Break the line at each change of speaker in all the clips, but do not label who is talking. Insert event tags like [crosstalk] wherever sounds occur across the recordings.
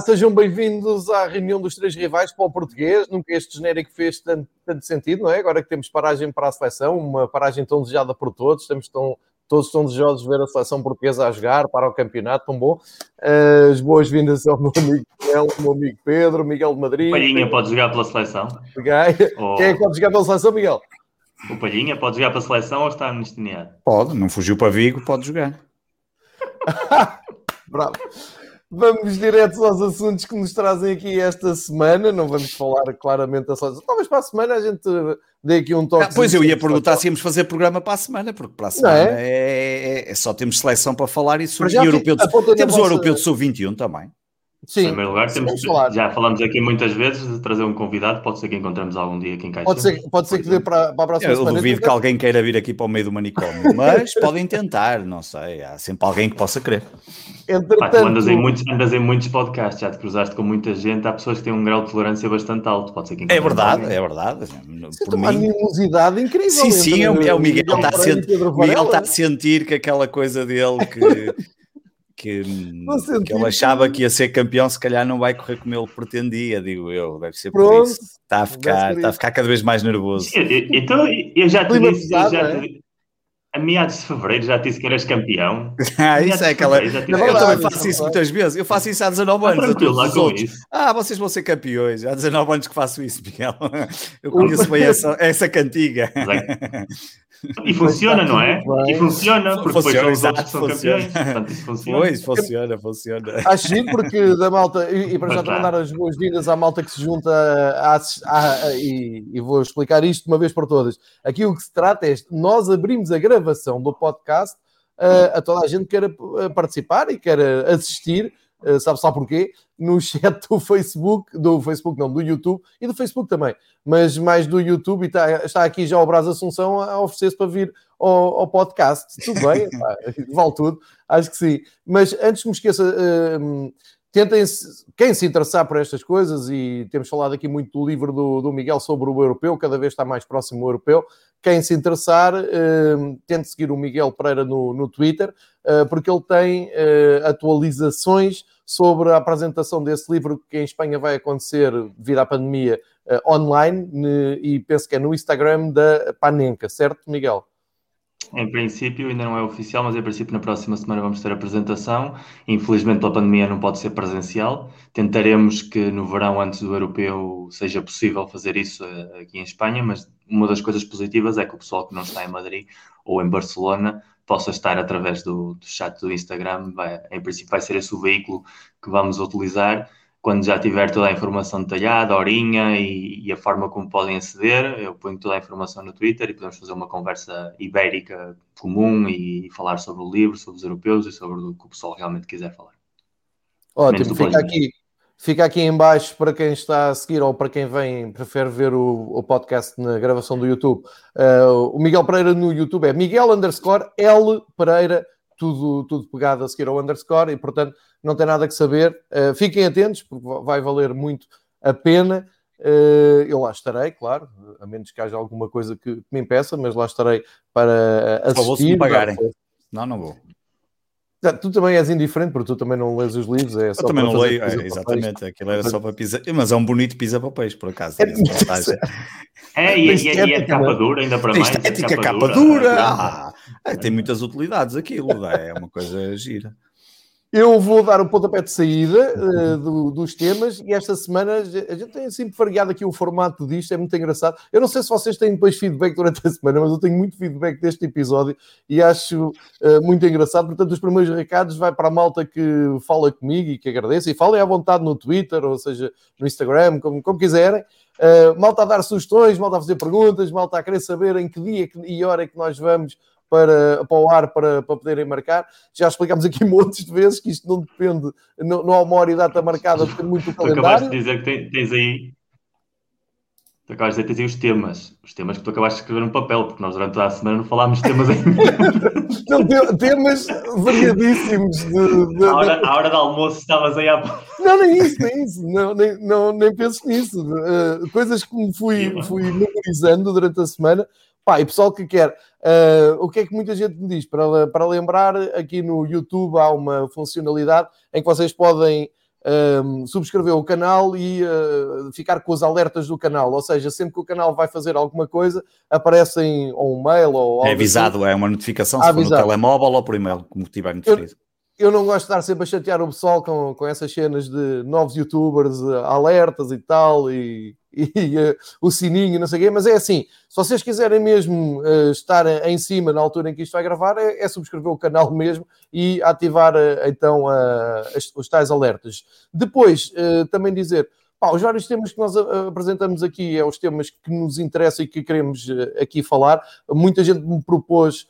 Olá, sejam bem-vindos à reunião dos três rivais para o português. Nunca este genérico fez tanto, tanto, sentido, não é? Agora que temos paragem para a seleção, uma paragem tão desejada por todos, estamos tão, todos estão desejosos de ver a seleção portuguesa a jogar para o campeonato, tão bom. As boas-vindas ao meu amigo Miguel, ao meu amigo Pedro, Miguel de Madrid.
Palhinha pode jogar pela seleção.
Oh. Quem é que pode jogar pela seleção, Miguel?
O Palhinha pode jogar para a seleção ou está amnistiado?
Pode, não fugiu para Vigo, pode jogar. [laughs]
Bravo. Vamos diretos aos assuntos que nos trazem aqui esta semana. Não vamos falar claramente da seleção. Talvez para a semana a gente dê aqui um toque. Ah,
pois eu ia perguntar se íamos fazer programa para a semana, porque para a semana é? É, é, é? só temos seleção para falar e o europeu. Temos o europeu de sub-21 também.
Sim, em primeiro lugar, temos, já falamos aqui muitas vezes de trazer um convidado, pode ser que encontremos algum dia aqui em Caixa.
Pode ser, pode ser que dê para, para a próxima
Eu semana. duvido que alguém queira vir aqui para o meio do manicômio, [laughs] mas podem tentar, não sei, há sempre alguém que possa querer.
Entretanto... tu andas em, muitos, andas em muitos podcasts, já te cruzaste com muita gente, há pessoas que têm um grau de tolerância bastante alto, pode ser que
É verdade, é verdade.
Por mim... uma animosidade incrível.
Sim, sim, é o Miguel, está a, sentir, Miguel está a sentir que aquela coisa dele que [laughs] que, que ele achava que ia ser campeão, se calhar não vai correr como ele pretendia, digo eu, deve ser por Pronto. isso. Está a, ficar, está a ficar cada vez mais nervoso.
Então, eu já te disse, já te, a meados de fevereiro já disse que eras campeão. [laughs]
ah, isso é aquela. Eu também faço isso muitas vezes. Eu faço isso há 19 anos. Ah, tranquilo, lá com isso. Ah, vocês vão ser campeões. Há 19 anos que faço isso, Miguel. [laughs] Eu conheço bem essa, essa cantiga.
E funciona, não é? E funciona, porque
funciona, exato, são funciona. campeões. funciona. Pois, funciona, funciona. [laughs]
Acho sim, porque da malta, e, e para já mandar as boas-vindas à malta que se junta a, a, a, e, e, vou explicar isto de uma vez por todas. Aqui o que se trata é, nós abrimos a gravação do podcast uh, a toda a gente que queira participar e queira assistir eh, sabe só porquê, no chat do Facebook, do Facebook não, do YouTube e do Facebook também, mas mais do YouTube, e está, está aqui já o Brás Assunção a oferecer-se para vir ao, ao, podcast. Tudo bem, [laughs] pá, vale tudo, acho que sim. Mas antes que me esqueça, uh, tentem -se, quem se interessar por estas coisas, e temos falado aqui muito do livro do, do Miguel sobre o europeu, cada vez está mais próximo do europeu. Quem se interessar, uh, tente seguir o Miguel Pereira no, no Twitter, porque ele tem uh, atualizações sobre a apresentação desse livro que em Espanha vai acontecer devido à pandemia online, e penso que é no Instagram da Panenka, certo, Miguel?
Em princípio, ainda não é oficial, mas em princípio na próxima semana vamos ter a apresentação. Infelizmente, pela pandemia, não pode ser presencial. Tentaremos que no verão, antes do europeu, seja possível fazer isso eh, aqui em Espanha, mas uma das coisas positivas é que o pessoal que não está em Madrid ou em Barcelona possa estar através do, do chat do Instagram. Vai, em princípio, vai ser esse o veículo que vamos utilizar quando já tiver toda a informação detalhada, a horinha e, e, a forma como podem aceder, eu ponho toda a informação no Twitter e podemos fazer uma conversa ibérica comum e falar sobre o livro, sobre os europeus e sobre o que o pessoal realmente quiser falar.
Ótimo, fica aqui, fica aqui em baixo para quem está a seguir ou para quem vem, prefere ver o, o podcast na gravação do YouTube. Uh, o Miguel Pereira no YouTube é Miguel underscore L Pereira tudo, tudo pegado a seguir ao underscore e, portanto, não tem nada que saber. Uh, fiquem atentos, porque vai valer muito a pena. Uh, eu lá estarei, claro, a menos que haja alguma coisa que, me impeça, mas lá estarei para assistir. Por favor, se
me pagarem. Não, não vou.
Tu também és indiferente, porque tu também não lês os livros. É só
eu também não leio, é, exatamente. Aquilo era só para pisar. Mas é um bonito pisa para peixe, por acaso. É,
é, e, e, e é capa dura, ainda para mais.
Estética, capa, capa dura. dura. Ah, é, tem muitas utilidades aquilo, é uma coisa gira.
Eu vou dar o pontapé de saída uh, do, dos temas e esta semana a gente tem sempre variado aqui o formato disto, é muito engraçado. Eu não sei se vocês têm depois feedback durante a semana, mas eu tenho muito feedback deste episódio e acho uh, muito engraçado. Portanto, os primeiros recados vai para a malta que fala comigo e que agradeço e falem à vontade no Twitter, ou seja, no Instagram, como, como quiserem. Uh, malta a dar sugestões, malta a fazer perguntas, malta a querer saber em que dia e hora é que nós vamos para, para o ar para, para poderem marcar. Já explicámos aqui [laughs] montes de vezes que isto não depende, não, não há uma hora e data marcada, depende muito do calendário. Tu
acabaste de dizer que tens aí. Tu acabaste de dizer que tens aí os temas, os temas que tu acabaste de escrever no papel, porque nós durante a semana não falámos de temas [laughs] ainda.
não, temas variadíssimos. De,
de, a, hora, a hora do almoço estavas aí a.
Não, nem isso, nem isso, não, nem, não, nem penso nisso. Uh, coisas que me fui, fui memorizando durante a semana Pá, e pessoal que quer, uh, o que é que muita gente me diz? Para, para lembrar, aqui no YouTube há uma funcionalidade em que vocês podem um, subscrever o canal e uh, ficar com os alertas do canal. Ou seja, sempre que o canal vai fazer alguma coisa, aparecem ou um mail ou
É avisado, assim. é uma notificação, se for no telemóvel ou por e-mail, como tiver notificado.
Eu, não gosto de estar sempre a chatear o pessoal com, com essas cenas de novos youtubers, uh, alertas e tal, e e uh, [laughs] o sininho, não sei o quê, mas é assim, se vocês quiserem mesmo uh, estar em cima na altura em que isto vai gravar, é, é subscrever o canal [laughs] mesmo e ativar uh, então os tais alertas. Depois, também dizer, pá, os vários temas que nós apresentamos aqui é os temas que nos interessam e que queremos aqui falar. Muita gente me propôs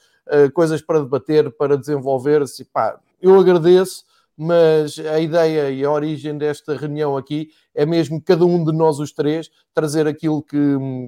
coisas para debater, para desenvolver, assim, pá, eu agradeço, mas a ideia e a origem desta reunião aqui é mesmo cada um de nós, os três, trazer aquilo que,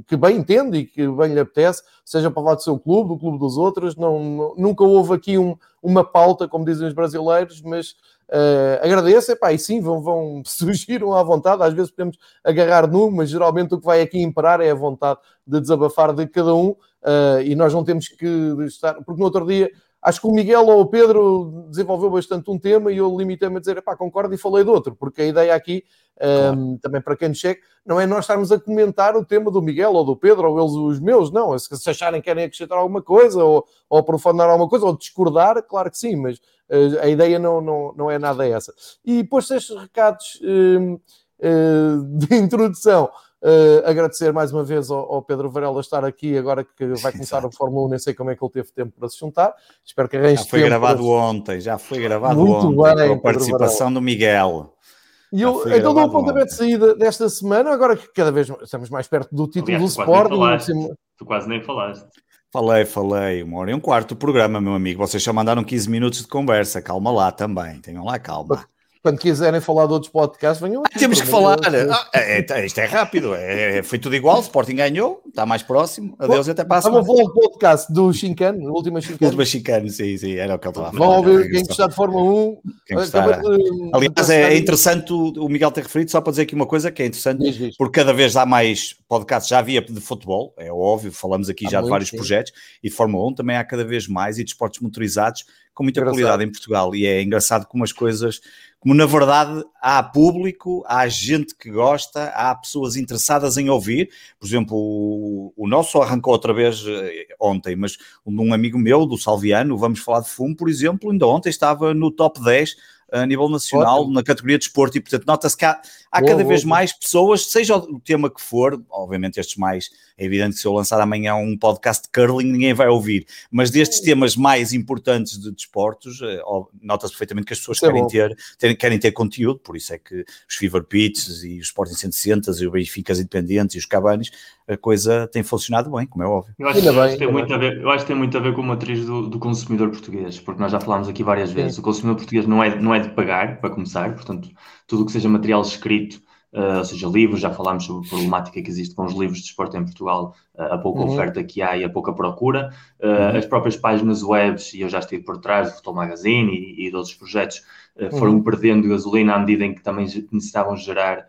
que bem entende e que bem lhe apetece, seja para falar do seu clube, do clube dos outros. Não, não nunca houve aqui um, uma pauta, como dizem os brasileiros, mas uh, agradeço. Epá, e sim, vão, vão [laughs] surgiram à vontade. Às vezes podemos agarrar num, mas geralmente o que vai aqui imperar é a vontade de desabafar de cada um. Uh, e nós não temos que estar, porque no outro dia Acho que o Miguel ou o Pedro desenvolveu bastante um tema e eu limitei-me a dizer, pá, concordo e falei de outro, porque a ideia aqui, claro. um, também para quem nos chegue, não é nós estarmos a comentar o tema do Miguel ou do Pedro ou eles os meus, não. Se, se acharem que querem acrescentar alguma coisa ou, ou aprofundar alguma coisa ou discordar, claro que sim, mas uh, a ideia não, não, não é nada essa. E depois estes recados uh, uh, [laughs] de introdução. Uh, agradecer mais uma vez ao, ao, Pedro Varela estar aqui agora que vai começar Exato. a Fórmula 1, nem sei como é que ele teve tempo para se juntar. Espero que arranje
Já foi gravado para... ontem, já foi gravado Muito ontem, bem, com a participação do Miguel.
E eu, então dou o pontapé de saída desta semana, agora que cada vez estamos mais perto do título Aliás, do Sporting.
Quase tu quase nem falaste.
Falei, falei, uma hora e um quarto do programa, meu amigo. Vocês só mandaram 15 minutos de conversa, calma lá também, tenham lá calma
quando quiserem falar de outros podcasts, venham.
Ah, temos que falar. Ah, é, é, isto é rápido. É, é, foi tudo igual. O Sporting ganhou, está mais próximo. Adeus, até para a
Vamos falar do podcast do Shinkan, o último Shinkan. O
último Shinkan, sim, sim, era o que ele estava a
falar. Vão ouvir quem gostar de Fórmula 1. Quem gostar.
De, Aliás, é, interessante o, Miguel ter referido, só para dizer aqui uma coisa que é interessante, diz, diz. porque cada vez há mais podcasts. Já havia de futebol, é óbvio, falamos aqui há já muito, de vários sim. projetos, e Fórmula 1 também há cada vez mais, e de esportes motorizados com muita Engraçado. qualidade em Portugal. E é engraçado como as coisas, como na verdade há público, há gente que gosta, há pessoas interessadas em ouvir. Por exemplo, o, o nosso arrancou outra vez eh, ontem, mas um amigo meu, do Salviano, vamos falar de fumo, por exemplo, ainda ontem estava no top 10 a nível nacional, Ótimo. na categoria de esporte, e portanto nota-se que há, há boa, cada boa, vez boa. mais pessoas, seja o tema que for, obviamente estes mais, é evidente que se eu lançar amanhã um podcast de curling, ninguém vai ouvir, mas destes temas mais importantes de desportos, eh, nota-se perfeitamente que as pessoas é querem, ter, ter, querem ter conteúdo, por isso é que os Fever Pitches e os Sporting 160 e o Benfica Independentes e os Cabanes, a coisa tem funcionado bem, como é óbvio.
Eu acho, que, bem, tem muito a ver, eu acho que tem muito a ver com a matriz do, do consumidor português, porque nós já falámos aqui várias vezes, Sim. o consumidor português não é, não é de pagar, para começar, portanto, tudo o que seja material escrito, uh, ou seja, livros, já falámos sobre a problemática que existe com os livros de esporte em Portugal, uh, a pouca uhum. oferta que há e a pouca procura, uh, uhum. as próprias páginas webs, e eu já estive por trás do Futebol Magazine e, e de outros projetos, foram uhum. perdendo gasolina à medida em que também necessitavam gerar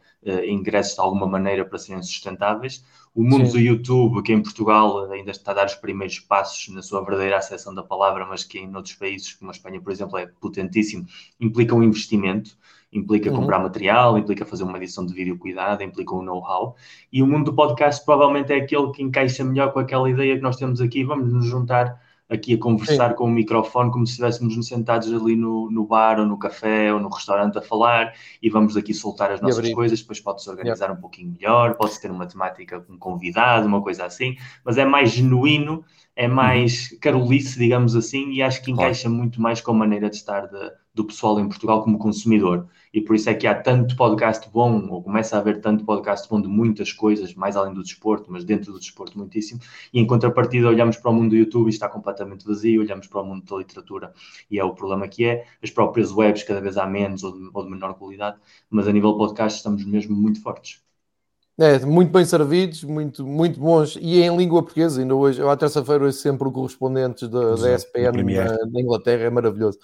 ingressos de alguma maneira para serem sustentáveis. O mundo Sim. do YouTube, que em Portugal ainda está a dar os primeiros passos na sua verdadeira acessão da palavra, mas que em outros países, como a Espanha, por exemplo, é potentíssimo, implica um investimento, implica uhum. comprar material, implica fazer uma edição de vídeo cuidada, implica um know-how. E o mundo do podcast provavelmente é aquele que encaixa melhor com aquela ideia que nós temos aqui. Vamos nos juntar aqui a conversar Sim. com o microfone como se estivéssemos sentados ali no, no, bar ou no café ou no restaurante a falar e vamos aqui soltar as nossas coisas, depois pode-se organizar yeah. um pouquinho melhor, pode-se ter uma temática com um convidado, uma coisa assim, mas é mais genuíno, é uhum. mais uhum. carolice, digamos assim, e acho que encaixa claro. muito mais com a maneira de estar de, do pessoal em Portugal como consumidor e por isso é que há tanto podcast bom, ou começa a haver tanto podcast bom de muitas coisas, mais além do desporto, mas dentro do desporto muitíssimo, e em contrapartida olhamos para o mundo do YouTube e está completamente vazio, olhamos para o mundo da literatura e é o problema que é, as próprias webs cada vez há menos ou de, ou de menor qualidade, mas a nível podcast estamos mesmo muito fortes.
É, muito bem servidos, muito, muito bons, e em língua portuguesa, ainda hoje, eu à terça-feira ouço sempre o correspondente da, da SPM na, na, Inglaterra, é maravilhoso.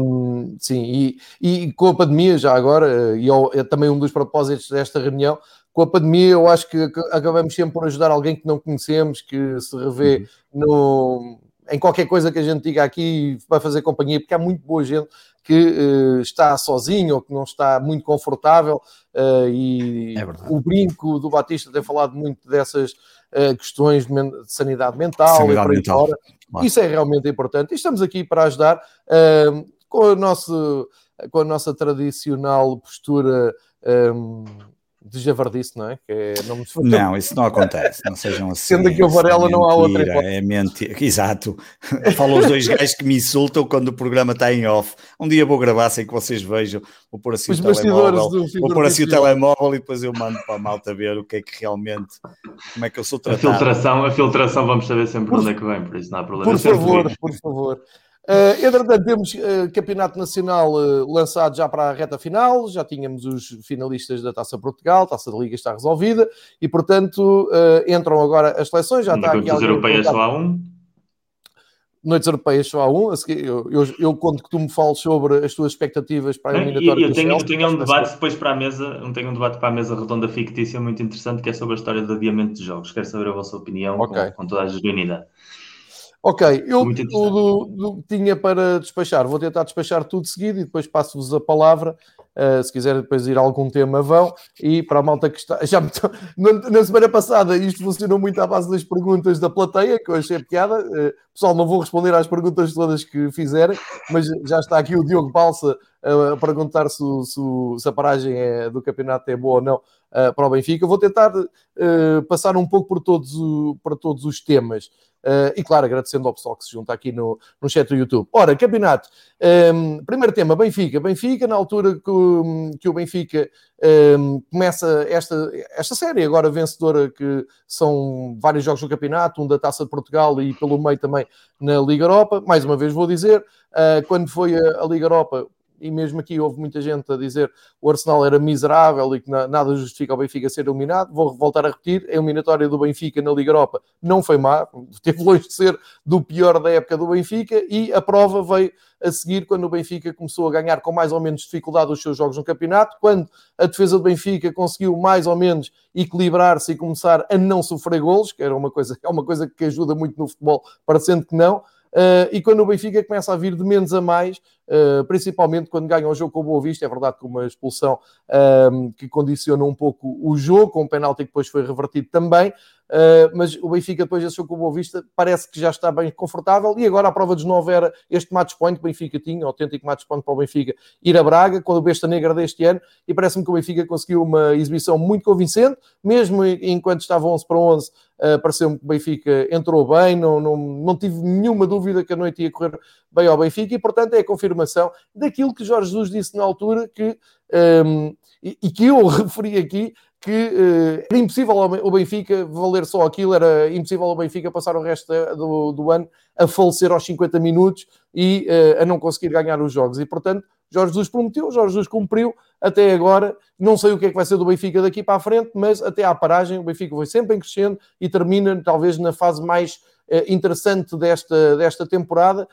Um, sim, e, e com a pandemia, já agora, e é também um dos propósitos desta reunião, com a pandemia eu acho que acabamos sempre por ajudar alguém que não conhecemos, que se revê uhum. no em qualquer coisa que a gente diga aqui vai fazer companhia, porque há muito boa gente que uh, está sozinho ou que não está muito confortável uh, e é o brinco do Batista tem falado muito dessas uh, questões de, de, sanidade mental sanidade e por aí mental. fora. Isso é realmente importante e estamos aqui para ajudar com, a nosso, com a nossa tradicional postura um, de javardice, não é? Que é
não, não, isso não acontece, não sejam assim.
Sendo que o Varela não há outra hipótese.
É mentira, exato. Falam os dois [laughs] gajos que me insultam quando o programa está em off. Um dia vou gravar sem que vocês vejam, vou pôr assim os o telemóvel, vou pôr assim o telemóvel e depois eu mando para a malta ver o que é que realmente, como é que eu sou tratado.
A filtração, a filtração vamos saber sempre por, onde é que vem, por isso não há problema.
Por favor, por favor. Uh, entretanto, temos uh, Campeonato Nacional uh, lançado já para a reta final, já tínhamos os finalistas da Taça Portugal, Taça da Liga está resolvida e, portanto, uh, entram agora as seleções. Já está
aqui europeias só há um.
Noites europeias só há um. Eu, eu, eu conto que tu me fales sobre as tuas expectativas para a eliminatória.
Eu, eu tenho, tenho um debate depois para a mesa, tenho um debate para a mesa redonda fictícia muito interessante que é sobre a história do adiamento de jogos. Quero saber a vossa opinião okay. com, com toda a genuinidade.
Ok, eu tudo tinha para despachar. Vou tentar despachar tudo seguido e depois passo-vos a palavra. Uh, se quiserem depois ir a algum tema, vão. E para a malta que está. [laughs] Já na, semana passada isto funcionou muito à base das perguntas da plateia, que eu achei piada. Uh, pessoal, não vou responder às perguntas todas que fizerem, mas já está aqui o Diogo Balsa uh, a perguntar se, se, se, a paragem é, do campeonato é boa ou não uh, para o Benfica. Eu vou tentar passar um pouco por todos, por todos os temas. Uh, e claro, agradecendo ao pessoal que se junta aqui no, no chat do YouTube. Ora, campeonato. Um, ehm, primeiro tema, Benfica. Benfica, na altura que, que o Benfica um, ehm, começa esta, esta série, agora vencedora, que são vários jogos do campeonato, um da Taça de Portugal e pelo meio também na Liga Europa. Mais uma vez vou dizer, uh, quando foi a, a Liga Europa, e mesmo aqui houve muita gente a dizer o Arsenal era miserável e que nada justifica o Benfica ser eliminado. Vou voltar a repetir: a eliminatória do Benfica na Liga Europa não foi má, [laughs] teve longe de ser do pior da época do Benfica e a prova veio a seguir quando o Benfica começou a ganhar com mais ou menos dificuldade os seus jogos no campeonato, quando a defesa do Benfica conseguiu mais ou menos equilibrar-se e começar a não sofrer golos, que era uma coisa, é uma coisa que ajuda muito no futebol, parecendo que não. Uh, e quando o Benfica começa a vir de menos a mais, uh, principalmente quando ganha o jogo com o Boa Vista, é verdade que uma expulsão uh, que condiciona um pouco o jogo, com um penalti que depois foi revertido também, Uh, mas o Benfica, depois desse jogo com o Boa Vista, parece que já está bem confortável. E agora a prova dos nove era este match point que o Benfica tinha, autêntico match point para o Benfica, ir a Braga, com a Besta Negra deste ano. E parece-me que o Benfica conseguiu uma exibição muito convincente, mesmo enquanto estava 11 para 11. Uh, Pareceu-me que o Benfica entrou bem, não, não, não tive nenhuma dúvida que a noite ia correr bem ao Benfica, e portanto é a confirmação daquilo que Jorge Jesus disse na altura, que um, e, e, que eu [laughs] referi aqui, que uh, era impossível o Benfica valer só aquilo, era impossível o Benfica passar o resto do, do ano a falecer aos 50 minutos e uh, a não conseguir ganhar os jogos. E, portanto, Jorge Jesus prometeu, Jorge Jesus cumpriu até agora. Não sei o que é que vai ser do Benfica daqui para a frente, mas até à paragem o Benfica foi sempre em crescendo e termina talvez na fase mais uh, interessante desta, desta temporada,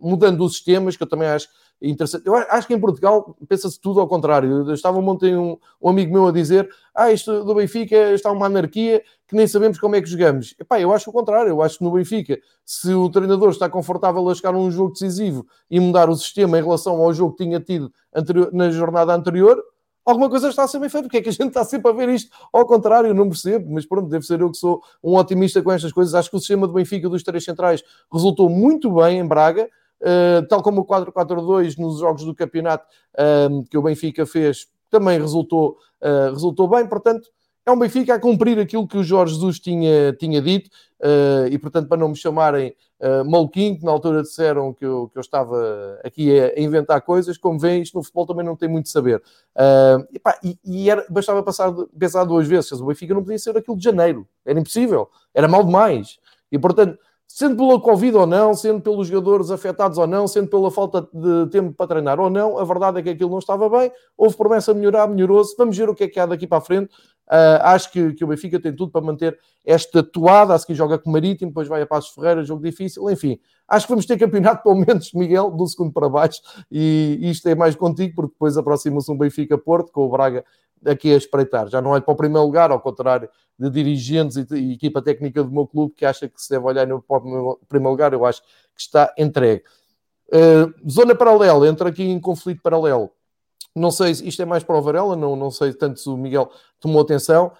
mudando os sistemas, que eu também acho interessante. Eu acho que em Portugal pensa-se tudo ao contrário. Estava ontem um, um, amigo meu a dizer: Ah, isto do Benfica está uma anarquia que nem sabemos como é que jogamos. Epá, eu acho o contrário. Eu acho que no Benfica, se o treinador está confortável a chegar a um jogo decisivo e mudar o sistema em relação ao jogo que tinha tido anterior, na jornada anterior, alguma coisa está a ser bem feita. Porque é que a gente está sempre a ver isto ao contrário? Não percebo, mas pronto, deve ser eu que sou um otimista com estas coisas. Acho que o sistema do Benfica dos três centrais resultou muito bem em Braga. Uh, tal como o 4-4-2 nos jogos do campeonato uh, que o Benfica fez, também resultou, uh, resultou bem. Portanto, é um Benfica a cumprir aquilo que o Jorge Jesus tinha, tinha dito. e, portanto, para não me chamarem uh, maluquinho, que na altura disseram que eu, que eu estava aqui a, inventar coisas, como veem, isto no futebol também não tem muito saber. e, pá, e, e era, bastava passar, pensar duas vezes. O Benfica não podia ser aquilo de janeiro. Era impossível. Era mal demais. E, portanto, sendo pela Covid ou não, sendo pelos jogadores afetados ou não, sendo pela falta de tempo para treinar ou não, a verdade é que aquilo não estava bem, houve promessa a melhorar, melhorou-se, vamos ver o que é que há daqui para a frente. Uh, acho que, que o Benfica tem tudo para manter esta toada, a seguir joga com o Marítimo, depois vai a Passos Ferreira, jogo difícil, enfim. Acho que vamos ter campeonato [laughs] pelo menos, Miguel, do segundo para baixo, e isto é mais contigo, porque depois aproxima-se um Benfica-Porto, com o Braga aqui a espreitar. Já não olho para o primeiro lugar, ao contrário de dirigentes e, e equipa técnica do meu clube que acha que se deve olhar no primeiro lugar, eu acho que está entregue. Uh, zona paralela, entra aqui em conflito paralelo. Não sei se isto é mais para o Varela, não, não sei tanto se o Miguel tomou atenção.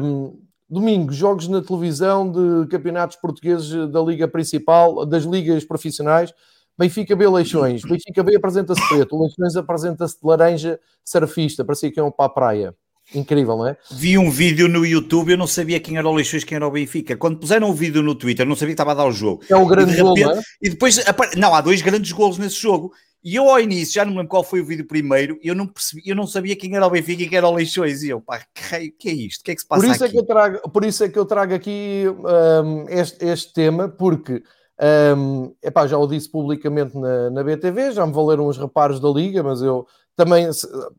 Um, domingo, jogos na televisão de campeonatos portugueses da Liga Principal, das ligas profissionais. Benfica B Leixões. Benfica B apresenta-se preto. Leixões apresenta-se de laranja surfista. Parecia que iam para a praia. Incrível, não é?
Vi um vídeo no YouTube, eu não sabia quem era o Leixões, quem era o Benfica. Quando puseram o um vídeo no Twitter, eu não sabia que estava a dar o jogo.
É o grande e repente, gol, é?
E depois, não, há dois grandes golos nesse jogo. E eu ao início, já não me lembro qual foi o vídeo primeiro, eu não percebi, eu não sabia quem era o Benfica e quem era o Leixões. E eu, pá, que, que é isto? O que é que se passa
por isso
aqui?
É que eu trago, por isso é que eu trago aqui um, este, este tema, porque um, epá, já o disse publicamente na, na BTV, já me valeram os reparos da Liga, mas eu também,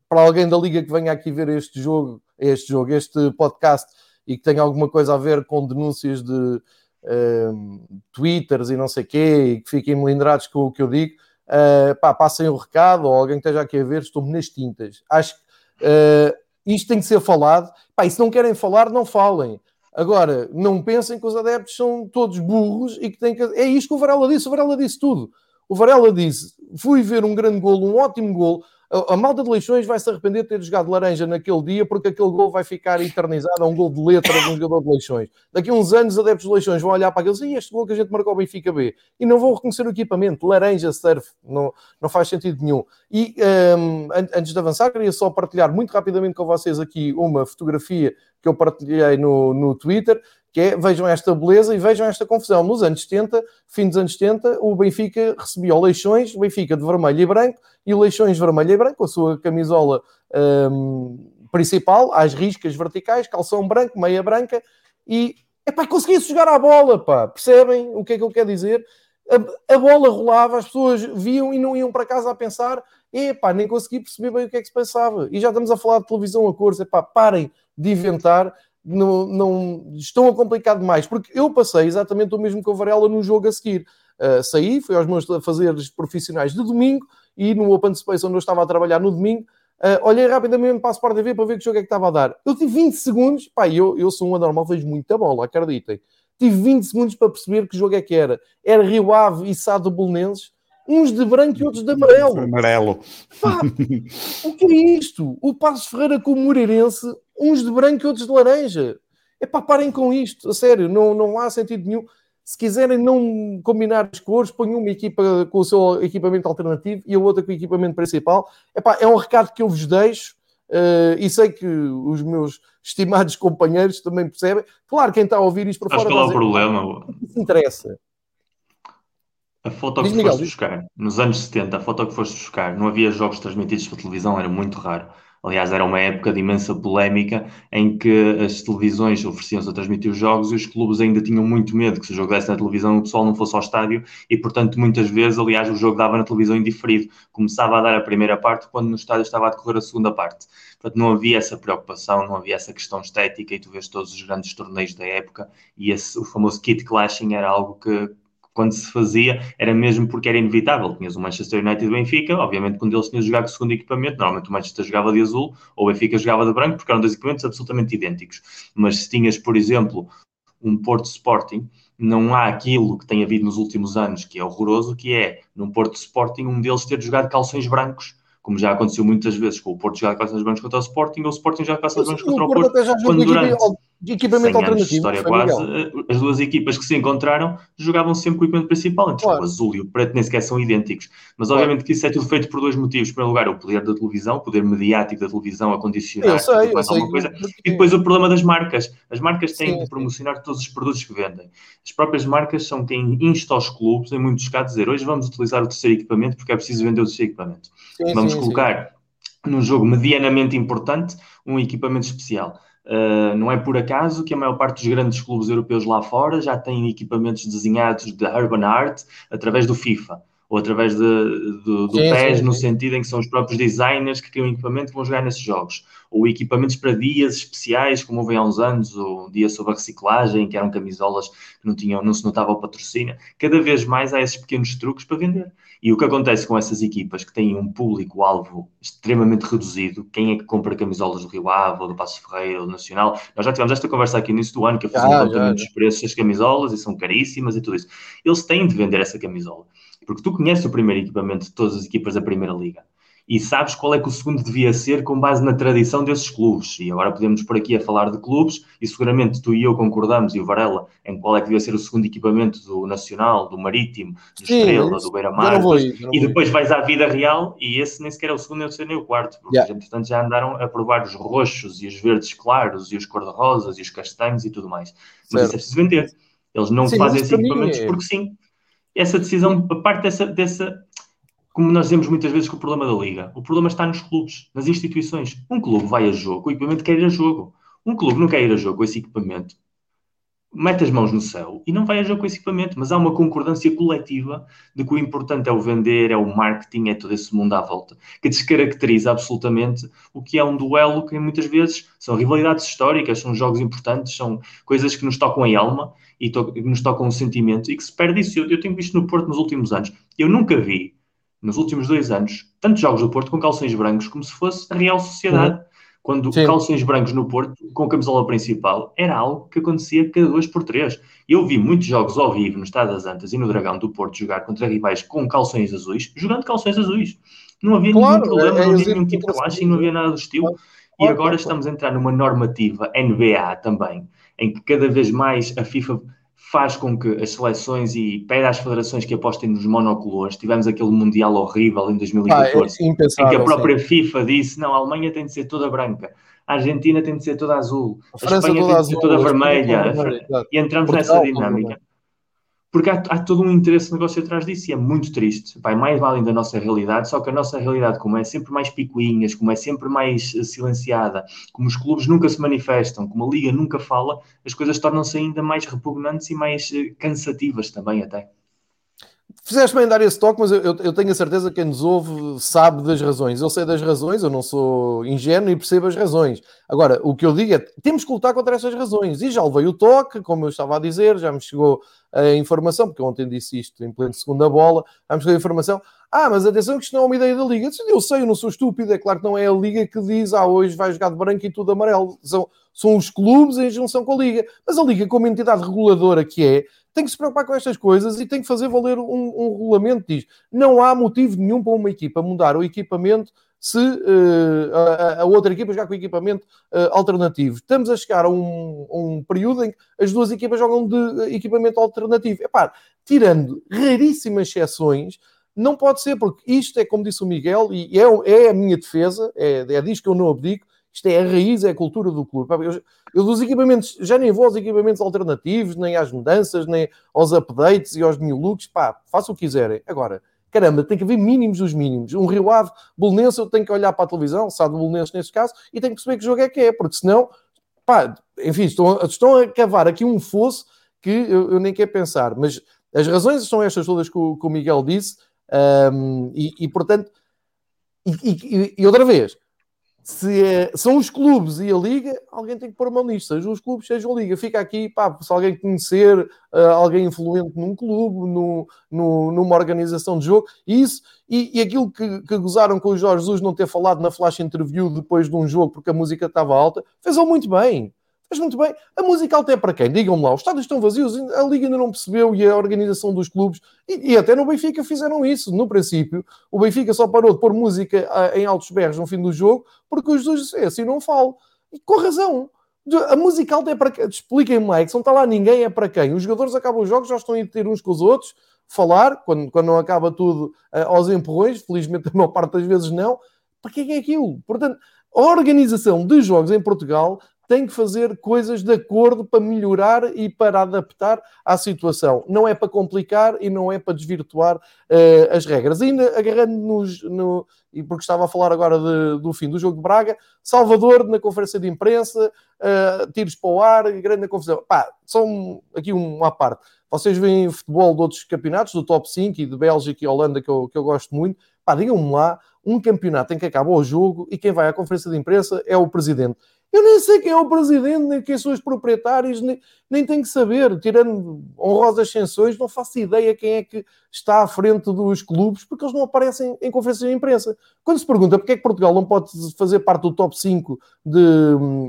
para alguém da Liga que venha aqui ver este jogo, este jogo, este podcast e que tenha alguma coisa a ver com denúncias de um, twitters e não sei quê, e que fiquem melindrados com o que eu digo, uh, pá, passem o recado, ou alguém que esteja aqui a ver, estou-me nas tintas. Acho que uh, isto tem que ser falado. Pá, e se não querem falar, não falem. Agora, não pensem que os adeptos são todos burros e que têm que. É isto que o Varela disse. O Varela disse tudo. O Varela disse: fui ver um grande golo, um ótimo golo a, malta de Leixões vai se arrepender de ter jogado laranja naquele dia, porque aquele gol vai ficar eternizado, é um gol de letra de um jogador de Leixões. Daqui a uns anos, adeptos de Leixões vão olhar para aqueles e este gol que a gente marcou ao Benfica B e não vão reconhecer o equipamento. Laranja, surf, não, não faz sentido nenhum. E um, antes de avançar, queria só partilhar muito rapidamente com vocês aqui uma fotografia que eu partilhei no, no Twitter que é, vejam esta beleza e vejam esta confusão. Nos anos 70, fim dos anos 70, o Benfica recebia o Leixões, o Benfica de vermelho e branco, e o Leixões vermelho e branco, a sua camisola um, principal, às riscas verticais, calção branco, meia branca, e epá, conseguia-se jogar à bola, pá. percebem o que é que eu quero dizer? A, a, bola rolava, as pessoas viam e não iam para casa a pensar, epá, nem consegui perceber bem o que é que se pensava. E já estamos a falar de televisão a cores, epá, parem de inventar não, não estão a complicar demais, porque eu passei exatamente o mesmo que o Varela no jogo a seguir. Uh, saí, fui aos meus fazeres profissionais de domingo e no Open Space onde eu estava a trabalhar no domingo, uh, olhei rapidamente para a Sport TV para ver que jogo é que estava a dar. Eu tive 20 segundos, pá, eu, eu sou um anormal, vejo muita bola, acreditem. Tive 20 segundos para perceber que jogo é que era. Era Rio Ave e Sado Bolonenses, uns de branco e outros de amarelo.
Amarelo.
Pá, o que é isto? O Passos Ferreira com o Moreirense uns de branco e outros de laranja. É para parem com isto, a sério, não, não há sentido nenhum. Se quiserem não combinar as cores, ponham uma equipa com o seu equipamento alternativo e a outra com o equipamento principal. Epá, é um recado que eu vos deixo uh, e sei que os meus estimados companheiros também percebem. Claro, quem está a ouvir isto por
Acho
fora.
Qual é o problema?
Isso interessa.
A foto que foste buscar, nos anos 70, a foto que foste buscar, não havia jogos transmitidos pela televisão, era muito raro. Aliás, era uma época de imensa polémica em que as televisões ofereciam-se a transmitir os jogos e os clubes ainda tinham muito medo que se o jogo desse na televisão o pessoal não fosse ao estádio e, portanto, muitas vezes, aliás, o jogo dava na televisão indiferido. Começava a dar a primeira parte quando no estádio estava a decorrer a segunda parte. Portanto, não havia essa preocupação, não havia essa questão estética e tu vês todos os grandes torneios da época e esse, o famoso kit clashing era algo que quando se fazia, era mesmo porque era inevitável. Tinhas o Manchester United e o Benfica, obviamente, quando eles tinham jogado o segundo equipamento, normalmente o Manchester jogava de azul ou o Benfica jogava de branco, porque eram dois equipamentos absolutamente idênticos. Mas se tinhas, por exemplo, um Porto Sporting, não há aquilo que tem havido nos últimos anos, que é horroroso, que é, num Porto Sporting, um deles ter jogado calções brancos como já aconteceu muitas vezes com o Porto jogar calças brancas contra o Sporting, ou o Sporting jogar calças brancas contra o Porto, quando durante
de equipamento alternativo.
história quase, as duas equipas que se encontraram jogavam sempre com o equipamento principal, entre claro. o azul e o preto nem sequer são idênticos. Mas obviamente que isso é tudo feito por dois motivos. Em primeiro lugar, o poder da televisão, o poder mediático da televisão a condicionar eu
sei, eu sei,
coisa. E depois o problema das marcas. As marcas têm sim, de promocionar sim. todos os produtos que vendem. As próprias marcas são quem insta os clubes, em muitos casos, dizer hoje vamos utilizar o terceiro equipamento porque é preciso vender o terceiro equipamento. Sim, vamos colocar num jogo medianamente importante um equipamento especial. Uh, não é por acaso que a maior parte dos grandes clubes europeus lá fora já têm equipamentos desenhados de urban art através do FIFA. Ou através de, de, do sim, PES, sim, no sentido em que são os próprios designers que criam equipamento que vão jogar nesses jogos, ou equipamentos para dias especiais, como houve há uns anos, ou um dia sobre a reciclagem, que eram camisolas que não, tinham, não se notava o patrocínio. Cada vez mais há esses pequenos truques para vender. E o que acontece com essas equipas que têm um público-alvo extremamente reduzido, quem é que compra camisolas do Rio Ave, ou do Passo Ferreira, ou do Nacional? Nós já tivemos esta conversa aqui no início do ano, que eu fiz um levantamento dos preços das camisolas e são caríssimas e tudo isso. Eles têm de vender essa camisola. Porque tu conheces o primeiro equipamento de todas as equipas da Primeira Liga e sabes qual é que o segundo devia ser com base na tradição desses clubes. E agora podemos por aqui a falar de clubes, e seguramente tu e eu concordamos, e o Varela, em qual é que devia ser o segundo equipamento do Nacional, do Marítimo, do Sim, Estrela, do Beira-Mar, e depois vais à vida real, e esse nem sequer é o segundo, nem o terceiro, nem o quarto, porque yeah. portanto já andaram a provar os roxos, e os verdes claros, e os cor-de-rosas, e os castanhos, e tudo mais. Mas certo. isso é preciso vender. Eles não sim, fazem esses equipamentos é... porque sim essa decisão, a parte dessa, dessa, como nós dizemos muitas vezes que o problema da liga, o problema está nos clubes, nas instituições. Um clube vai a jogo, o equipamento quer ir a jogo. Um clube não quer ir a jogo com esse equipamento, mete as mãos no céu e não vai a jogo com esse equipamento, mas há uma concordância coletiva de que o importante é o vender, é o marketing, é todo esse mundo à volta, que descaracteriza absolutamente o que é um duelo que muitas vezes são rivalidades históricas, são jogos importantes, são coisas que nos tocam a alma e to nos tocam o sentimento e que se perde isso. Eu, eu tenho visto no Porto nos últimos anos. Eu nunca vi, nos últimos dois anos, tantos jogos do Porto com calções brancos como se fosse a Real Sociedade. Uhum. Quando Sim. calções brancos no Porto, com a camisola principal, era algo que acontecia cada dois por três. Eu vi muitos jogos ao vivo no Estado das Antas e no Dragão do Porto jogar contra rivais com calções azuis, jogando calções azuis. Não havia claro, nenhum problema, é, não havia nenhum tipo de laxing, não havia nada do estilo. Claro, e agora claro, estamos a entrar numa normativa NBA também, em que cada vez mais a FIFA faz com que as seleções e pede às federações que apostem nos monocolores. Tivemos aquele Mundial horrível em 2014, ah, é em que a própria sim. FIFA disse, não, a Alemanha tem de ser toda branca, a Argentina tem de ser toda azul, a, a Espanha tem de ser toda vermelha, e entramos Portugal, nessa dinâmica porque há, há, todo um interesse de negócio atrás disso e é muito triste. Vai mais além da nossa realidade, só que a nossa realidade, como é sempre mais picuinhas, como é sempre mais eh, silenciada, como os clubes nunca se manifestam, como a liga nunca fala, as coisas tornam-se ainda mais repugnantes e mais eh, cansativas também até.
Fizeste bem dar esse toque, mas eu, eu, tenho a certeza que quem nos ouve sabe das razões. Eu sei das razões, eu não sou ingênuo e percebo as razões. Agora, o que eu digo é temos que lutar contra essas razões. E já levei o toque, como eu estava a dizer, já me chegou a informação, porque ontem disse isto em pleno segunda bola, já me chegou a informação. Ah, mas atenção que isto não é uma ideia da Liga. Eu sei, eu não sou estúpido, é claro que não é a Liga que diz, ah, hoje vai jogar de branco e tudo amarelo. São, são os clubes em junção com a Liga. Mas a Liga, como entidade reguladora que é, tem que se preocupar com estas coisas e tem que fazer valer um, um regulamento. Diz: não há motivo nenhum para uma equipa mudar o equipamento se uh, a, a, outra equipa jogar com equipamento uh, alternativo. Estamos a chegar a um, um, período em que as duas equipas jogam de equipamento alternativo. Epá, tirando raríssimas exceções, não pode ser, porque isto é, como disse o Miguel, e é, é a minha defesa, é, é que eu não abdico, isto é a raiz, é a cultura do clube. Eu, eu dos equipamentos, já nem vou aos equipamentos alternativos, nem às mudanças, nem aos updates e aos new looks. Pá, façam o que quiserem. Agora, caramba, tem que haver mínimos dos mínimos. Um Rio Ave, Bolonense, eu tenho que olhar para a televisão, sabe do Bolonense neste caso, e tenho que perceber que jogo é que é, porque senão, pá, enfim, estão, estão a cavar aqui um fosso que eu, eu, nem quero pensar. Mas as razões são estas todas que o, que o Miguel disse, um, e, e, portanto, e, e, e outra vez, se é, são os clubes e a liga, alguém tem que pôr a mão nisto, seja os clubes, seja a liga. Fica aqui, pá, se alguém conhecer uh, alguém influente num clube, no, no, numa organização de jogo, isso, e, e aquilo que, que, gozaram com o Jorge Jesus não ter falado na flash interview depois de um jogo porque a música estava alta, fez-o muito bem. Mas muito bem, a música alta é para quem? Digam-me lá, os estádios estão vazios, a Liga ainda não percebeu e a organização dos clubes, e, e, até no Benfica fizeram isso. No princípio, o Benfica só parou de pôr música em altos berros no fim do jogo porque os Jesus disse, é, assim não falo. E com razão. A música alta é para quem? Expliquem-me lá, é que se não está lá ninguém, é para quem? Os jogadores acabam os jogos, já estão a ter uns com os outros, falar, quando, quando não acaba tudo uh, aos empurrões, felizmente a maior parte das vezes não. Para que é aquilo? Portanto, a organização de jogos em Portugal tem que fazer coisas de acordo para melhorar e para adaptar à situação. Não é para complicar e não é para desvirtuar uh, as regras. Ainda agarrando-nos, no, e porque estava a falar agora de, do fim do jogo de Braga, Salvador na conferência de imprensa, uh, tiros para o ar, grande confusão. Pá, são aqui uma parte. vocês veem futebol de outros campeonatos, do top 5 e de Bélgica e Holanda, que eu, que eu gosto muito. Pá, digam-me lá um campeonato em que acaba o jogo e quem vai à conferência de imprensa é o presidente. Eu nem sei quem é o presidente, nem quem são os proprietários, nem, nem tenho que saber. Tirando honrosas sanções, não faço ideia quem é que está à frente dos clubes, porque eles não aparecem em conferências de imprensa. Quando se pergunta porque é que Portugal não pode fazer parte do top 5 de,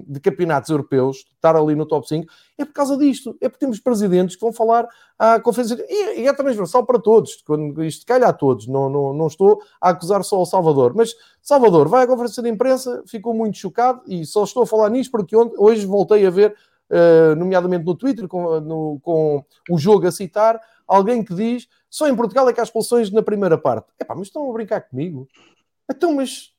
de campeonatos europeus, estar ali no top 5, é por causa disto. É porque temos presidentes que vão falar à conferência. E, e é transversal para todos. Quando isto calha a todos. Não, não, não estou a acusar só o Salvador. Mas Salvador vai à conferência de imprensa, ficou muito chocado e só estou a falar nisto porque hoje voltei a ver, uh, nomeadamente no Twitter, com, no, com o jogo a citar, alguém que diz só em Portugal é que há expulsões na primeira parte. Epá, mas estão a brincar comigo? Então, mas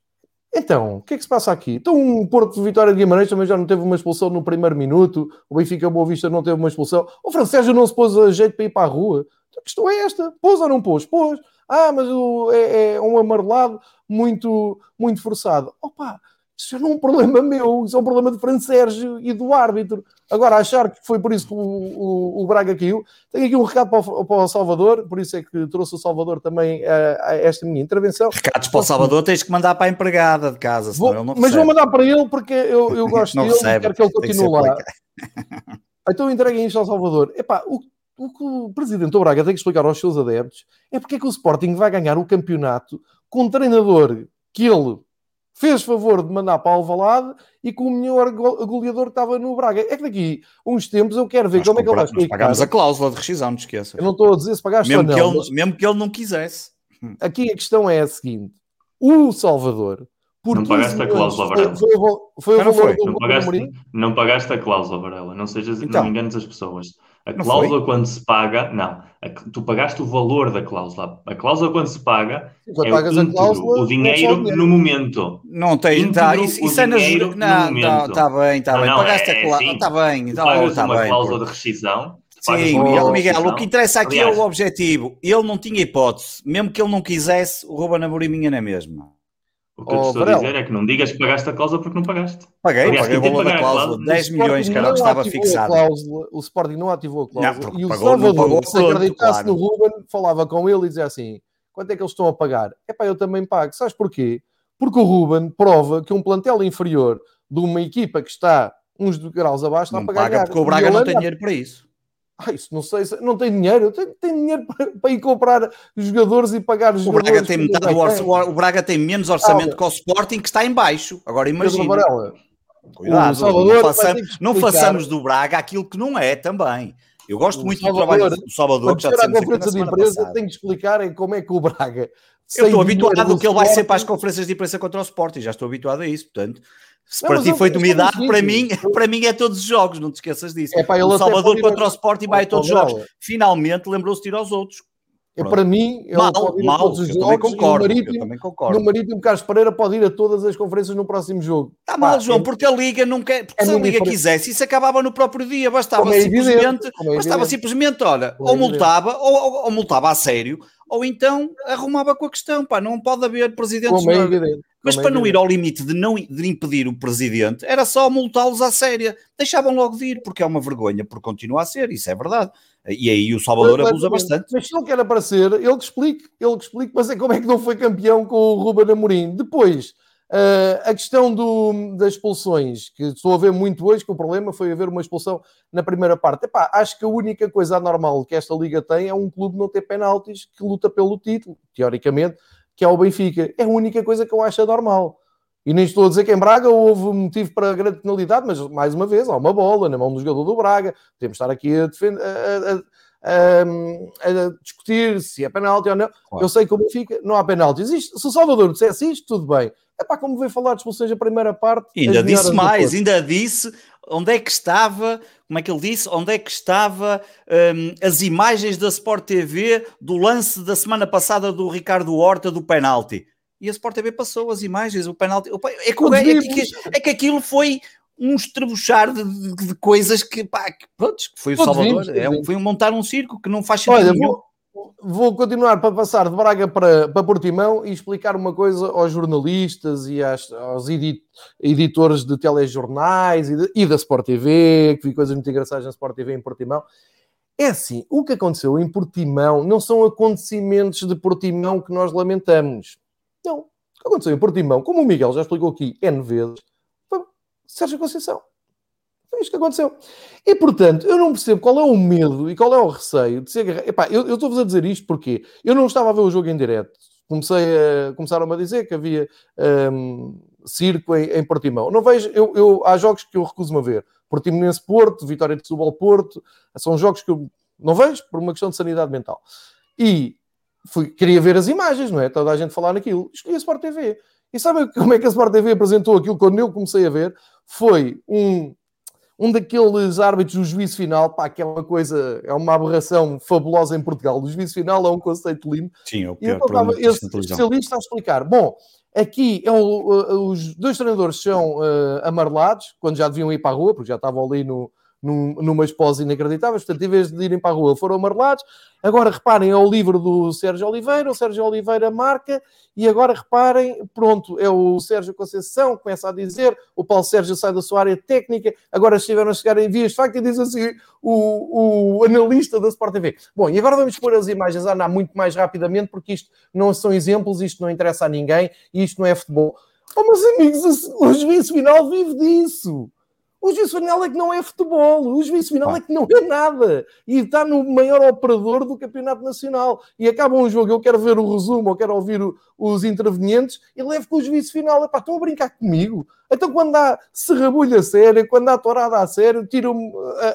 então, o que é que se passa aqui? Então, um Porto de Vitória de Guimarães também já não teve uma expulsão no primeiro minuto, o Benfica Boa Vista não teve uma expulsão, o Francésio não se pôs a jeito para ir para a rua. A questão é esta: pôs ou não pôs? Pôs. Ah, mas o, é, é, um amarelado muito, muito forçado. Opa, isso não é um problema meu, isso é um problema de Fran Sérgio e do árbitro. Agora, achar que foi por isso que o, o, o Braga caiu, tenho aqui um recado para o, para o, Salvador, por isso é que trouxe o Salvador também a, a esta minha intervenção.
Recados para o Salvador tens que mandar para a empregada de casa,
vou,
ele não
Mas vou mandar para ele porque eu, eu [laughs] gosto dele e quero que ele continue lá. [laughs] Então entreguem isto ao Salvador. Epá, o o que o presidente do Braga tem que explicar aos seus adeptos é porque é que o Sporting vai ganhar o campeonato com um treinador que ele fez favor de mandar para Alvalade e com o melhor goleador que estava no Braga. É que daqui uns tempos eu quero ver nós como é que ele vai explicar.
Pagámos a cláusula de rescisão, não te esqueças.
Eu não estou a dizer se pagaste
mesmo, que ele, mas... mesmo que ele não quisesse.
Aqui a questão é a seguinte. O Salvador...
Por não pagaste a cláusula, Varela. Foi, foi, foi, não, foi. Não, pagaste, não pagaste a cláusula, Varela. Não sejas, então, não enganes as pessoas. A não cláusula, foi? quando se paga, não, a, tu pagaste o valor da cláusula. A cláusula, quando se paga, quando é pagas o, íntegro, cláusula, o dinheiro no momento.
Não tem, tá, isso, isso é na juro. Não, está bem, está bem. Não, pagaste é, a cláusula, está bem, está
pagas
tá
uma
bem,
cláusula de rescisão.
Sim, Miguel, Miguel, o que interessa aqui Aliás, é o objetivo. Ele não tinha hipótese. Mesmo que ele não quisesse, o Ruben Amorim minha na mesma.
O que eu te estou a dizer é que não digas que pagaste a cláusula porque não pagaste.
Paguei, Aliás, paguei o valor da cláusula, 10 milhões, cara, que estava fixado.
Cláusula, o Sporting não ativou a cláusula não, e o pagou, Salvador, se acreditasse claro. no Ruben, falava com ele e dizia assim, quanto é que eles estão a pagar? É pá, eu também pago. Sabes porquê? Porque o Ruben prova que um plantel inferior de uma equipa que está uns graus abaixo está
não
a pagar.
Paga porque o Braga não tem dinheiro para isso.
Ah, isso não sei, não tem dinheiro, tem dinheiro para, para, ir comprar jogadores e pagar os
o
jogadores.
Braga tem metade o, Braga tem menos orçamento ah, que o Sporting, que está em baixo. Agora imagina. Cuidado, Salvador, não, façamos, não façamos do Braga aquilo que não é também. Eu gosto muito
Salvador,
do trabalho do Salvador.
Que já à conferência de empresa, tem que explicar como é que o Braga.
Eu estou habituado que ele vai ser para as conferências de imprensa contra o Sporting, já estou habituado a isso, portanto. Se para ti foi novidade, para mim, para mim é todos os jogos, não te esqueças disso. É, pá, o Salvador contra o Sporting vai a todos os jogos. Finalmente lembrou-se de ir aos outros.
É, para mim, ele mal, pode ir mal, a todos os jogos. Também concordo, no Marítimo, também concordo. No Marítimo, Carlos Pereira pode ir a todas as conferências no próximo jogo.
Está mal, João, é, porque a Liga não quer. Porque é se a Liga quisesse, isso acabava no próprio dia. Bastava é simplesmente, é bastava simplesmente, olha, ou multava, ou, ou, ou multava a sério, ou então arrumava com a questão. Pá, não pode haver presidentes. Como é evidente. Mas para não ir ao limite de não de impedir o presidente, era só multá-los à séria. Deixavam logo de ir, porque é uma vergonha, porque continua a ser, isso é verdade. E aí o Salvador mas, abusa bastante.
Mas se ele quer aparecer, ele que explique, ele que explique, mas é como é que não foi campeão com o Ruben Amorim. Depois, uh, a questão do, das expulsões, que estou a ver muito hoje, que o problema foi haver uma expulsão na primeira parte. Epá, acho que a única coisa anormal que esta liga tem é um clube não ter penaltis que luta pelo título, teoricamente que é o Benfica. É a única coisa que eu acho normal. E nem estou a dizer que em Braga houve motivo para grande penalidade, mas mais uma vez, há uma bola na mão do jogador do Braga. Temos de estar aqui a, defender, a, a, a, discutir se é penalti ou não. Claro. Eu sei que o Benfica não há penalti. Existe, se o Salvador dissesse isto, tudo bem. É para como veio falar de expulsões a primeira parte.
Ainda disse mais, ainda disse onde é que estava, como é que ele disse, onde é que estava um, as imagens da Sport TV do lance da semana passada do Ricardo Horta do penalti. E a Sport TV passou as imagens, o penalti. É que, é, é, que, é que aquilo foi um estrebuchar de, de, de coisas que, pá, que, pronto, foi o Salvador. É um, foi um montar um circo que não faz sentido Olha.
Vou vou continuar para passar de Braga para, para Portimão e explicar uma coisa aos jornalistas e às, aos edit, editores de telejornais e, de, e da Sport TV, que vi coisas muito engraçadas na Sport TV em Portimão. É assim, o que aconteceu em Portimão não são acontecimentos de Portimão que nós lamentamos. Não. O que aconteceu em Portimão, como o Miguel já explicou aqui N vezes, foi Sérgio Conceição. Foi isto que aconteceu. E, portanto, eu não percebo qual é o medo e qual é o receio de ser... Epá, eu, eu estou-vos a dizer isto porque eu não estava a ver o jogo em direto. Comecei a, começaram a dizer que havia um, circo em, em Portimão. Não vejo... Eu, eu, há jogos que eu recuso-me a ver. Portimonense Porto, Vitória de Setúbal Porto, são jogos que eu não vejo por uma questão de sanidade mental. E fui, queria ver as imagens, não é? Toda a gente falar naquilo. Escolhi a Sport TV. E sabe como é que a Sport TV apresentou aquilo quando eu comecei a ver? Foi um, um daqueles árbitros do juízo final, pá, que é uma coisa, é uma aberração fabulosa em Portugal. O juízo final é um conceito lindo.
Sim, é o
pior e então, estava esse especialista a explicar. Bom, Aqui é o, os dois treinadores são uh, amarelados, quando já deviam ir para a rua, porque já estavam ali no, num, numa esposa inacreditável. Portanto, em vez de irem para a rua, foram amarelados. Agora reparem, é o livro do Sérgio Oliveira. O Sérgio Oliveira marca. E agora reparem, pronto, é o Sérgio Conceição que começa a dizer. O Paulo Sérgio sai da sua área técnica. Agora estiveram a chegar em vias de facto e diz assim o, o analista da Sport TV. Bom, e agora vamos pôr as imagens a andar muito mais rapidamente, porque isto não são exemplos, isto não interessa a ninguém e isto não é futebol. Oh, meus amigos, o juízo final vive disso. O juízo final é que não é futebol, o juízo final é que não é nada. E está no maior operador do Campeonato Nacional. E acaba um jogo, eu quero ver o resumo, ou quero ouvir o, os intervenientes, e levo com o juízo final. Epá, estão a brincar comigo? Então, quando há serrabulha séria, quando há torada a sério, tiram-me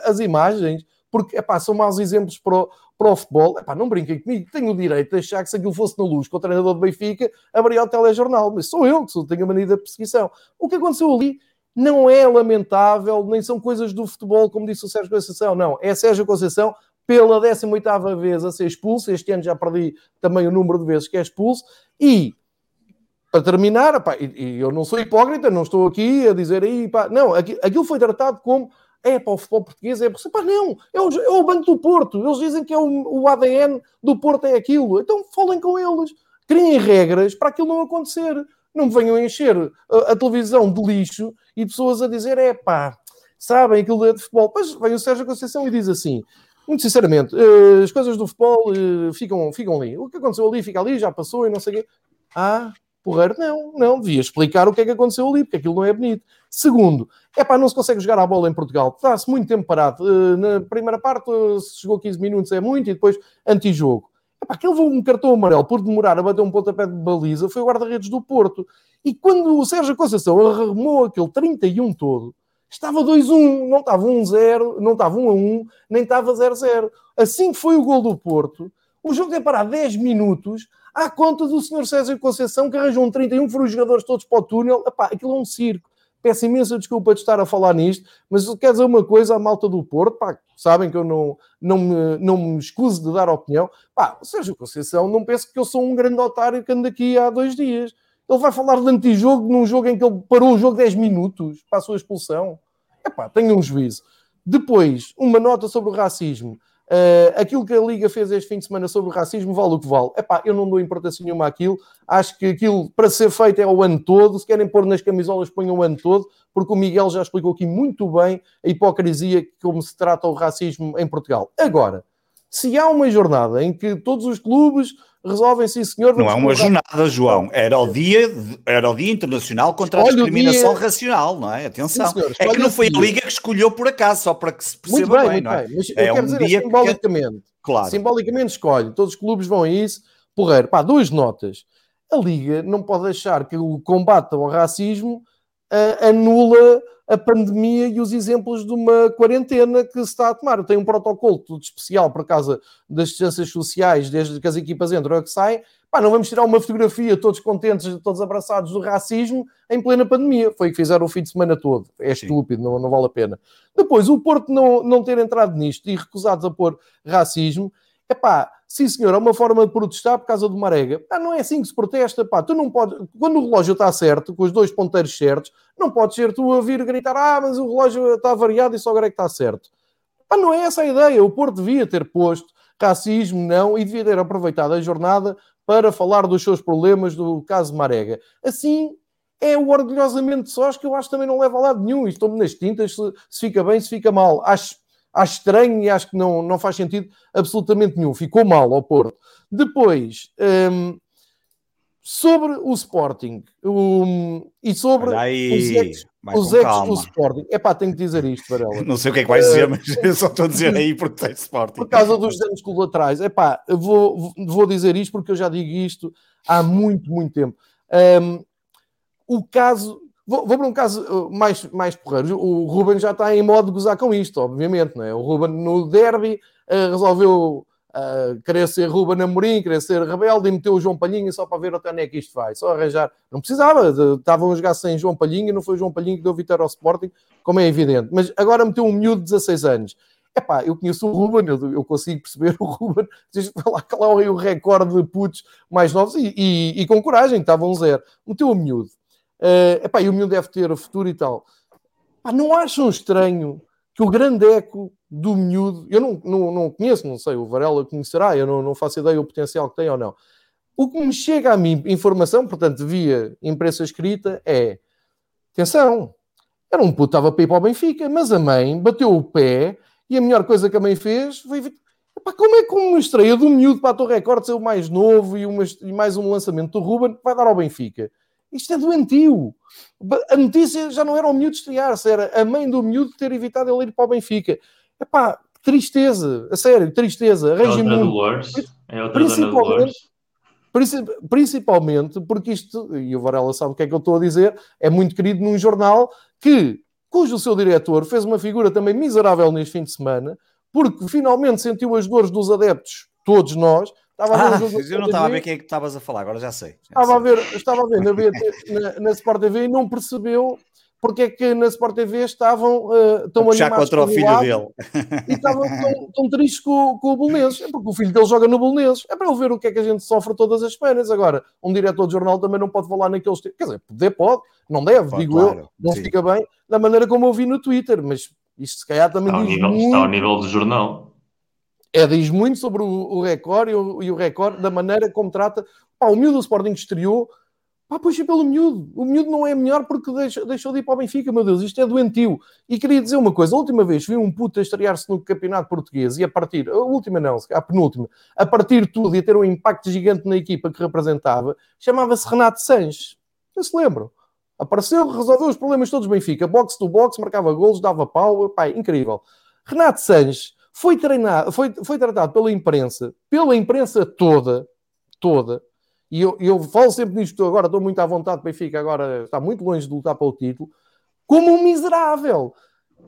as imagens, porque epá, são maus exemplos para o, para o futebol. Epá, não brinquem comigo, tenho o direito de achar que se aquilo fosse na luz com o treinador do Benfica, abria o telejornal. Mas sou eu que tenho a mania da perseguição. O que aconteceu ali não é lamentável, nem são coisas do futebol, como disse o Sérgio Conceição, não. É Sérgio Conceição pela 18ª vez a ser expulso, este ano já perdi também o número de vezes que é expulso, e para terminar, e, eu não sou hipócrita, não estou aqui a dizer aí, pá, não, aquilo foi tratado como é para o futebol português, é pá, não, é o, é o Banco do Porto, eles dizem que é o, o ADN do Porto é aquilo, então falem com eles, criem regras para aquilo não acontecer não me venham encher a, a, televisão de lixo e pessoas a dizer, é pá, sabem aquilo de futebol. Pois vem o Sérgio Conceição e diz assim, muito sinceramente, uh, as coisas do futebol uh, ficam, ficam ali. O que aconteceu ali fica ali, já passou e não sei o quê. Ah, porreiro, não, não, devia explicar o que é que aconteceu ali, porque aquilo não é bonito. Segundo, é pá, não se consegue jogar a bola em Portugal, está-se muito tempo parado. Uh, na primeira parte, se chegou 15 minutos é muito, e depois antijogo. Epá, que levou um cartão amarelo por demorar a bater um pontapé de baliza foi o guarda-redes do Porto. E quando o Sérgio Conceição arremou aquele 31 todo, estava 2-1, não estava 1-0, não estava 1-1, nem estava 0-0. Assim que foi o gol do Porto, o jogo tem parar 10 minutos à conta do senhor Sérgio Conceição, que arranjou um 31, foram os jogadores todos para o túnel. Epá, aquilo é um circo. Peço imensa desculpa de estar a falar nisto, mas quer dizer uma coisa à malta do Porto, pá, sabem que eu não, não, me, não me escuso de dar opinião. Pá, o Sérgio Conceição não pensa que eu sou um grande otário que ando aqui há dois dias. Ele vai falar de antijogo num jogo em que ele parou o jogo 10 minutos para a sua expulsão. É pá, tenha um juízo. Depois, uma nota sobre o racismo. Uh, aquilo que a Liga fez este fim de semana sobre o racismo vale o que vale. Epá, eu não dou importância nenhuma àquilo. Acho que aquilo, para ser feito, é o ano todo. Se querem pôr nas camisolas, ponham o ano todo, porque o Miguel já explicou aqui muito bem a hipocrisia como se trata o racismo em Portugal. Agora, se há uma jornada em que todos os clubes resolvem, sim senhor.
Não é uma jornada, João. Era o dia, era o dia internacional contra a discriminação dia... racional, não é? Atenção. Sim, é que não foi a Liga que escolheu por acaso, só para que se perceba muito bem, bem não é? Bem.
Mas é eu quero um dizer, simbolicamente. Que... Claro. Simbolicamente escolhe. Todos os clubes vão a isso. Porreiro. Pá, duas notas. A Liga não pode achar que o combate ao racismo uh, anula a pandemia e os exemplos de uma quarentena que se está a tomar. Tem um protocolo tudo especial por causa das distâncias sociais, desde que as equipas entram a que saem. Pá, não vamos tirar uma fotografia todos contentes, todos abraçados do racismo em plena pandemia. Foi o que fizeram o fim de semana todo. É estúpido, não, não vale a pena. Depois, o Porto não, não ter entrado nisto e recusado a pôr racismo, é pá, sim senhor, é uma forma de protestar por causa do Marega. Ah, não é assim que se protesta, pá, tu não podes, quando o relógio está certo, com os dois ponteiros certos, não podes ser tu a vir gritar, ah, mas o relógio está variado e só agora é que está certo. Pá, não é essa a ideia, o Porto devia ter posto racismo, não, e devia ter aproveitado a jornada para falar dos seus problemas do caso Marega. Assim, é o orgulhosamente sós que eu acho que também não leva a lado nenhum. Estou-me nas tintas se, se, fica bem, se fica mal. Acho Acho estranho e acho que não, não faz sentido absolutamente nenhum. Ficou mal ao Porto. Depois, um, sobre o Sporting um, e sobre os ex, os ex do Sporting. É pá, tenho que dizer isto, Varela. [laughs]
Não sei o que é que vai dizer, uh, mas eu só estou a dizer aí porque tem Sporting.
Por causa dos danos colaterais. É pá, vou, vou dizer isto porque eu já digo isto há muito, muito tempo. Um, o caso Vou, vou para um caso uh, mais, mais porreiro. O Ruben já está em modo de gozar com isto, obviamente. Não é? O Ruben no derby uh, resolveu uh, querer ser Ruben Amorim, querer ser rebelde e meteu o João Palhinha só para ver até onde é que isto vai. Só arranjar. Não precisava, estavam a jogar sem João Palhinha, não foi o João Palhinha que deu vitória ao Sporting, como é evidente. Mas agora meteu um miúdo de 16 anos. Epá, eu conheço o Ruben, eu, eu consigo perceber [laughs] o Ruben, lá que lá o recorde de putos mais novos e, e, e com coragem, estavam zero. Meteu o miúdo. Uh, epá, e o miúdo deve ter futuro e tal. Não acham estranho que o grande eco do miúdo, eu não, não, não conheço, não sei, o Varela conhecerá, eu não, não faço ideia do potencial que tem ou não. O que me chega a mim, informação, portanto, via imprensa escrita, é atenção, era um puto, estava para ir para o Benfica, mas a mãe bateu o pé e a melhor coisa que a mãe fez foi. Epá, como é que uma estreia do miúdo para a Torre Record ser o mais novo e, uma, e mais um lançamento do Ruben vai dar ao Benfica? Isto é doentio. A notícia já não era o miúdo estrear-se, era a mãe do miúdo ter evitado ele ir para o Benfica. Epá, tristeza, a sério, tristeza.
Arranje é Dolores. É outra principalmente,
principalmente porque isto, e o Varela sabe o que é que eu estou a dizer, é muito querido num jornal que, cujo seu diretor fez uma figura também miserável neste fim de semana, porque finalmente sentiu as dores dos adeptos, todos nós,
Estava a ver ah, eu não estava a ver quem é que estavas a falar, agora já sei. Já
estava,
sei.
A ver, estava a ver na, BT, na, na Sport TV e não percebeu porque é que na Sport TV estavam uh, tão
a animados contra o filho lado, dele
e estavam tão, tão tristes com, com o Bolonenses. É porque o filho dele joga no Bolonenses. É para ele ver o que é que a gente sofre todas as semanas. Agora, um diretor de jornal também não pode falar naqueles... Quer dizer, poder pode, não deve, pode, digo claro, eu. Não sim. fica bem da maneira como eu vi no Twitter, mas isto se calhar também
está
diz
nível,
muito...
Está ao nível do jornal
é, diz muito sobre o, o Record e o, e o Record da maneira como trata. Pá, o miúdo do Sporting estreou, pá, puxa pelo miúdo. O miúdo não é melhor porque deixa, deixou de ir para o Benfica, meu Deus, isto é doentio. E queria dizer uma coisa: a última vez vi um puto a estrear-se no Campeonato Português e a partir, a última não, a penúltima, a partir de tudo e a ter um impacto gigante na equipa que representava, chamava-se Renato Sanches. Não se lembram? Apareceu, resolveu os problemas todos do Benfica, box to box, marcava golos, dava pau, pá, incrível. Renato Sanches foi treinado, foi, foi tratado pela imprensa, pela imprensa toda, toda, e eu, eu falo sempre nisto, agora estou muito à vontade, Benfica agora está muito longe de lutar para o título, como um miserável.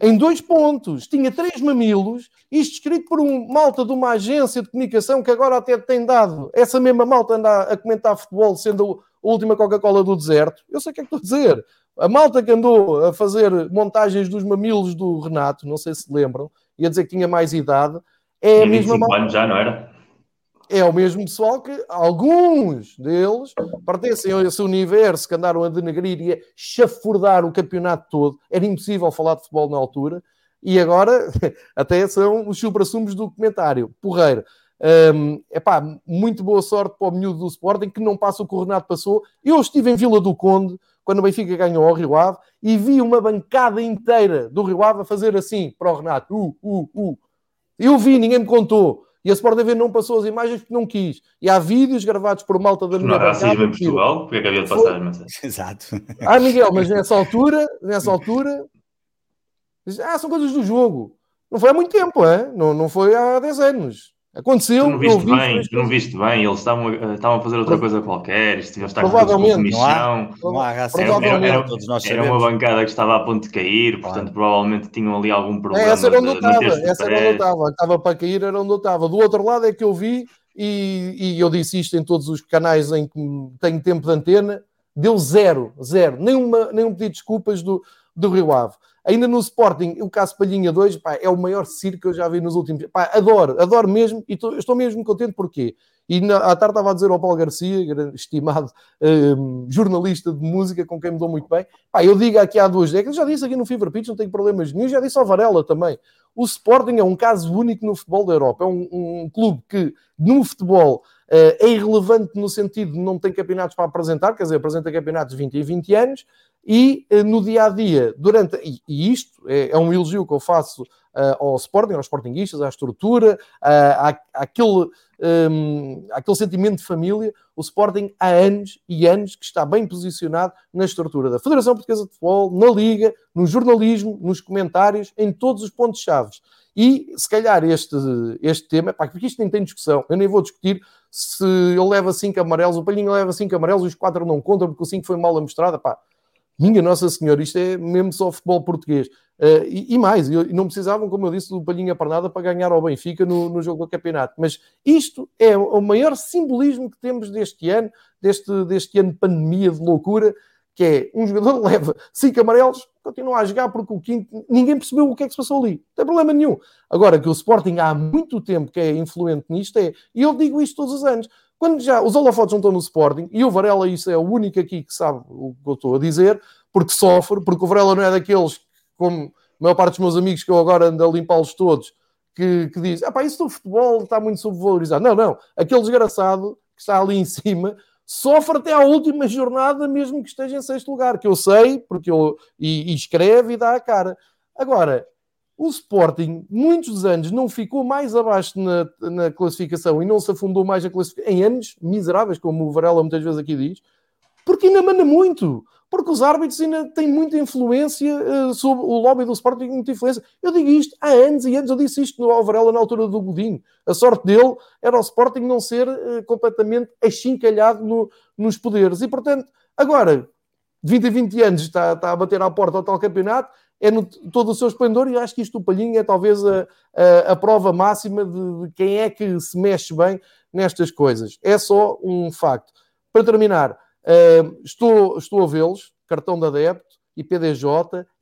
Em dois pontos, tinha três mamilos, isto escrito por um malta de uma agência de comunicação que agora até tem dado. Essa mesma malta anda a comentar futebol, sendo a última Coca-Cola do deserto. Eu sei o que é que estou a dizer. A malta que andou a fazer montagens dos mamilos do Renato, não sei se lembram, ia dizer que tinha mais idade, é a mesma
anos já, não era?
É o mesmo pessoal que alguns deles pertencem a esse universo que andaram a denegrir e a chafurdar o campeonato todo. Era impossível falar de futebol na altura. E agora [laughs] até são os supra-sumos do comentário. Porreiro. Um, epá, muito boa sorte para o miúdo do Sporting que não passa o que o Renato passou. Eu estive em Vila do Conde quando o Benfica ganhou ao Rio Ave, e vi uma bancada inteira do Rio Ave a fazer assim para o Renato. Uh, uh, uh. Eu vi, ninguém me contou. E a Sport TV não passou as imagens porque não quis. E há vídeos gravados por malta da minha
Não há racismo em Portugal, porque é que havia de passar, mas...
Exato.
Ah, Miguel, mas nessa altura, nessa altura... Ah, são coisas do jogo. Não foi há muito tempo, é? Não, não foi há 10 anos. Aconteceu.
Tu não viste vi, bem, tu não viste bem, eles estavam, eh, estavam a fazer outra coisa qualquer, estiveram estar
provavelmente, com
comissão. Não há,
há raça,
era, era, era, todos nós era uma bancada que estava a ponto de cair, portanto, provavelmente tinham ali algum problema.
É, essa era onde eu estava, essa era onde eu estava, estava para cair, era onde eu estava. Do outro lado é que eu vi, e, e eu disse isto em todos os canais em que tenho tempo de antena, deu zero, zero, nenhuma, nenhum pedido de desculpas do, do Rio Ave. Ainda no Sporting, o caso Palhinha 2 pá, é o maior circo que eu já vi nos últimos. Pá, adoro, adoro mesmo e tô, estou mesmo contente porque. E na, à tarde estava a dizer ao Paulo Garcia, estimado um, jornalista de música com quem me dou muito bem. Pá, eu digo aqui há duas décadas, já disse aqui no Fever Pitch, não tenho problemas nenhum, já disse ao Varela também. O Sporting é um caso único no futebol da Europa. É um, um clube que, no futebol, é irrelevante no sentido de não tem campeonatos para apresentar, quer dizer, apresenta campeonatos de 20 e 20 anos, e uh, no dia a dia, durante. E, e isto é, é, um elogio que eu faço uh, ao Sporting, aos Sportingistas, à estrutura, à, àquele um, aquele sentimento de família, o Sporting há anos e anos que está bem posicionado na estrutura da Federação Portuguesa de Futebol, na Liga, no jornalismo, nos comentários, em todos os pontos-chave. E se calhar este, este tema, pá, porque isto nem tem discussão, eu nem vou discutir se ele leva 5 amarelos, o Palhinho leva 5 amarelos os 4 não contam porque o 5 foi mal amostrado, pá. Minha Nossa Senhora, isto é mesmo só futebol português. Uh, e, e, mais, e não precisavam, como eu disse, do palhinha para nada para ganhar ao Benfica no, no jogo do campeonato. Mas isto é o maior simbolismo que temos deste ano, deste, deste ano de pandemia, de loucura, que é um jogador [laughs] leva cinco amarelos, continua a jogar porque o quinto, ninguém percebeu o que é que se passou ali. Não tem problema nenhum. Agora que o Sporting há muito tempo que é influente nisto, é, e eu digo isto todos os anos, quando já os holofotes não estão no Sporting, e o Varela, isso é o único aqui que sabe o que eu estou a dizer, porque sofre, porque o Varela não é daqueles, como a maior parte dos meus amigos que eu agora ando a limpá-los todos, que, que diz, ah pá, isso do futebol está muito subvalorizado. Não, não, aquele desgraçado que está ali em cima sofre até à última jornada, mesmo que esteja em sexto lugar, que eu sei, porque eu, e, e escreve e dá a cara. Agora, o Sporting, muitos anos, não ficou mais abaixo na, na classificação e não se afundou mais na classificação, em anos miseráveis, como o Varela muitas vezes aqui diz, porque ainda manda muito. Porque os árbitros ainda têm muita influência uh, sobre o lobby do Sporting, muita influência. Eu digo isto há anos e anos, eu disse isto no Varela na altura do Godinho. A sorte dele era o Sporting não ser uh, completamente achincalhado no, nos poderes. E portanto, agora, 20 a 20 anos está, está a bater à porta ao tal campeonato é no todo o seu esplendor e acho que isto do Palhinho é talvez a, a, a prova máxima de, de, quem é que se mexe bem nestas coisas. É só um facto. Para terminar, estou, estou a vê-los, cartão de adepto, IPDJ,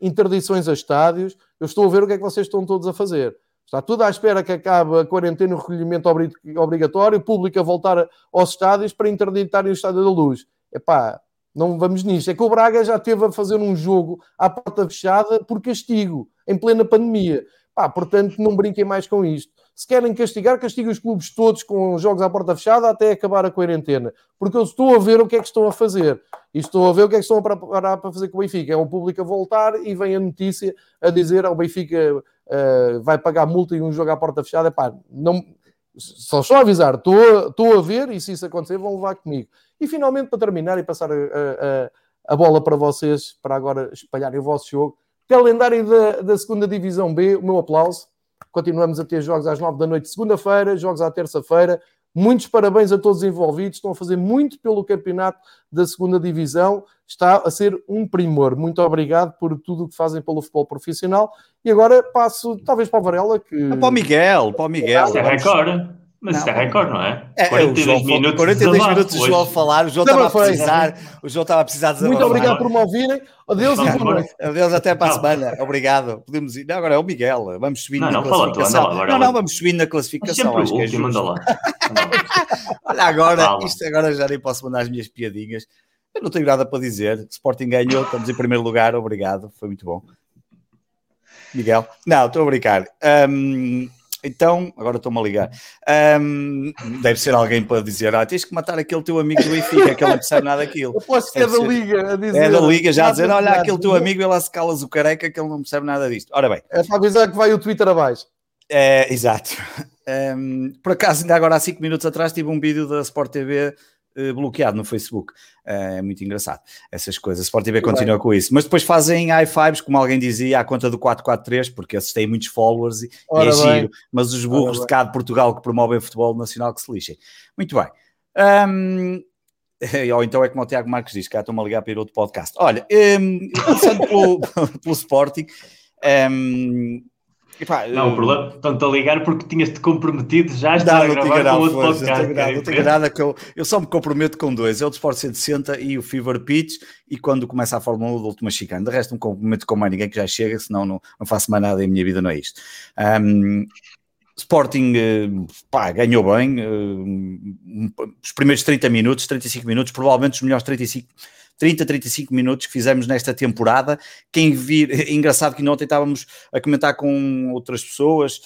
interdições a estádios, eu estou a ver o que é que vocês estão todos a fazer. Está tudo à espera que acabe a quarentena, o recolhimento obrigatório, o público a voltar aos estádios para interditarem o Estádio da Luz. Epá, não vamos nisto. É que o Braga já teve a fazer um jogo à porta fechada por castigo, em plena pandemia. Pá, portanto, não brinquem mais com isto. Se querem castigar, castiguem os clubes todos com jogos à porta fechada até acabar a quarentena. Porque eu estou a ver o que é que estão a fazer. E estou a ver o que é que estão a preparar para fazer com o Benfica. É o público a voltar e vem a notícia a dizer ao Benfica uh, vai pagar multa em um jogo à porta fechada. Pá, não... Só só avisar, estou, estou a ver e se isso acontecer vão levar comigo. E finalmente, para terminar e passar a, a, a bola para vocês, para agora espalharem o vosso jogo, calendário da, da segunda Divisão B, o meu aplauso. Continuamos a ter jogos às nove da noite, segunda-feira, jogos à terça-feira. Muitos parabéns a todos os envolvidos, estão a fazer muito pelo campeonato da segunda Divisão, está a ser um primor. Muito obrigado por tudo o que fazem pelo futebol profissional. E agora passo, talvez para o Varela. Que...
Para o Miguel, para o Miguel.
É recorde. Mas isso é recorde, não é? é 42
João, minutos, 42 minutos de João falar, o João estava a precisar, o João estava a precisar de
Muito obrigado por me ouvirem. Adeus e boa noite.
Adeus até para a semana. Obrigado. Podemos ir. Não, agora é o Miguel. Vamos subir não, na não, classificação. Fala tu, lá, não, não, vamos subir na classificação. Acho que é justo. lá. [laughs] Olha, agora, fala. isto agora já nem posso mandar as minhas piadinhas. Eu não tenho nada para dizer. Sporting ganhou, estamos em primeiro lugar. Obrigado, foi muito bom. Miguel? Não, estou a brincar. Um, então, agora estou-me a ligar. Um, deve ser alguém para dizer: Ah, tens que matar aquele teu amigo do Benfica, que ele não percebe nada daquilo.
Eu posso ser da Liga a dizer.
É da Liga já a dizer: Olha, aquele teu amigo, ele lá se calas o careca, que ele não percebe nada disto. Ora bem.
É para avisar que vai o Twitter abaixo.
É, exato. Um, por acaso, ainda agora há 5 minutos atrás, tive um vídeo da Sport TV bloqueado no Facebook. Eh, é muito engraçado essas coisas. Sport TV continua com isso. Mas depois fazem high fives, como alguém dizia, à conta do 443, porque esses têm muitos followers e, é giro. Mas os burros de cá de Portugal que promovem futebol nacional que se lixem. Muito bem. Um, [laughs] ou então é como o Tiago Marques diz, cá estou-me a ligar para ir outro podcast. Olha, um, passando pelo, [laughs] pelo Sporting, um,
Epá, não, o problema, estão-te a ligar porque tinhas-te comprometido já a estar a gravar com outro podcast. Não tenho,
não tenho nada que eu, eu só me comprometo com dois, é o Sport 160 e o Fever Pitch e quando começa a Fórmula 1 do último chicane. De resto não me comprometo com mais ninguém que já chega, senão não, não faço mais nada e a minha vida não é isto. Um, Sporting eh, pá, ganhou bem uh, os primeiros 30 minutos, 35 minutos, provavelmente os melhores 35 30, 35 minutos que fizemos nesta temporada. Quem vir, [laughs] engraçado que ontem estávamos a comentar com outras pessoas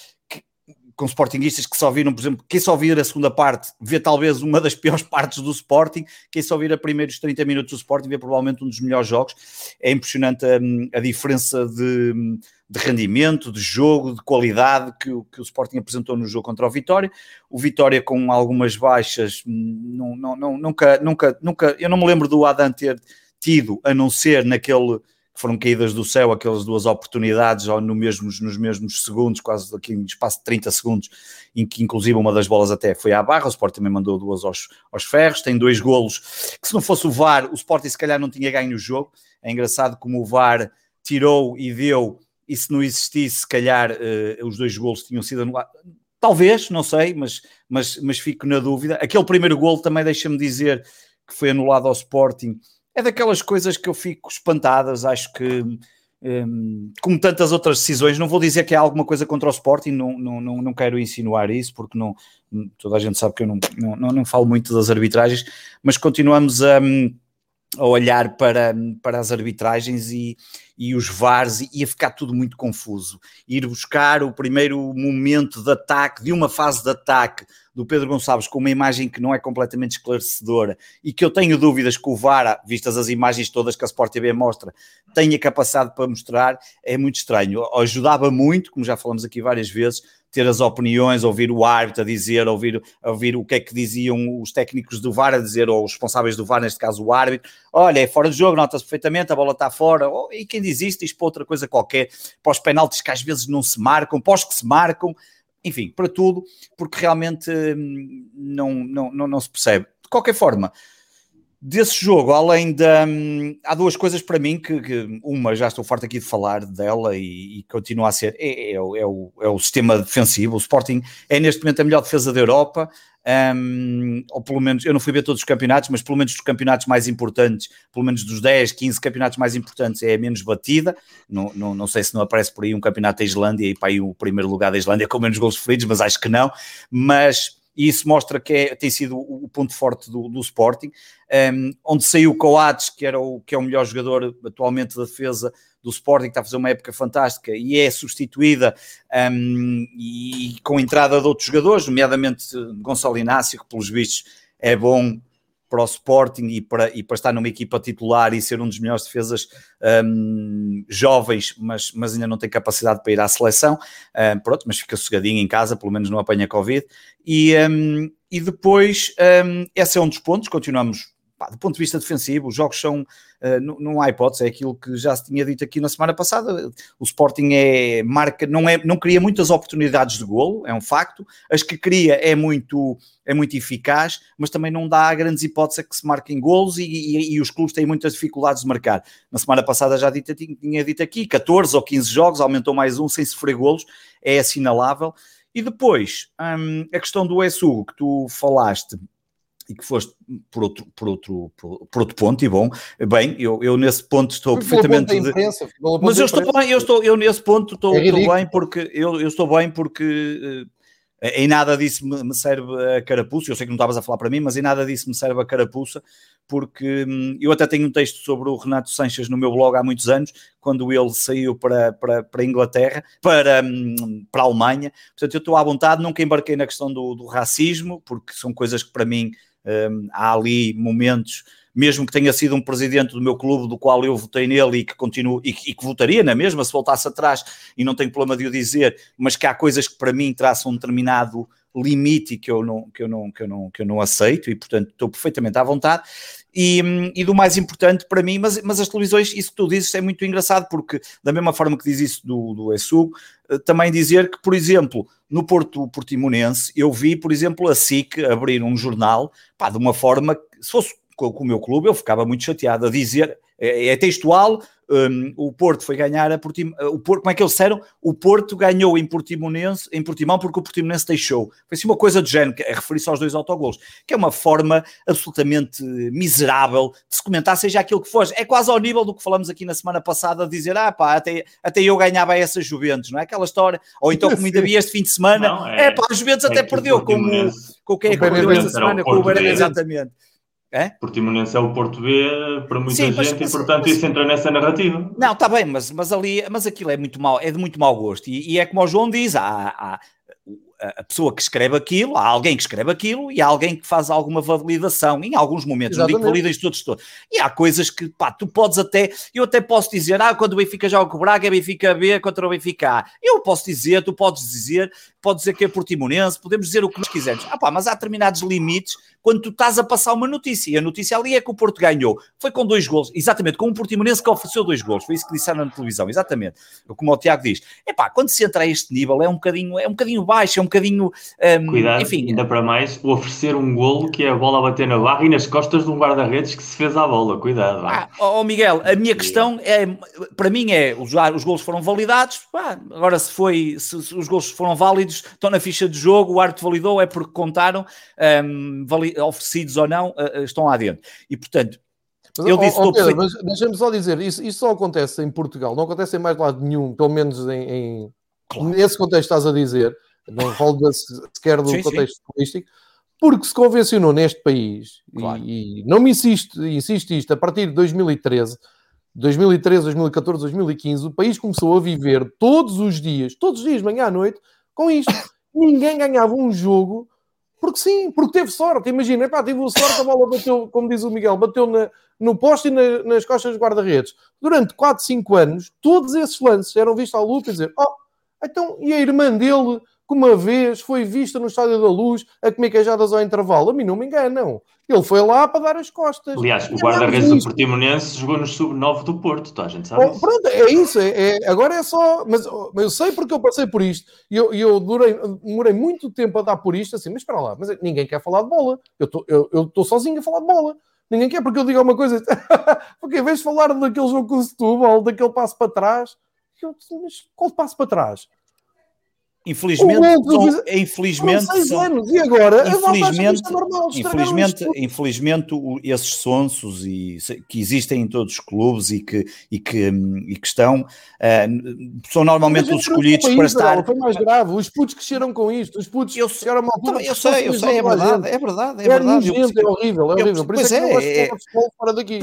com sportinguistas que só viram, por exemplo, quem só vir a segunda parte vê talvez uma das [laughs] piores partes do Sporting, quem só vir a primeiros 30 minutos do Sporting vê provavelmente um dos melhores jogos. É impressionante a, hum, a diferença de, hum, de, rendimento, de jogo, de qualidade que, que, o Sporting apresentou no jogo contra o Vitória. O Vitória com algumas baixas, não, não, não, nunca, nunca, nunca, eu não me lembro do Adam ter tido, a não ser naquele foram caídas do céu aquelas duas oportunidades ou no mesmos, nos mesmos segundos, quase aqui em espaço de 30 segundos, em que inclusive uma das bolas até foi à barra, o Sport também mandou duas aos, aos ferros, tem dois golos, que se não fosse o VAR, o Sporting se calhar não tinha ganho o jogo, é engraçado como o VAR tirou e deu, e se não existisse, se calhar uh, os dois golos tinham sido anulados, talvez, não sei, mas, mas, mas fico na dúvida, aquele primeiro golo também deixa-me dizer que foi anulado ao Sporting, é daquelas coisas que eu fico espantadas, acho que um, como tantas outras decisões, não vou dizer que é alguma coisa contra o Sporting, não, não, não, não quero insinuar isso, porque não, toda a gente sabe que eu não, não, não falo muito das arbitragens, mas continuamos a, a olhar para, para as arbitragens e, e os VARs e ia ficar tudo muito confuso. Ir buscar o primeiro momento de ataque, de uma fase de ataque, do Pedro Gonçalves com uma imagem que não é completamente esclarecedora e que eu tenho dúvidas que o VAR, vistas as imagens todas que a Sport TV mostra, tenha capacidade para mostrar, é muito estranho. Ajudava muito, como já falamos aqui várias vezes, ter as opiniões, ouvir o árbitro a dizer, ouvir, ouvir o que é que diziam os técnicos do VAR a dizer, ou os responsáveis do VAR, neste caso o árbitro, olha, é fora de jogo, nota-se perfeitamente, a bola está fora, e quem diz isto diz para outra coisa qualquer, para os penaltis que às vezes não se marcam, para os que se marcam, enfim, para tudo, porque realmente hum, não, não, não, não se percebe. De qualquer forma, desse jogo, além da. Hum, há duas coisas para mim que, que, uma já estou farto aqui de falar dela e, e continua a ser: é, é, é, o, é o sistema defensivo. O Sporting é neste momento a melhor defesa da Europa um, ou pelo menos, eu não fui ver todos os campeonatos, mas pelo menos dos campeonatos mais importantes, pelo menos dos 10, 15 campeonatos mais importantes, é a menos batida. Não, não, não sei se não aparece por aí um campeonato da Islândia e para aí o primeiro lugar da Islândia com menos gols feridos, mas acho que não. Mas isso mostra que é, tem sido o ponto forte do, do Sporting, um, onde saiu Coates, que, era o, que é o melhor jogador atualmente da defesa do Sporting, que está a fazer uma época fantástica e é substituída um, e com a entrada de outros jogadores, nomeadamente Gonçalo Inácio, que pelos vistos é bom para o Sporting e para, e para estar numa equipa titular e ser um dos melhores defesas um, jovens, mas, mas ainda não tem capacidade para ir à seleção. Um, pronto, mas fica sossegadinho em casa, pelo menos não apanha Covid. E, um, e depois, um, esse é um dos pontos, continuamos pá, do ponto de vista defensivo, os jogos são, uh, não, há hipótese, é aquilo que já se tinha dito aqui na semana passada, o Sporting é, marca, não, é, não cria muitas oportunidades de golo, é um facto, as que cria é muito, é muito eficaz, mas também não dá grandes hipóteses a que se marquem golos e, e, e, os clubes têm muitas dificuldades de marcar. Na semana passada já dito, tinha dito aqui, 14 ou 15 jogos, aumentou mais um sem sofrer golos, é assinalável. E depois, hum, a questão do ESU que tu falaste, e que foste por outro, por outro, por, outro ponto, e bom, bem, eu, eu nesse ponto estou perfeitamente. Imprensa, de... Mas eu estou bem, eu estou, eu nesse ponto estou, é estou bem porque eu, eu estou bem porque uh, em nada disso me, serve a carapuça. Eu sei que não estavas a falar para mim, mas em nada disso me serve a carapuça, porque hum, eu até tenho um texto sobre o Renato Sanches no meu blog há muitos anos, quando ele saiu para, para, para a Inglaterra, para, hum, para a Alemanha. Portanto, eu estou à vontade, nunca embarquei na questão do, do racismo, porque são coisas que para mim hum, há ali momentos mesmo que tenha sido um presidente do meu clube, do qual eu votei nele e que continuo e, e, que votaria na mesma se voltasse atrás, e não tenho problema de o dizer, mas que há coisas que para mim traçam um determinado limite que eu não, que eu não, que eu não, que eu não aceito, e portanto estou perfeitamente à vontade. E, e, do mais importante para mim, mas, mas as televisões, isso que tu dizes é muito engraçado, porque da mesma forma que diz isso do, do ESUG, eh, também dizer que, por exemplo, no Porto Portimonense, eu vi, por exemplo, a SIC abrir um jornal, pá, de uma forma, se fosse com, com o meu clube, eu ficava muito chateado a dizer, é, é textual, um, o Porto foi ganhar a Portim, o Porto, como é que eles disseram? O Porto ganhou em Portimonense, em Portimão porque o Portimonense deixou. Foi assim uma coisa do género, que é referir-se aos dois autogolos, que é uma forma absolutamente miserável de se comentar, seja aquilo que for. É quase ao nível do que falamos aqui na semana passada, de dizer, ah pá, até, até eu ganhava essa Juventus, não é? Aquela história. Ou então, como ainda vi este fim de semana, não, é, é pá, a Juventus é até perdeu, como, com quem é que perdeu esta semana, com o Exatamente.
É? Portimonense é o Porto B para muita Sim, gente mas, e, portanto, mas, isso entra nessa narrativa.
Não, está bem, mas, mas ali, mas aquilo é muito mal, é de muito mau gosto. E, e é como o João diz, há, há, a pessoa que escreve aquilo, há alguém que escreve aquilo e há alguém que faz alguma validação, em alguns momentos, Exatamente. não digo valida isto todos, todos. E há coisas que, pá, tu podes até, eu até posso dizer, ah, quando o Benfica joga com o Braga, é Benfica B contra o Benfica A. Eu posso dizer, tu podes dizer, podes dizer que é Portimonense, podemos dizer o que nós quisermos. Ah pá, mas há determinados limites quando tu estás a passar uma notícia. E a notícia ali é que o Porto ganhou. Foi com dois gols, exatamente, com um Portimonense que ofereceu dois gols. Foi isso que disseram na televisão, exatamente. Como o Tiago diz. É pá, quando se entra a este nível é um bocadinho, é um bocadinho baixo, é um bocadinho. Um,
Cuidado, enfim. ainda para mais, o oferecer um golo que é a bola a bater na barra e nas costas de um guarda-redes que se fez à bola. Cuidado.
Ah, oh Miguel, a minha questão é, para mim é, os, os gols foram validados. Pá, agora se foi, se, se os gols foram válidos, estão na ficha de jogo, o árbitro validou, é porque contaram, um, oferecidos ou não, uh, estão lá dentro. E portanto,
mas, eu disse, oh, Pedro, mas deixa-me só dizer, isso, isso só acontece em Portugal, não acontece em mais lado nenhum, pelo menos em, em claro. nesse contexto estás a dizer, não falo sequer do sim, contexto sim. político, porque se convencionou neste país, claro. e, e, não me insiste, insisto isto, a partir de 2013, 2013, 2014, 2015, o país começou a viver todos os dias, todos os dias, manhã à noite, com isto. [laughs] Ninguém ganhava um jogo porque sim, porque teve sorte. Imagina, epá, teve sorte, a bola bateu, como diz o Miguel, bateu na, no poste e na, nas costas dos guarda-redes. Durante 4, 5 anos, todos esses lances eram vistos à luz e dizer, oh, então, e a irmã dele, que uma vez foi vista no Estádio da Luz a comer queijadas ao intervalo? A mim não me enganam. Ele foi lá para dar as costas.
Aliás, o guarda-redes do Portimonense jogou no sub-9 do Porto, tá? a gente sabe.
Oh, pronto, é isso. É, é, agora é só. Mas, mas, eu sei porque eu passei por isto. E eu, eu durei, demorei muito tempo a dar por isto assim. Mas espera lá, mas ninguém quer falar de bola. Eu estou eu, eu sozinho a falar de bola. Ninguém quer porque eu digo uma coisa. [laughs] porque em vez de falar daquele jogo com o Setúbal, daquele passo para trás. Eu, mas qual passo para trás?
Infelizmente, são, infelizmente, são,
anos, e agora?
Infelizmente, normal, infelizmente, infelizmente, esses sonsos e, que existem em todos os clubes e que, e que, e que estão uh, são normalmente os escolhidos para estar.
Foi mais grave, os putos cresceram com isto, os putos
eu, chegaram uma altura. Eu sei, eu sei, é verdade, é verdade, é, é verdade.
é horrível, é horrível. Por isso é, é, é, fora daqui.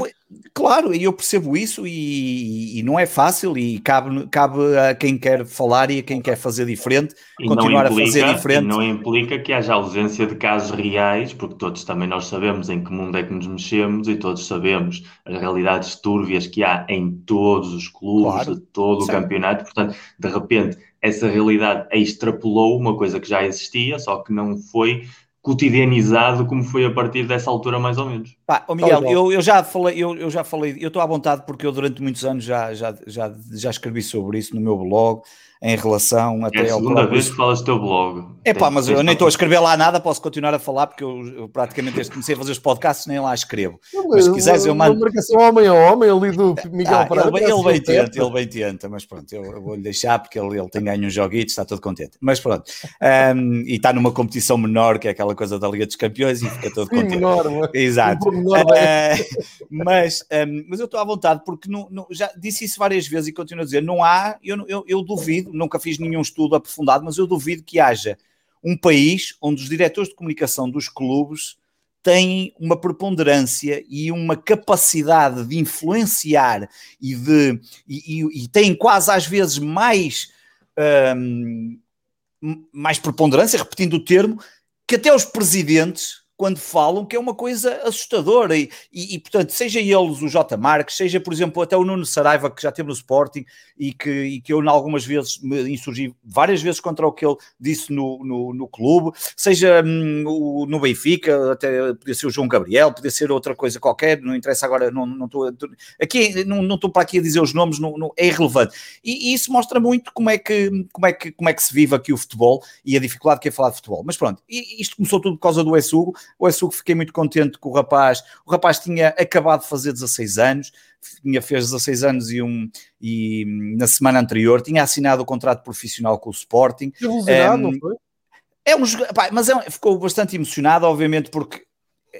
Claro, e eu percebo isso e, e não é fácil e cabe, cabe a quem quer falar e a quem quer fazer diferente
e continuar implica, a fazer diferente. não implica que haja ausência de casos reais, porque todos também nós sabemos em que mundo é que nos mexemos e todos sabemos as realidades túrbias que há em todos os clubes, claro. de todo Sim. o campeonato. Portanto, de repente, essa realidade extrapolou uma coisa que já existia, só que não foi cotidianizado como foi a partir dessa altura mais ou menos.
Pá, oh Miguel, eu, eu, já falei, eu, eu já falei, eu estou à vontade porque eu durante muitos anos já, já, já, já escrevi sobre isso no meu blog, em relação
até é a segunda próprio... vez que falas do teu blog.
É pá, mas eu nem estou a escrever lá nada, posso continuar a falar, porque eu, eu praticamente desde que comecei a fazer os podcasts nem lá escrevo. Mas se quiseres eu mando... Uma
marcação homem a homem ali do Miguel ah,
Ele, ele bem tenta, ele bem tenta, mas pronto, eu, eu vou-lhe deixar porque ele, ele tem ganho um joguito, está todo contente. Mas pronto, um, e está numa competição menor, que é aquela coisa da Liga dos Campeões e fica todo contente. Menor, Exato. Menor, uh, mas, um, mas eu estou à vontade porque não, não, já disse isso várias vezes e continuo a dizer, não há, eu, eu, eu duvido, nunca fiz nenhum estudo aprofundado, mas eu duvido que haja um país onde os diretores de comunicação dos clubes têm uma preponderância e uma capacidade de influenciar e de e, e, e têm quase às vezes mais um, mais preponderância, repetindo o termo, que até os presidentes quando falam que é uma coisa assustadora e, e, e, portanto, seja eles o J. Marques, seja, por exemplo, até o Nuno Saraiva, que já teve no Sporting e que, e que eu, algumas vezes, me insurgi várias vezes contra o que ele disse no, no, no clube, seja hum, o, no Benfica, até podia ser o João Gabriel, podia ser outra coisa qualquer, não interessa agora, não, não estou aqui, não, não estou para aqui a dizer os nomes, não, não é irrelevante. E, e, isso mostra muito como é, que, como, é que, como é que se vive aqui o futebol e a dificuldade que é falar de futebol. Mas pronto, isto começou tudo por causa do Essugo, o Açúcar fiquei muito contente com o rapaz. O rapaz tinha acabado de fazer 16 anos, tinha fez 16 anos e, um, e na semana anterior tinha assinado o contrato profissional com o Sporting.
Um, não foi?
É um pá, mas é, ficou bastante emocionado, obviamente, porque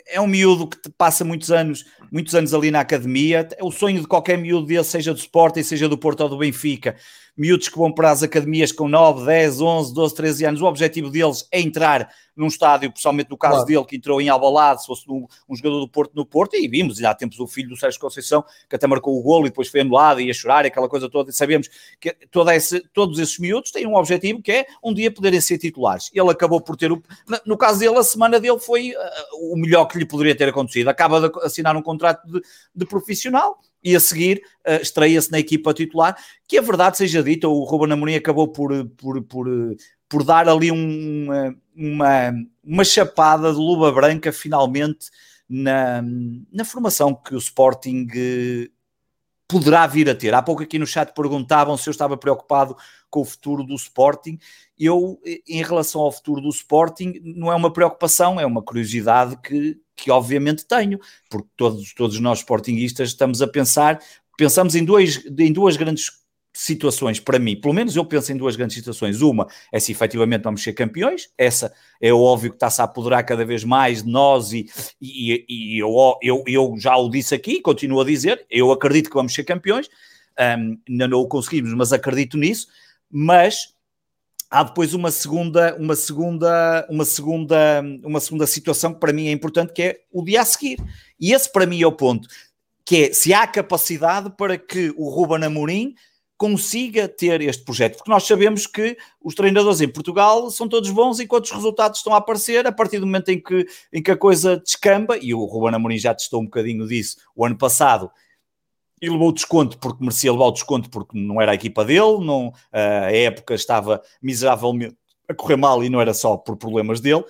é um miúdo que passa muitos anos, muitos anos ali na academia. É o sonho de qualquer miúdo dele, seja do Sporting, seja do Porto ou do Benfica. Miúdos que vão para as academias com 9, 10, 11, 12, 13 anos. O objetivo deles é entrar num estádio, pessoalmente no caso claro. dele, que entrou em Albalade, se fosse um, um, jogador do Porto no Porto, e vimos, e há tempos o filho do Sérgio Conceição, que até marcou o golo e depois foi anulado e ia chorar aquela coisa toda, e sabemos que toda esse, todos esses miúdos têm um objetivo que é um dia poderem ser titulares. Ele acabou por ter, o, no caso dele, a semana dele foi uh, o melhor que lhe poderia ter acontecido. Acaba de assinar um contrato de, de profissional, e a seguir uh, estreia-se na equipa titular, que a verdade seja dita, o Ruben Amorim acabou por, por, por, por dar ali um, uma, uma chapada de luva branca finalmente na, na formação que o Sporting eh, poderá vir a ter. Há pouco aqui no chat perguntavam se eu estava preocupado com o futuro do Sporting. Eu, em relação ao futuro do Sporting, não é uma preocupação, é uma curiosidade que, que obviamente tenho, porque todos, todos nós sportinguistas estamos a pensar, pensamos em, dois, em duas grandes situações para mim, pelo menos eu penso em duas grandes situações. Uma é se efetivamente vamos ser campeões, essa é óbvio que está-se a apoderar cada vez mais de nós e, e, e eu, eu, eu, já o disse aqui, continuo a dizer, eu acredito que vamos ser campeões, um, ainda não o conseguimos, mas acredito nisso, mas há depois uma segunda, uma segunda, uma segunda, uma segunda situação que para mim é importante, que é o dia a seguir. E esse para mim é o ponto, que é se há capacidade para que o Ruben Amorim consiga ter este projeto, porque nós sabemos que os treinadores em Portugal são todos bons enquanto os resultados estão a aparecer, a partir do momento em que, em que a coisa descamba, e o Ruben Amorim já testou um bocadinho disso o ano passado, e levou desconto porque merecia levar o desconto porque não era a equipa dele, não, a época estava miseravelmente a correr mal e não era só por problemas dele.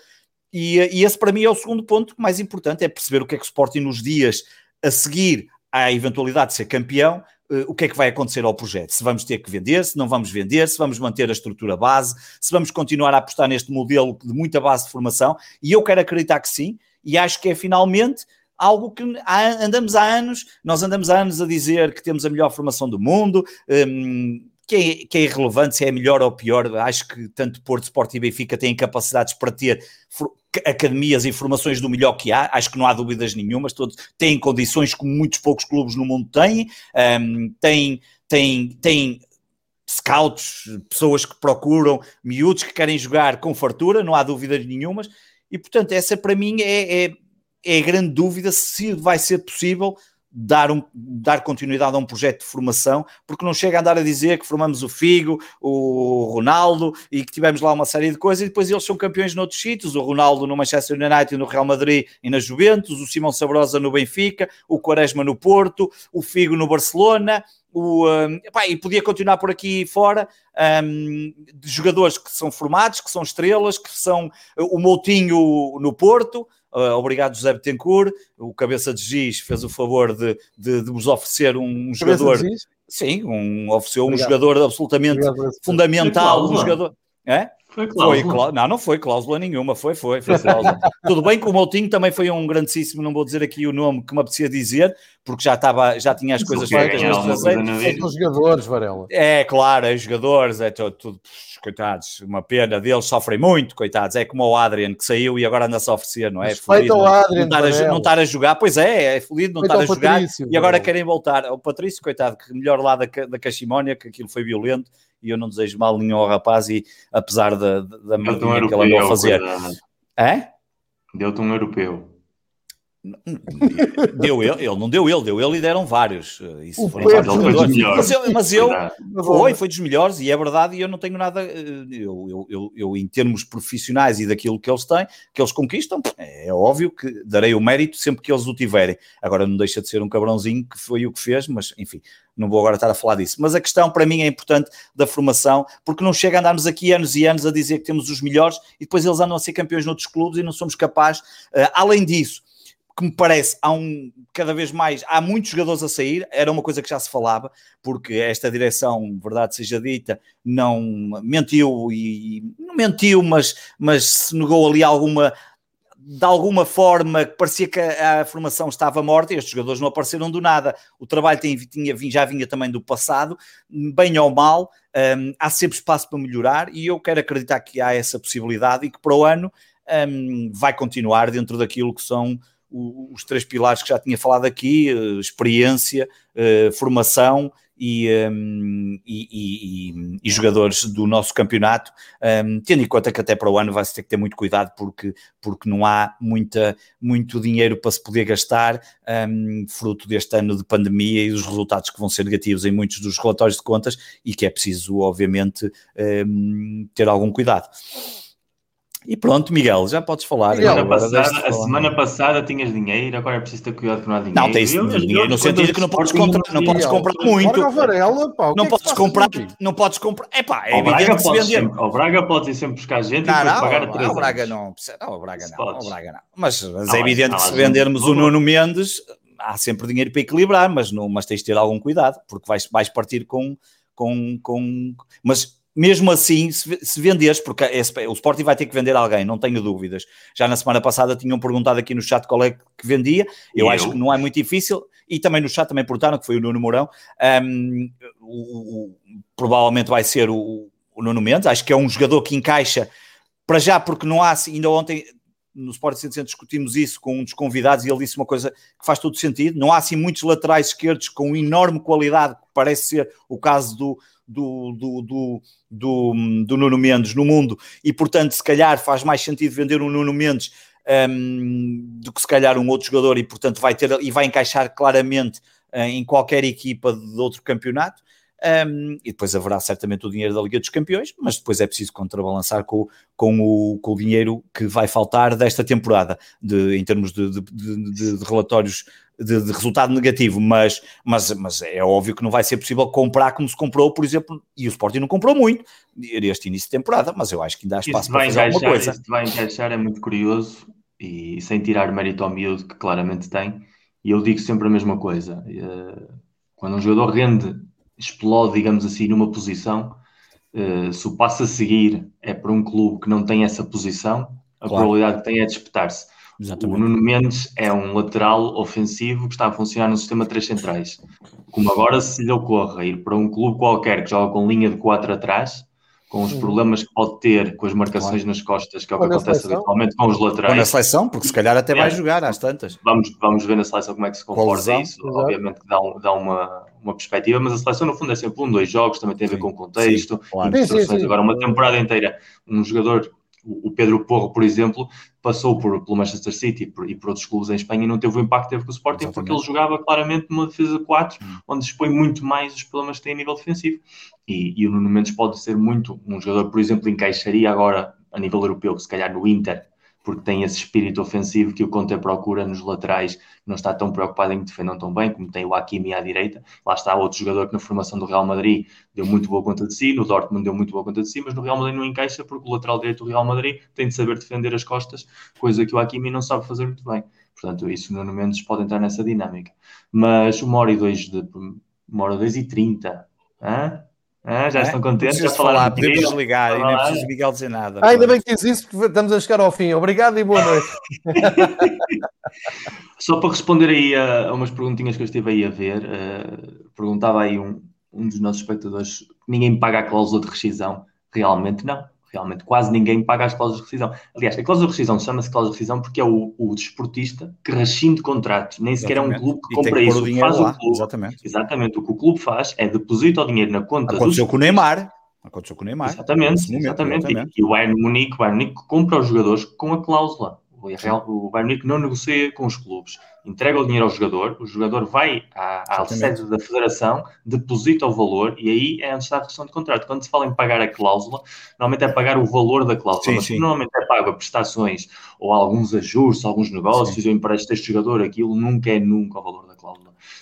E, e esse para mim é o segundo ponto mais importante, é perceber o que é que o Sporting nos dias a seguir à eventualidade de ser campeão, uh, o que é que vai acontecer ao projeto. Se vamos ter que vender, se não vamos vender, se vamos manter a estrutura base, se vamos continuar a apostar neste modelo de muita base de formação, e eu quero acreditar que sim, e acho que é finalmente algo que andamos há anos, nós andamos há anos a dizer que temos a melhor formação do mundo, um, que, é, que é irrelevante se é melhor ou pior. Acho que tanto Porto, Sport e Benfica têm capacidades para ter academias e formações do melhor que há, acho que não há dúvidas nenhumas, todos têm condições como muitos poucos clubes no mundo têm, um, têm, têm, têm scouts, pessoas que procuram miúdos que querem jogar com fartura, não há dúvidas nenhumas, e portanto essa para mim é, é é grande dúvida se vai ser possível dar, um, dar continuidade a um projeto de formação, porque não chega a andar a dizer que formamos o Figo, o Ronaldo e que tivemos lá uma série de coisas e depois eles são campeões noutros sítios, o Ronaldo no Manchester United, no Real Madrid e na Juventus, o Simão Sabrosa no Benfica, o Quaresma no Porto, o Figo no Barcelona, o, um, epá, e podia continuar por aqui fora um, de jogadores que são formados, que são estrelas, que são o Moutinho no Porto, Uh, obrigado, José Betancourt. O cabeça de giz fez o favor de, de, de vos oferecer um, jogador. Sim, um, ofereceu obrigado. um jogador absolutamente obrigado. fundamental. Um jogador. É? Foi cláusula. Foi, não, não foi cláusula nenhuma, foi, foi, foi cláusula. [laughs] Tudo bem que o Moutinho também foi um grandíssimo, não vou dizer aqui o nome que me apetecia dizer, porque já estava, já tinha as coisas feitas
nos traseiros. São jogadores, Varela.
É, claro, é jogadores, é tudo, tudo, coitados, uma pena deles, sofrem muito, coitados, é como o Adrian que saiu e agora anda-se a oferecer, não é?
Feliz, não,
Adrian, não, estar a, não estar a jogar, pois é, é feliz não estar a jogar Patrício, e agora querem voltar. O Patrício, coitado, que melhor lá da, da Cachimónia, que aquilo foi violento, e eu não desejo mal nenhum ao rapaz, e apesar da, da que ele andou a fazer. É?
Deu-te um europeu.
Deu ele, ele não deu ele, deu ele e deram vários. Isso o foram vários jogadores. Mas eu, mas eu foi, foi dos melhores e é verdade. E eu não tenho nada. Eu, eu, eu, eu, em termos profissionais e daquilo que eles têm, que eles conquistam, é óbvio que darei o mérito sempre que eles o tiverem. Agora não deixa de ser um cabrãozinho que foi o que fez, mas enfim, não vou agora estar a falar disso. Mas a questão para mim é importante da formação, porque não chega a andarmos aqui anos e anos a dizer que temos os melhores e depois eles andam a ser campeões noutros clubes e não somos capazes. Uh, além disso que me parece, há um, cada vez mais, há muitos jogadores a sair, era uma coisa que já se falava, porque esta direção, verdade seja dita, não mentiu e, não mentiu, mas, mas se negou ali alguma, de alguma forma, parecia que a, a, formação estava morta e estes jogadores não apareceram do nada. O trabalho tem, tinha, já vinha também do passado, bem ou mal, um, há sempre espaço para melhorar e eu quero acreditar que há essa possibilidade e que para o ano um, vai continuar dentro daquilo que são os três pilares que já tinha falado aqui: experiência, formação e, um, e, e, e, jogadores do nosso campeonato, um, tendo em conta que até para o ano vai-se ter que ter muito cuidado porque, porque não há muita, muito dinheiro para se poder gastar, um, fruto deste ano de pandemia e dos resultados que vão ser negativos em muitos dos relatórios de contas e que é preciso, obviamente, ter algum cuidado. E pronto, Miguel, já podes falar.
Miguel, agora, passada, a semana passada tinhas dinheiro, agora é preciso ter cuidado que não há dinheiro.
Não, tens dinheiro no sentido que não podes comprar, não podes comprar muito.
Varela, pá,
não, é podes comprar, não podes comprar. É pá, é
evidente que se vender. O Braga pode ir sempre buscar gente
não,
e
não,
pagar a
três. O Braga não, não, o Braga não, o Braga não. Mas, mas é evidente que se vendermos o Nuno Mendes, há sempre dinheiro para equilibrar, mas, não, mas tens de ter algum cuidado, porque vais, vais partir com, com, com. Mas mesmo assim, se, se venderes, porque esse, o Sporting vai ter que vender alguém, não tenho dúvidas. Já na semana passada tinham perguntado aqui no chat qual é que vendia, eu, eu? acho que não é muito difícil, e também no chat também perguntaram, que foi o Nuno Mourão, um, o, o, provavelmente vai ser o, o Nuno Mendes, acho que é um jogador que encaixa, para já, porque não há, assim, ainda ontem no Sport Center discutimos isso com um dos convidados e ele disse uma coisa que faz todo sentido, não há assim muitos laterais esquerdos com enorme qualidade, que parece ser o caso do, do, do, do, do, do Nuno Mendes no mundo e, portanto, se calhar faz mais sentido vender um Nuno Mendes um, do que se calhar um outro jogador e, portanto, vai ter e vai encaixar claramente uh, em qualquer equipa de outro campeonato. Um, e depois haverá certamente o dinheiro da Liga dos Campeões, mas depois é preciso contrabalançar com, com, o, com o dinheiro que vai faltar desta temporada, de, em termos de, de, de relatórios de, de, resultado negativo, mas, mas, mas é óbvio que não vai ser possível comprar como se comprou, por exemplo, e o Sporting não comprou muito este início de temporada, mas eu acho que ainda há espaço para fazer alguma coisa.
Isso vai encaixar, é muito curioso e sem tirar mérito ao miúdo que claramente tem, e eu digo sempre a mesma coisa, eh, quando um jogador rende, explode, digamos assim, numa posição, eh, se o passo a seguir é para um clube que não tem essa posição, a claro. probabilidade que tem é disputar-se Exatamente. O Nuno Mendes é um lateral ofensivo que está a funcionar no sistema 3 centrais. Como agora, se lhe ocorra ir para um clube qualquer que joga com linha de 4 atrás, com os problemas que pode ter com as marcações claro. nas costas, que é o que acontece seleção. habitualmente com os laterais. Ou
na seleção, porque se calhar até é. vai jogar às tantas.
Vamos, vamos ver na seleção como é que se comporta isso. Exato. Obviamente que dá, um, dá uma, uma perspectiva, mas a seleção no fundo é sempre um, dois jogos, também tem a ver sim, com o contexto, sim, claro. instruções. Agora, uma temporada inteira, um jogador o Pedro Porro, por exemplo, passou por, pelo Manchester City e por, e por, outros clubes em Espanha e não teve o impacto que teve com o Sporting Exatamente. porque ele jogava claramente numa defesa 4, hum. onde expõe muito mais os problemas que tem a nível defensivo. E, e o Nuno Mendes pode ser muito um jogador, por exemplo, encaixaria agora a nível europeu, se calhar no Inter, porque tem esse espírito ofensivo que o Conte procura nos laterais, não está tão preocupado em que defendam tão bem, como tem o Hakimi à direita. Lá está outro jogador que na formação do Real Madrid deu muito boa conta de si, no Dortmund deu muito boa conta de si, mas no Real Madrid não encaixa porque o lateral direito do Real Madrid tem de saber defender as costas, coisa que o Hakimi não sabe fazer muito bem. Portanto, isso no Mendes pode entrar nessa dinâmica. Mas uma hora e dois de uma hora e dois e trinta, hein? Ah, já é? estão contentes? Já
falar, podemos desligar e nem preciso Miguel dizer nada.
Ah, ainda bem que diz isso, porque estamos a chegar ao fim. Obrigado e boa noite. [laughs]
Só para responder aí a, a, umas perguntinhas que eu estive aí a ver, uh, perguntava aí um, um dos nossos espectadores: ninguém paga a cláusula de rescisão? Realmente não realmente quase ninguém paga as cláusulas de rescisão. Aliás, a cláusula de rescisão chama-se cláusula de rescisão porque é o, o desportista que rescinde contratos, nem sequer Exatamente. é um clube que compra que isso. O faz lá. o clube, Exatamente. Exatamente. O que o clube faz é deposita o dinheiro na conta
Aconteceu com o Neymar. Aconteceu com o Neymar.
Exatamente. Momento, exatamente. exatamente. E, e o Bayern Munique, o Bayern Munique compra os jogadores com a cláusula. O, Real, o Bayern Munique não negocia com os clubes. Entrega o dinheiro ao jogador, o jogador vai à, à sede da federação, deposita o valor e aí é onde está a questão de contrato. Quando se fala em pagar a cláusula, normalmente é pagar o valor da cláusula, sim, mas sim. normalmente é pago a prestações ou alguns ajustes, alguns negócios, sim. eu empresto este jogador, aquilo nunca é nunca o valor da cláusula.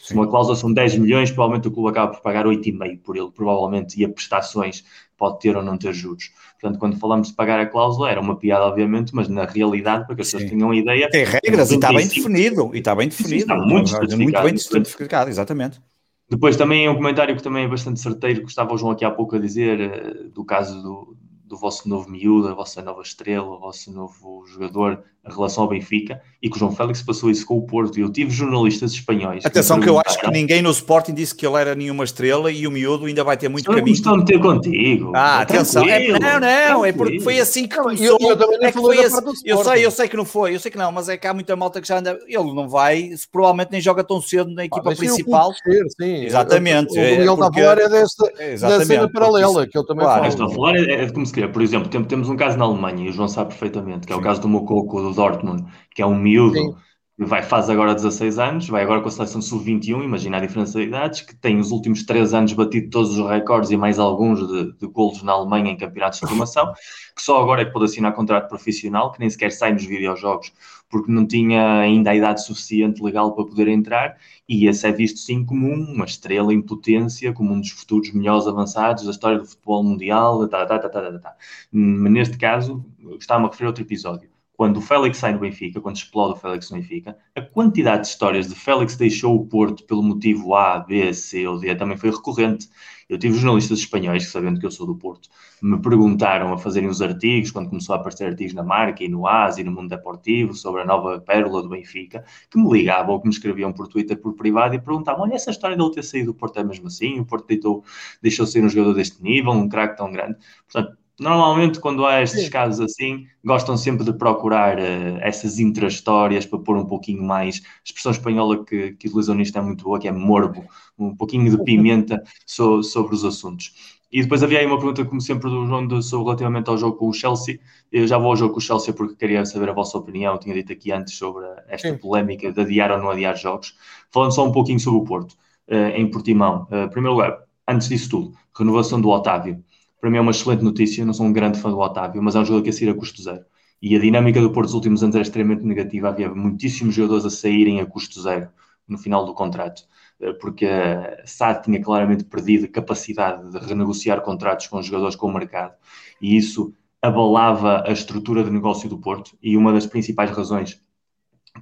Se uma cláusula são 10 milhões, provavelmente o clube acaba por pagar 8,5 por ele, provavelmente, e a prestações pode ter ou não ter juros. Portanto, quando falamos de pagar a cláusula, era uma piada, obviamente, mas na realidade, para que as pessoas tenham ideia.
Tem regras e está bem definido. E está bem definido. Está muito, muito bem especificado, exatamente.
Depois também é um comentário que também é bastante certeiro, que estava o João aqui há pouco a dizer, eh, do caso do, do vosso novo miúdo, a vossa nova estrela, o vosso novo jogador, a relação ao Benfica, e que o João Félix passou isso com o Porto. Eu tive jornalistas espanhóis.
Atenção, que, que eu acho que ninguém no Sporting disse que ele era nenhuma estrela e o miúdo ainda vai ter muito caminho.
Estou a meter contigo.
Ah, atenção. É, não, não, é porque foi assim que começou. Eu, eu também é foi assim, eu sei, eu sei que não foi, eu sei que não, mas é que há muita malta que já anda. Ele não vai, provavelmente nem joga tão cedo na equipa ah, principal. Ser, sim. Exatamente.
O Miguel está a falar é desta, da cena paralela, que eu também claro, falo.
Estou a falar é, é como se quer, por exemplo, temos um caso na Alemanha, e o João sabe perfeitamente, que é o caso do Mococo, do Dortmund, que é um miúdo. Sim vai, faz agora 16 anos, vai agora com a seleção sub-21, imagina a diferença de idades, que tem os últimos 3 anos batido todos os recordes e mais alguns de, de golos na Alemanha em campeonatos de formação, [laughs] que só agora é que pode assinar contrato profissional, que nem sequer sai nos videojogos, porque não tinha ainda a idade suficiente legal para poder entrar, e esse é visto sim como uma estrela em potência, como um dos futuros melhores avançados da história do futebol mundial, tá, tá, tá, tá, tá, tá. neste caso, estava-me a referir a outro episódio quando o Félix sai do Benfica, quando explode o Félix no Benfica, a quantidade de histórias de Félix deixou o Porto pelo motivo A, B, C ou D também foi recorrente. Eu tive jornalistas espanhóis que, sabendo que eu sou do Porto, me perguntaram a fazerem os artigos, quando começou a aparecer artigos na marca e no AS e no Mundo Deportivo, sobre a nova pérola do Benfica, que me ligavam ou que me escreviam por Twitter, por privado, e perguntavam: olha, essa história dele ter saído do Porto é mesmo assim? O Porto deitou, deixou ser um jogador deste nível, um craque tão grande. Portanto, Normalmente, quando há estes Sim. casos assim, gostam sempre de procurar uh, essas intra-histórias para pôr um pouquinho mais. A expressão espanhola que, que utilizam nisto é muito boa, que é morbo, um pouquinho de pimenta so, sobre os assuntos. E depois havia aí uma pergunta, como sempre, do João de, sobre relativamente ao jogo com o Chelsea. Eu já vou ao jogo com o Chelsea porque queria saber a vossa opinião. Eu tinha dito aqui antes sobre esta Sim. polémica de adiar ou não adiar jogos. Falando só um pouquinho sobre o Porto, uh, em Portimão. Uh, primeiro lugar, antes disso tudo, renovação do Otávio para mim é uma excelente notícia. Não sou um grande fã do Otávio, mas é um jogador que a sair a custo zero. E a dinâmica do Porto nos últimos anos era extremamente negativa. Havia muitíssimos jogadores a saírem a custo zero no final do contrato, eh, porque a SAD tinha claramente perdido a capacidade de renegociar contratos com os jogadores com o mercado. E isso abalava a estrutura de negócio do Porto. E uma das principais razões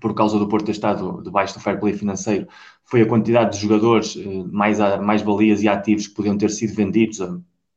por causa do Porto ter estado debaixo do fair play financeiro, foi a quantidade de jogadores eh, mais, mais valias e ativos que podiam ter sido vendidos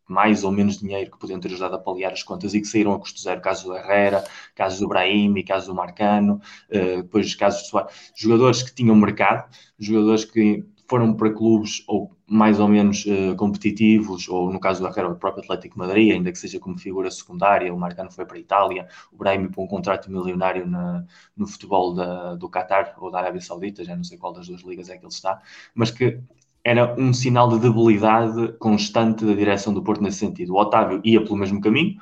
mais ou menos dinheiro que podiam ter ajudado a paliar as contas e que saíram a custo zero, caso do Herrera, caso do Brahim, caso do Marcano, uh, depois casos de Soares, jogadores que tinham mercado, jogadores que foram para clubes ou mais ou menos uh, competitivos, ou no caso do Herrera, o próprio Atlético Madrid, ainda que seja como figura secundária, o Marcano foi para a Itália, o Brahim para um contrato milionário na, no futebol da, do Qatar ou da Arábia Saudita, já não sei qual das duas ligas é que ele está, mas que era um sinal de debilidade constante da direção do Porto nesse sentido. O Otávio ia pelo mesmo caminho,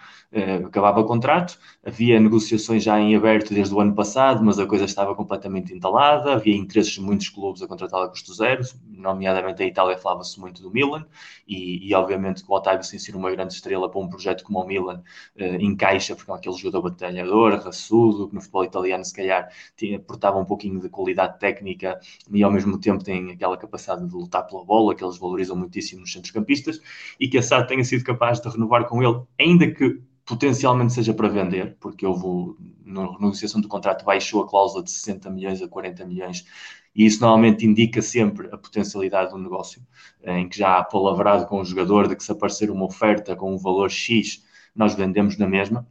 acabava o contrato, havia negociações já em aberto desde o ano passado, mas a coisa estava completamente entalada, havia interesses de muitos clubes a contratá-lo a custo zero, nomeadamente a Itália falava-se muito do Milan, e, e, obviamente que o Otávio sem ser uma grande estrela para um projeto como o Milan eh, encaixa, porque é aquele jogador batalhador, raçudo, que no futebol italiano se calhar tinha, portava um pouquinho de qualidade técnica e ao mesmo tempo tem aquela capacidade de lutar pela bola, que eles valorizam muitíssimo nos centrocampistas, e que a SAD tenha sido capaz de renovar com ele, ainda que potencialmente seja para vender, porque houve, na negociação do contrato, baixou a cláusula de 60 milhões a 40 milhões, e isso normalmente indica sempre a potencialidade do negócio, em que já há palavrado com o jogador de que se aparecer uma oferta com um valor X, nós vendemos na mesma,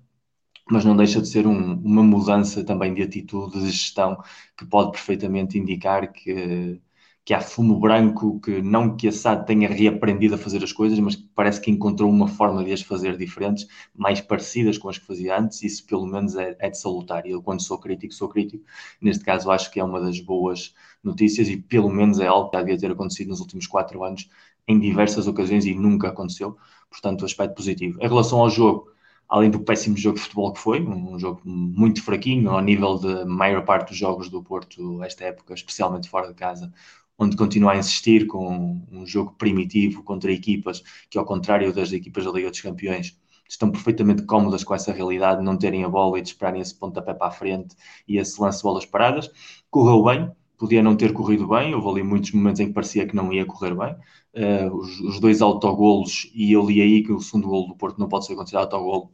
mas não deixa de ser um, uma mudança também de atitude, de gestão, que pode perfeitamente indicar que que há fumo branco, que não que a SAD tenha reaprendido a fazer as coisas, mas parece que encontrou uma forma de as fazer diferentes, mais parecidas com as que fazia antes, isso pelo menos é, é de salutar. E eu, quando sou crítico, sou crítico. Neste caso, acho que é uma das boas notícias e pelo menos é algo que já devia ter acontecido nos últimos quatro anos, em diversas ocasiões e nunca aconteceu. Portanto, aspecto positivo. Em relação ao jogo, além do péssimo jogo de futebol que foi, um jogo muito fraquinho, ao nível da maior parte dos jogos do Porto, esta época, especialmente fora de casa, onde continua a insistir com um jogo primitivo contra equipas que, ao contrário das equipas da Liga dos Campeões, estão perfeitamente cómodas com essa realidade, de não terem a bola e de esperarem esse pontapé para a frente e esse lance de bolas paradas. Correu bem, podia não ter corrido bem, houve ali muitos momentos em que parecia que não ia correr bem. Uh, os, os, dois autogolos, e eu li aí que o segundo golo do Porto não pode ser considerado autogolo,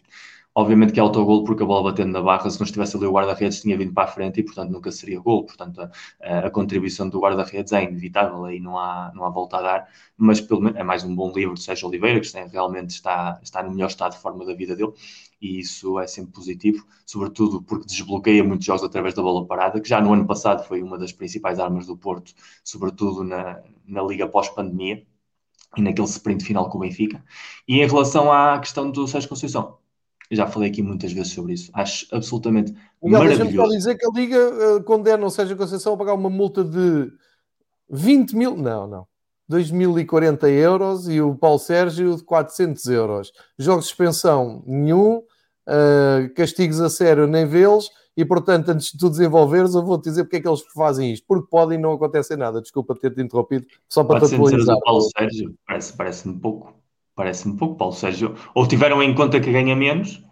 Obviamente que é autogol porque a bola batendo na barra, se não estivesse ali o guarda-redes, tinha vindo para a frente e, portanto, nunca seria gol. Portanto, a, a contribuição do guarda-redes é inevitável, aí não há, não há volta a dar, mas pelo menos é mais um bom livro de Sérgio Oliveira, que realmente está, está no melhor estado de forma da vida dele e isso é sempre positivo, sobretudo porque desbloqueia muitos jogos através da bola parada, que já no ano passado foi uma das principais armas do Porto, sobretudo na, na Liga pós-pandemia e naquele sprint final com o Benfica. E em relação à questão do Sérgio Conceição, eu já falei aqui muitas vezes sobre isso. Acho absolutamente Miguel, maravilhoso.
Só dizer que a Liga uh, condena o Sérgio Conceição a pagar uma multa de 20 mil... Não, não. 2.040 euros e o Paulo Sérgio de 400 euros. Jogos de suspensão, nenhum. Uh, castigos a sério, nem vê-los. E, portanto, antes de tu desenvolveres, eu vou-te dizer porque é que eles fazem isto. Porque podem e não acontece nada. Desculpa ter-te interrompido, só para te atualizar.
O Paulo Sérgio parece-me parece pouco. Parece-me pouco, Paulo Sérgio. Ou tiveram em conta que ganha menos,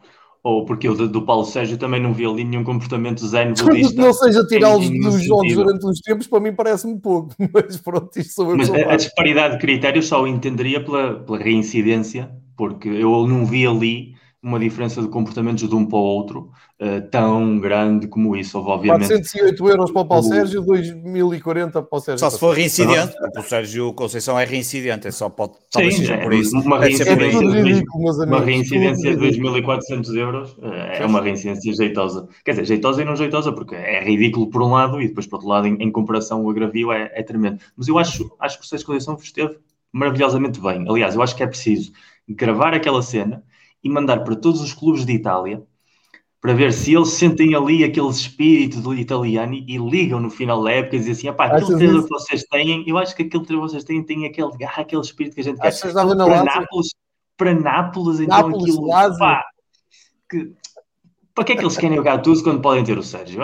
ou porque eu do, Paulo Sérgio também não vi ali nenhum comportamento zen budista.
Não seja tirá-los dos jogos durante uns tempos, para mim parece-me pouco, [laughs] mas pronto, isto sou eu
Mas a, a, disparidade de critérios só o entenderia pela, pela reincidência, porque eu não vi ali uma diferença de comportamentos de um para o outro uh, tão grande como isso. Houve, obviamente.
408 euros para o Paulo o... Sérgio, 2040 para o Sérgio.
Só se for reincidente, o Sérgio Conceição é reincidente, é só pode
Sim, seja é, por isso. Uma reincidência, é ridículo, uma reincidência de 2.400 euros uh, é uma reincidência jeitosa. Quer dizer, jeitosa e não jeitosa, porque é ridículo por um lado e depois por outro lado, em, em comparação, o agravio é, é, tremendo. Mas eu acho, acho que o Sérgio Conceição esteve maravilhosamente bem. Aliás, eu acho que é preciso gravar aquela cena e mandar para todos os clubes de Itália para ver se eles sentem ali aquele espírito do italiano e ligam no final da época e dizem assim: aquele treinador que vocês têm, eu acho que aquele treinador que vocês têm tem aquele garra, aquele espírito que a gente quer. Para Nápoles, para Nápoles, então Nápoles, aquilo. Pá, que, para que é que eles querem o Gattuso quando podem ter o Sérgio?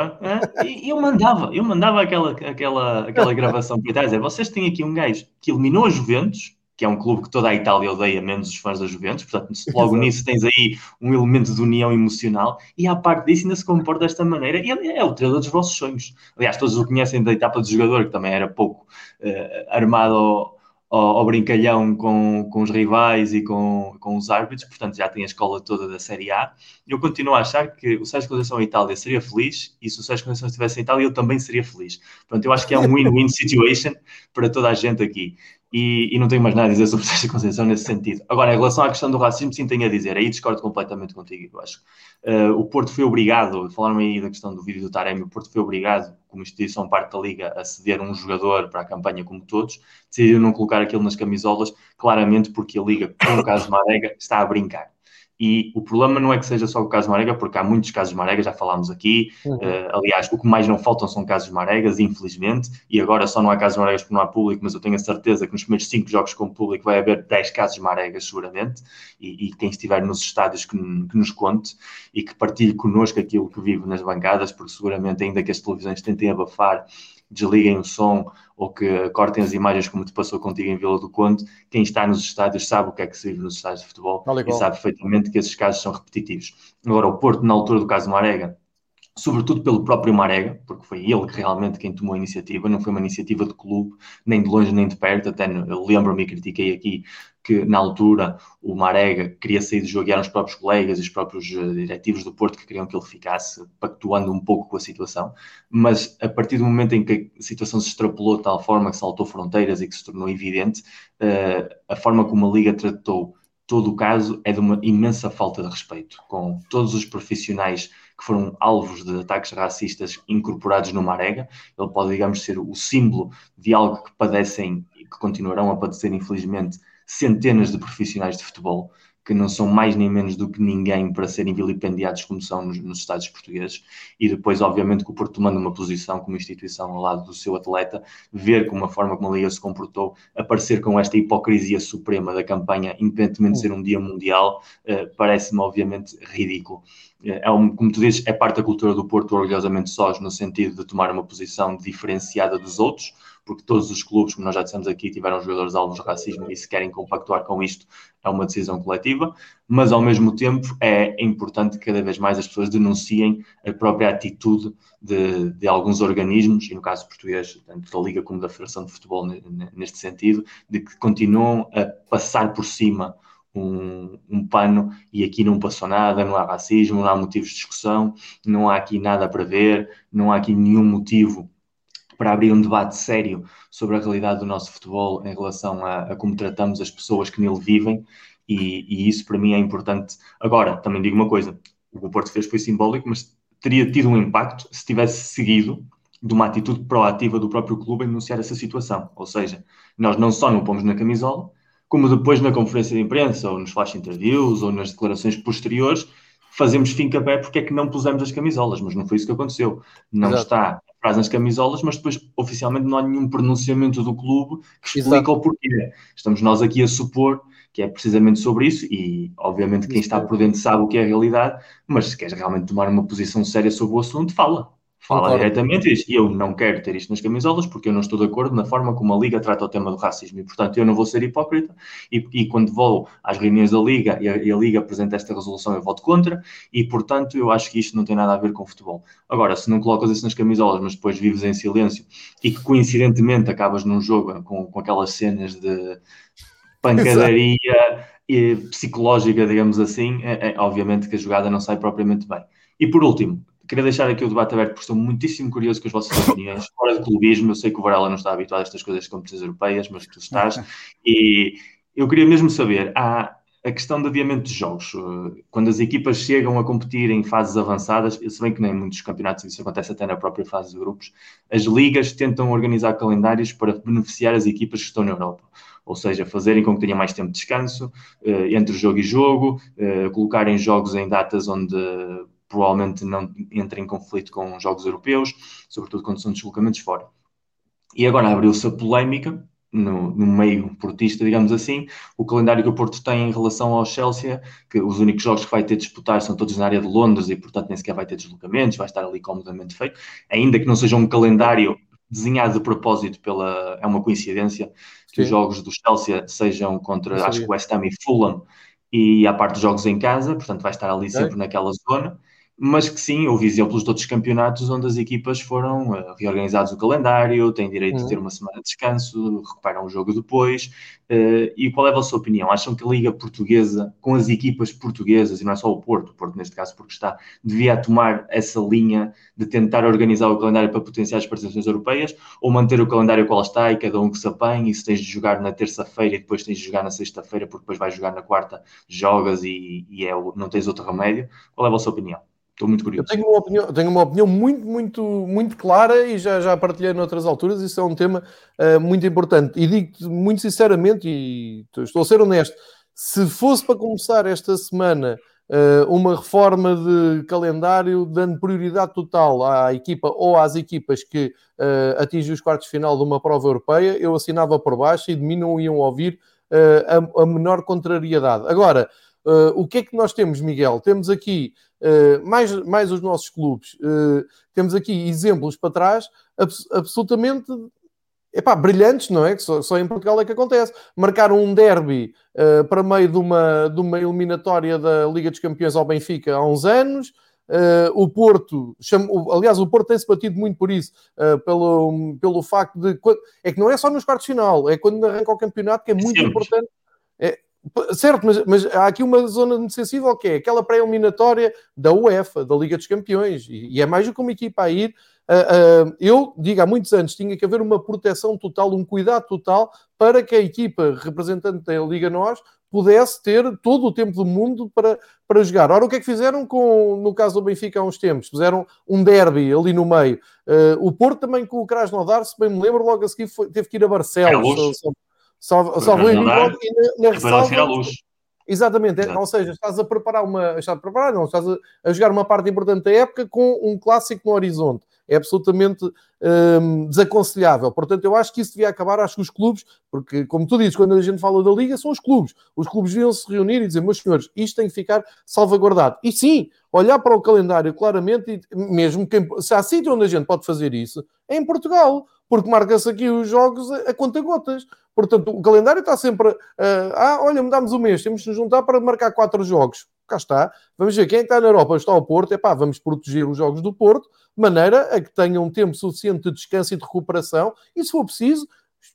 E eu mandava, eu mandava aquela, aquela, aquela gravação para dizer: vocês têm aqui um gajo que eliminou a Juventus que é um clube que toda a Itália odeia, menos os fãs da Juventus, portanto, logo nisso tens aí um elemento de união emocional, e à parte disso ainda se comporta desta maneira, e é, é o treinador dos vossos sonhos. Aliás, todos o conhecem da etapa do jogador, que também era pouco uh, armado ao, ao, ao, brincalhão com, com os rivais e com, com os árbitros, portanto já tem a escola toda da Série A. Eu continuo a achar que o Sérgio Conceição em Itália seria feliz, e se o Sérgio Conceição estivesse em Itália, eu também seria feliz. Portanto, eu acho que é um win-win [laughs] situation para toda a gente aqui e, e, não tenho mais nada a dizer sobre [laughs] Sérgio Conceição nesse sentido. Agora, em relação à questão do racismo, sim tenho a dizer, aí discordo completamente contigo, eu acho. Uh, o Porto foi obrigado, falaram aí da questão do vídeo do Taremi, o Porto foi obrigado, como instituição parte da Liga, a ceder um jogador para a campanha como todos, decidiu não colocar aquilo nas camisolas, claramente porque a Liga, com o caso Marega, está a brincar. E o problema não é que seja só o caso Marega, porque há muitos casos Marega, já falámos aqui. Uhum. Uh, aliás, o que mais não faltam são casos Maregas, infelizmente. E agora só não há casos Maregas porque não há público, mas eu tenho a certeza que nos primeiros cinco jogos com público vai haver 10 casos Maregas, seguramente. E, e quem estiver nos estádios que, que, nos conte e que partilhe connosco aquilo que vive nas bancadas, porque seguramente, ainda que as televisões tentem abafar desliguem o som ou que cortem as imagens como te passou contigo em Vila do Conde, quem está nos estádios sabe o que é que se vive nos estádios de futebol e sabe perfeitamente que esses casos são repetitivos. Agora, o Porto, na altura do caso Marega, sobretudo pelo próprio Marega, porque foi ele que realmente quem tomou a iniciativa, não foi uma iniciativa de clube, nem de longe nem de perto, até lembro-me e critiquei aqui que na altura o Marega queria sair do jogo e eram os próprios colegas e os próprios uh, diretivos do Porto que queriam que ele ficasse, pactuando um pouco com a situação, mas a partir do momento em que a situação se extrapolou de tal forma que saltou fronteiras e que se tornou evidente, uh, a forma como a Liga tratou todo o caso é de uma imensa falta de respeito com todos os profissionais que foram alvos de ataques racistas incorporados no Marega. Ele pode, digamos, ser o símbolo de algo que padecem e que continuarão a padecer, infelizmente, centenas de profissionais de futebol que não são mais nem menos do que ninguém para serem vilipendiados como são nos, nos Estados portugueses e depois obviamente que o Porto tomando uma posição como instituição ao lado do seu atleta, ver como a forma como a Liga se comportou, aparecer com esta hipocrisia suprema da campanha, independentemente de ser um dia mundial, uh, parece-me obviamente ridículo. Uh, é um, como tu dizes, é parte da cultura do Porto orgulhosamente sós, no sentido de tomar uma posição diferenciada dos outros, porque todos os clubes, como nós já dissemos aqui, tiveram jogadores alvos de racismo e se querem compactuar com isto, é uma decisão coletiva, mas ao mesmo tempo é importante que cada vez mais as pessoas denunciem a própria atitude de, de alguns organismos, e no caso português, tanto da Liga como da Federação de Futebol neste sentido, de que continuam a passar por cima um, um, pano e aqui não passou nada, não há racismo, não há motivos de discussão, não há aqui nada para ver, não há aqui nenhum motivo para abrir um debate sério sobre a realidade do nosso futebol em relação a, a como tratamos as pessoas que nele vivem e, e, isso para mim é importante. Agora, também digo uma coisa, o que o Porto fez foi simbólico, mas teria tido um impacto se tivesse seguido de uma atitude proativa do próprio clube em denunciar essa situação. Ou seja, nós não só não pomos na camisola, como depois na conferência de imprensa, ou nos flash interviews, ou nas declarações posteriores, fazemos fim pé porque é que não pusemos as camisolas, mas não foi isso que aconteceu. Não Exato. está frase nas camisolas, mas depois oficialmente não há nenhum pronunciamento do clube que explica Exato. o porquê. Estamos nós aqui a supor que é precisamente sobre isso, e obviamente quem está por dentro sabe o que é a realidade, mas se queres realmente tomar uma posição séria sobre o assunto, fala. Fala Concordo. diretamente e diz, eu não quero ter isto nas camisolas porque eu não estou de acordo na forma como a Liga trata o tema do racismo e, portanto, eu não vou ser hipócrita e, e quando vou às reuniões da Liga e a, e a, Liga apresenta esta resolução, eu voto contra e, portanto, eu acho que isto não tem nada a ver com futebol. Agora, se não colocas isso nas camisolas, mas depois vives em silêncio e que coincidentemente acabas num jogo com, com aquelas cenas de pancadaria e psicológica, digamos assim, é, é, obviamente que a jogada não sai propriamente bem. E por último, queria deixar aqui o debate aberto, porque estou muitíssimo curioso com as vossas opiniões. Fora de clubismo, eu sei que o Varela não está habituado a estas coisas de competições europeias, mas tu estás. [laughs] E eu queria mesmo saber, há a questão do adiamento de jogos. Quando as equipas chegam a competir em fases avançadas, se bem que nem muitos campeonatos, isso acontece até na própria fase de grupos, as ligas tentam organizar calendários para beneficiar as equipas que estão na Europa ou seja, fazerem com que tenha mais tempo de descanso uh, entre jogo e jogo, uh, colocarem jogos em datas onde provavelmente não entra em conflito com jogos europeus, sobretudo quando são deslocamentos fora. E agora abriu-se a polémica, no, no, meio portista, digamos assim, o calendário que o Porto tem em relação ao Chelsea, que os únicos jogos que vai ter de disputar são todos na área de Londres e, portanto, nem sequer vai ter deslocamentos, vai estar ali comodamente feito, ainda que não seja um calendário desenhado de propósito pela. É uma coincidência que Sim. os jogos do Chelsea sejam contra, acho que West Ham e Fulham, e a parte dos jogos em casa, portanto, vai estar ali sempre naquela zona mas que sim, houve exemplos de outros campeonatos onde as equipas foram uh, reorganizados o calendário, têm direito uhum. de ter uma semana de descanso, recuperam o jogo depois. Uh, e qual é a vossa opinião? Acham que a Liga Portuguesa, com as equipas portuguesas, e não é só o Porto, o Porto neste caso porque está, devia tomar essa linha de tentar organizar o calendário para potenciar as participações europeias, ou manter o calendário qual está e cada um que se apanhe, e se tens de jogar na terça-feira e depois tens de jogar na sexta-feira, porque depois vais jogar na quarta, jogas e, e é, não tens outro remédio. Qual é a vossa opinião? Estou muito curioso.
Eu tenho uma opinião, tenho uma opinião muito, muito, muito clara e já, já partilhei noutras alturas. Isso é um tema uh, muito importante. E digo muito sinceramente, e estou a ser honesto, se fosse para começar esta semana uh, uma reforma de calendário dando prioridade total à equipa ou às equipas que uh, atingem os quartos de final de uma prova europeia, eu assinava por baixo e de mim não iam ouvir a, a menor contrariedade. Agora, Uh, o que é que nós temos, Miguel? Temos aqui uh, mais, mais os nossos clubes, uh, temos aqui exemplos para trás abs absolutamente epá, brilhantes, não é? Que só, só, em Portugal é que acontece. Marcaram um derby para meio de uma, de uma eliminatória da Liga dos Campeões ao Benfica há uns anos. o Porto, aliás, o Porto tem-se batido muito por isso, pelo, pelo facto de. É que não é só nos quartos de final, é quando arranca o campeonato que é muito Sim. importante. Certo, mas, mas, há aqui uma zona muito sensível que é aquela pré-eliminatória da UEFA, da Liga dos Campeões, e, e é mais do que uma equipa a ir. Uh, uh, eu digo há muitos anos tinha que haver uma proteção total, um cuidado total para que a equipa representante da Liga Nós pudesse ter todo o tempo do mundo para, para jogar. Ora, o que é que fizeram com, no caso do Benfica há uns tempos? Fizeram um derby ali no meio. Uh, o Porto também com o Krasnodar, se bem me lembro, logo a seguir foi, teve que ir a Barcelos. É Salvo, salvo engano, na, na ressalva. Exatamente, é, ou seja, estás a preparar uma. Estás a preparar, não, estás a, a, jogar uma parte importante da época com um clássico no horizonte. É absolutamente hum, desaconselhável. Portanto, eu acho que isso devia acabar. Acho que os clubes, porque, como tu dizes, quando a gente fala da Liga, são os clubes. Os clubes deviam se reunir e dizer, meus senhores, isto tem que ficar salvaguardado. E sim, olhar para o calendário claramente, e mesmo que, se há sítio onde a gente pode fazer isso, é em Portugal, porque marca-se aqui os jogos a, a conta-gotas. Portanto, o calendário está sempre. Uh, ah, olha, mudámos o mês, temos de nos juntar para marcar quatro jogos. Cá está. Vamos ver quem é está na Europa. Está ao Porto. É pá, vamos proteger os jogos do Porto de maneira a que tenham um tempo suficiente de descanso e de recuperação. E se for preciso,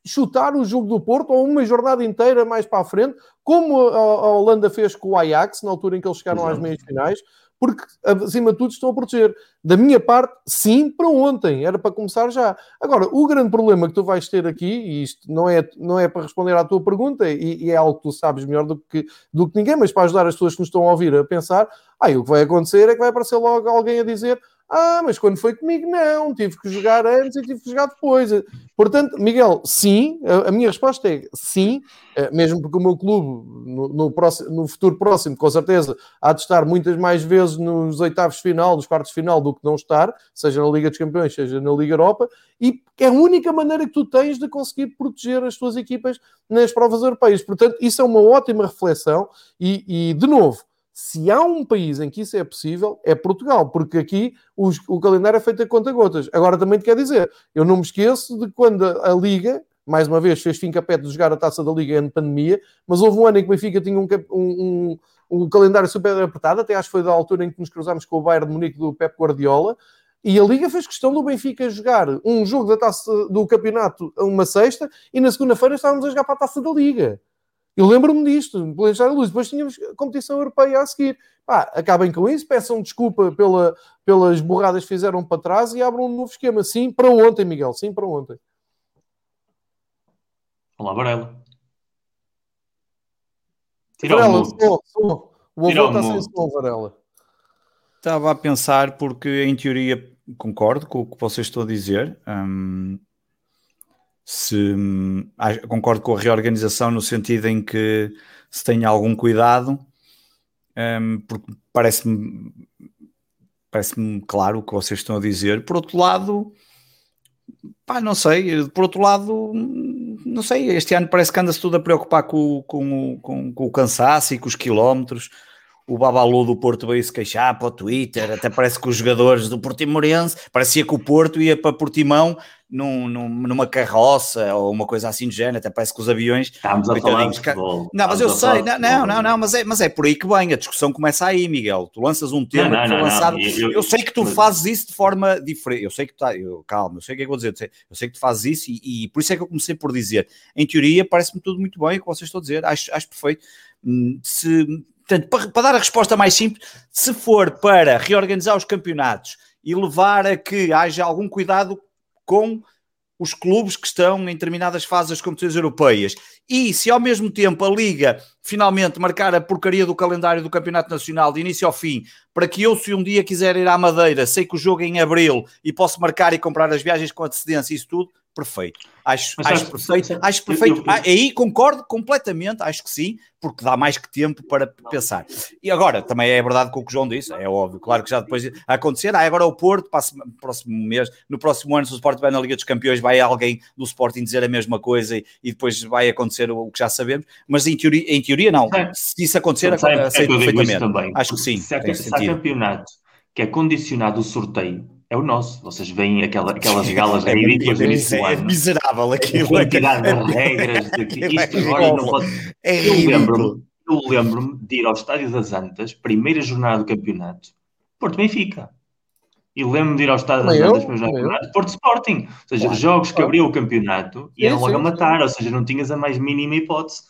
chutar o jogo do Porto ou uma jornada inteira mais para a frente, como a, a Holanda fez com o Ajax, na altura em que eles chegaram Exato. às meias finais, porque acima de tudo estão a proteger. Da minha parte, sim, para ontem, era para começar já. Agora, o grande problema que tu vais ter aqui, e isto não é, não é para responder à tua pergunta, e, e é algo que tu sabes melhor do que, do que ninguém, mas para ajudar as pessoas que nos estão a ouvir a pensar, aí o que vai acontecer é que vai aparecer logo alguém a dizer ah, mas quando foi comigo, não, tive que jogar antes e tive que jogar depois. Portanto, Miguel, sim, a, minha resposta é sim, eh, mesmo porque o meu clube, no, no, próximo, no futuro próximo, com certeza, há de estar muitas mais vezes nos oitavos de final, nos quartos de final, do que não estar, seja na Liga dos Campeões, seja na Liga Europa, e é a única maneira que tu tens de conseguir proteger as tuas equipas nas provas europeias. Portanto, isso é uma ótima reflexão, e, e de novo, se há um país em que isso é possível, é Portugal, porque aqui os, o calendário é feito a conta-gotas. Agora também te quer dizer, eu não me esqueço de quando a, a Liga, mais uma vez, fez fim capete de jogar a taça da Liga em pandemia, mas houve um ano em que o Benfica tinha um, um, um, um calendário super apertado, até acho que foi da altura em que nos cruzámos com o Bayern de Munique do Pep Guardiola, e a Liga fez questão do Benfica jogar um jogo da taça do campeonato a uma sexta e na segunda-feira estávamos a jogar para a taça da Liga. Eu lembro-me disto, planejar a luz. Depois tínhamos competição europeia a seguir. Pá, acabem com isso, peçam desculpa pela, pelas borradas que fizeram para trás e abram um novo esquema. Sim, para ontem, Miguel. Sim, para ontem.
Olá, Varela.
Varela, sou, sou. O avô está sem som, Varela.
Estava a pensar, porque em teoria concordo com o que vocês estão a dizer. Hum, se concordo com a reorganização no sentido em que se tenha algum cuidado, um, porque parece-me parece-me claro o que vocês estão a dizer. Por outro lado, pá, não sei, por outro lado, não sei, este ano parece que anda-se tudo a preocupar com, com, com, com o cansaço e com os quilómetros o Babalu do Porto veio se queixar para o Twitter, até parece que os jogadores do Portimorense, parecia que o Porto ia para Portimão num, num, numa carroça ou uma coisa assim de género, até parece que os aviões...
Estamos a falar de futebol.
Não, mas eu sei, não, não, não, não, mas é, mas é por aí que vem, a discussão começa aí, Miguel, tu lanças um tema não, não, lançado, eu, eu, sei que tu fazes isso de forma diferente, eu sei que tu tá, eu, calma, eu sei o que é que vou dizer, eu sei que tu fazes isso e, e por isso é que eu comecei por dizer, em teoria parece-me tudo muito bem o que vocês estão a dizer, acho, acho perfeito, hum, se Portanto, para, para, dar a resposta mais simples, se for para reorganizar os campeonatos e levar a que haja algum cuidado com os clubes que estão em determinadas fases das competições europeias e se ao mesmo tempo a Liga finalmente marcar a porcaria do calendário do Campeonato Nacional de início ao fim, para que eu, se um dia quiser ir à Madeira, sei que o jogo é em abril e posso marcar e comprar as viagens com antecedência, isso tudo, perfeito. Acho, acho, acho perfeito. Acho perfeito. Ah, aí concordo completamente, acho que sim, porque dá mais que tempo para pensar. E agora, também é verdade com o que o João disse, é óbvio, claro que já depois acontecer. Ah, agora o Porto, no próximo mês, no próximo ano, se o Sporting vai na Liga dos Campeões, vai alguém do Sporting dizer a mesma coisa e, e depois vai acontecer o que já sabemos. Mas em teoria, em teoria não. Se isso acontecer, aceito perfeitamente. Acho que sim.
Se há, se há campeonato que é condicionado o sorteio é o nosso. Vocês veem aquela, aquelas [laughs] galas
é, ridículas é, é, miserável aquilo.
A quantidade de [laughs] regras. De, é, isto agora não pode... É eu lembro-me lembro de ir ao Estádio das Antas, primeira jornada do campeonato, Porto Benfica. E lembro-me de ir ao Estádio das Antas, primeira jornada do campeonato, Porto Sporting. Ou seja, jogos que abriu o campeonato e eram logo a matar, ou seja, não tinhas a mais mínima hipótese.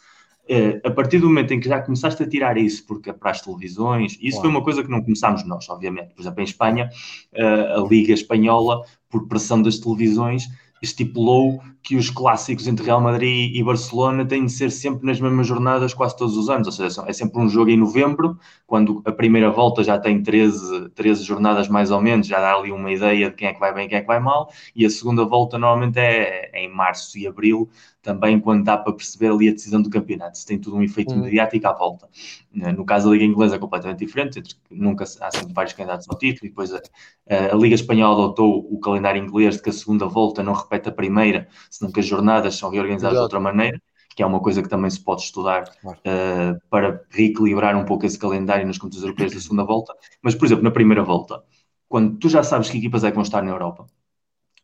Uh, a partir do momento em que já começaste a tirar isso porque para as televisões, isso claro. foi uma coisa que não começámos nós, obviamente. Por exemplo, em Espanha, uh, a Liga Espanhola, por pressão das televisões, estipulou que os clássicos entre Real Madrid e Barcelona têm de ser sempre nas mesmas jornadas quase todos os anos, ou seja, é sempre um jogo em novembro, quando a primeira volta já tem 13, 13 jornadas mais ou menos, já dá ali uma ideia de quem é que vai bem e quem é que vai mal, e a segunda volta normalmente é, é em março e abril, também quando dá para perceber ali a decisão do campeonato, se tem tudo um efeito hum. mediático à volta. No caso da Liga Inglesa é completamente diferente, nunca há sempre vários candidatos ao título, e depois a, a, Liga Espanhola adotou o calendário inglês de que a segunda volta não repete a primeira, senão que as jornadas são reorganizadas Exato. de outra maneira, que é uma coisa que também se pode estudar uh, para reequilibrar um pouco esse calendário nas competições europeias da segunda volta. Mas, por exemplo, na primeira volta, quando tu já sabes que equipas é que vão estar na Europa,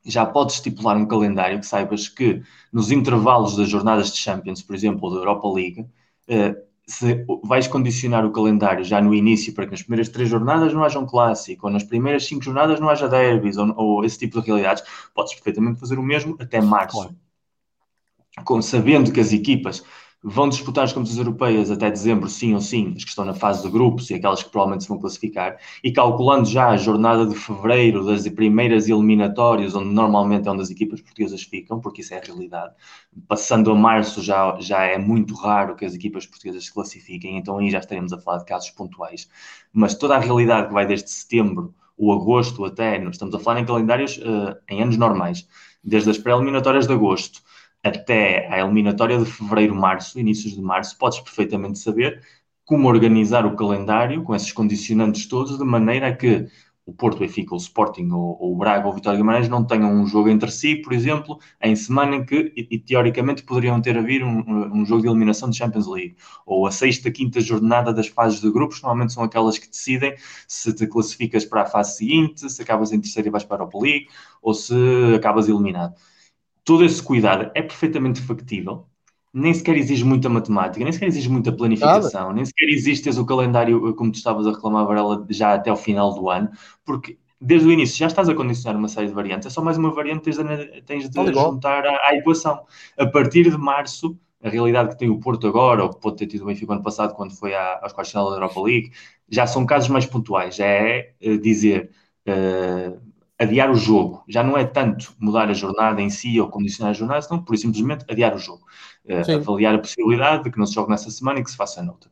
já podes estipular um calendário que saibas que nos intervalos das jornadas de Champions, por exemplo, ou da Europa League, uh, se vais condicionar o calendário já no início para que nas primeiras três jornadas não haja um clássico, ou nas primeiras cinco jornadas não haja derbys, ou, ou esse tipo de realidades, podes perfeitamente fazer o mesmo até março. Claro. com, sabendo que as equipas vão disputar as competições europeias até dezembro, sim ou sim, as que estão na fase de grupos e aquelas que provavelmente se vão classificar, e calculando já a jornada de fevereiro das primeiras eliminatórias, onde normalmente é onde as equipas portuguesas ficam, porque isso é a realidade. Passando a março já, já é muito raro que as equipas portuguesas se classifiquem, então aí já estaremos a falar de casos pontuais. Mas toda a realidade que vai desde setembro ou agosto até, estamos a falar em calendários uh, em anos normais, desde as pré-eliminatórias de agosto até à eliminatória de fevereiro, março, inícios de março, podes perfeitamente saber como organizar o calendário com esses condicionantes todos, de maneira a que o Porto, o Benfica, o Sporting, ou, ou o Braga ou o Vitória Guimarães não tenham um jogo entre si, por exemplo, em semana em que, e, e teoricamente, poderiam ter a vir um, um, jogo de eliminação de Champions League, ou a sexta, quinta jornada das fases de grupos, normalmente são aquelas que decidem se te classificas para a fase seguinte, se acabas em terceira e vais para a Europa League, ou se acabas eliminado todo esse cuidado é perfeitamente factível, nem sequer exige muita matemática, nem sequer exige muita planificação, Nada. nem sequer exige teres o calendário, como tu estavas a reclamar, Varela, já até o final do ano, porque desde o início já estás a condicionar uma série de variantes, é só mais uma variante que tens de, tens de juntar à, à, equação. A partir de março, a realidade que tem o Porto agora, ou que pode ter tido o Benfica ano passado, quando foi à, aos quartos da Europa League, já são casos mais pontuais, já é uh, dizer... Uh, adiar o jogo. Já não é tanto mudar a jornada em si ou condicionar a jornada, senão por simplesmente adiar o jogo. Uh, avaliar a possibilidade de que não se jogue nessa semana e que se faça a nota.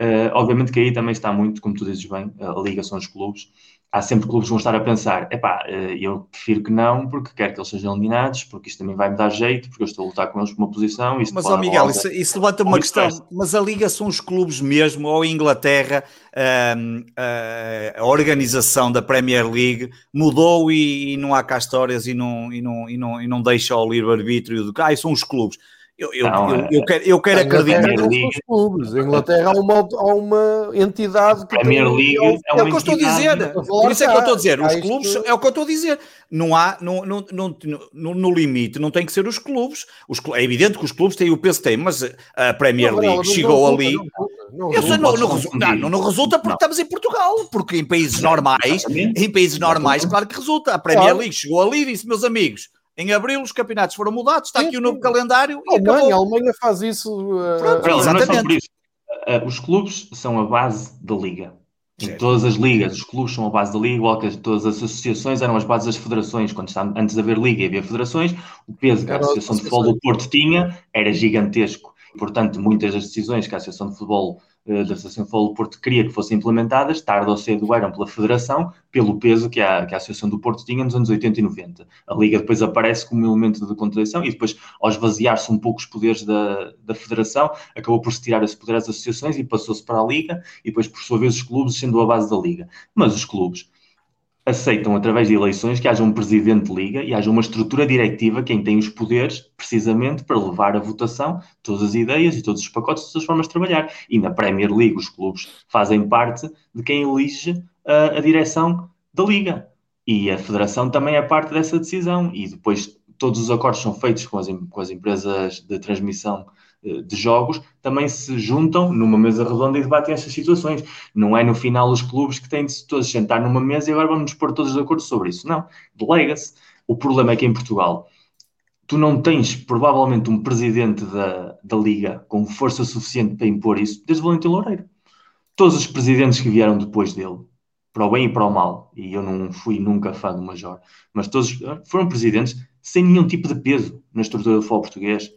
Uh, obviamente que aí também está muito, como tu dizes bem, a liga são os clubes há sempre clubes que vão estar a pensar: epá, eh, eu prefiro que não, porque quero que eles sejam eliminados, porque isto também vai me dar jeito, porque eu estou a lutar com eles por uma posição.
Mas, ó Miguel, isso, isso levanta uma questão. Mas a Liga são os clubes mesmo, ou a Inglaterra, ehm, a, a organização da Premier League mudou e, e, não há cá histórias e não, e não, e não, e não deixa ao livre-arbítrio do que ah, são os clubes. Eu, eu,
não,
eu, eu, quero, eu quero acreditar.
League, clubes. Em Inglaterra há uma, há uma entidade
que. Premier League é,
é, o que eu estou a dizer. Por isso é que eu estou a dizer. Os clubes é o que eu estou a dizer. Não há, no, no, no, no, no limite, não tem que ser os clubes. Os, é evidente que os clubes têm o peso que têm, mas a Premier League não, chegou ali. Não, não, não, resulta porque estamos em Portugal. Porque em países normais, em países normais, claro que resulta. A Premier League chegou ali e disse, meus amigos em abril os campeonatos foram mudados, está aqui o novo calendário.
A Alemanha, a Alemanha faz isso.
Uh... Pronto, exatamente. Isso. Uh, os clubes são a base da liga. Em todas as ligas, os clubes são a base da liga, igual que todas as associações eram as bases das federações. Quando está, antes de haver liga e havia federações, o peso que a Associação de Futebol do Porto tinha era gigantesco. Portanto, muitas das decisões que a Associação de Futebol eh, da Associação Futebol do Porto queria que fossem implementadas, tarde ou cedo eram pela Federação, pelo peso que a, que a Associação do Porto tinha nos anos 80 e 90. A Liga depois aparece como elemento de contradição e depois, ao esvaziar-se um pouco os poderes da, da Federação, acabou por se tirar esse poder às associações e passou-se para a Liga e depois, por sua vez, os clubes sendo a base da Liga. Mas os clubes aceitam, através de eleições, que haja um presidente de liga e haja uma estrutura diretiva, quem tem os poderes, precisamente, para levar a votação todas as ideias e todos os pacotes, todas as formas de trabalhar. E na Premier League, os clubes fazem parte de quem elige a, a direção da liga. E a federação também é parte dessa decisão. E depois todos os acordos são feitos com as, com as empresas de transmissão de jogos também se juntam numa mesa redonda e debatem estas situações. Não é no final os clubes que têm de se todos sentar numa mesa e agora vamos nos pôr todos de acordo sobre isso. Não, delega-se. O problema é que em Portugal tu não tens provavelmente um presidente da, da Liga com força suficiente para impor isso desde Valentim Loureiro. Todos os presidentes que vieram depois dele, para o bem e para o mal, e eu não fui nunca fã do Major, mas todos foram presidentes sem nenhum tipo de peso na estrutura do futebol português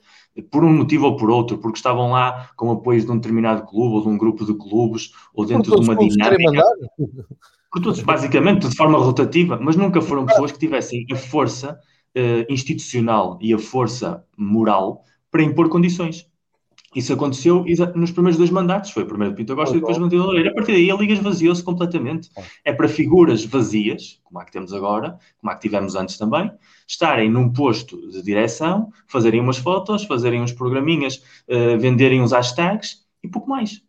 por um motivo ou por outro, porque estavam lá com apoio de um determinado clube ou de um grupo de clubes ou dentro de uma dinâmica. Por todos, basicamente, de forma rotativa, mas nunca foram pessoas que tivessem a força uh, institucional e a força moral para impor condições. Isso aconteceu nos primeiros dois mandatos. Foi o primeiro de Pinto Costa e depois Matilde Loureiro. A partir daí a Liga esvaziou-se completamente. É para figuras vazias, como a que temos agora, como a que tivemos antes também, estarem num posto de direção, fazerem umas fotos, fazerem uns programinhas, uh, venderem uns hashtags e pouco mais.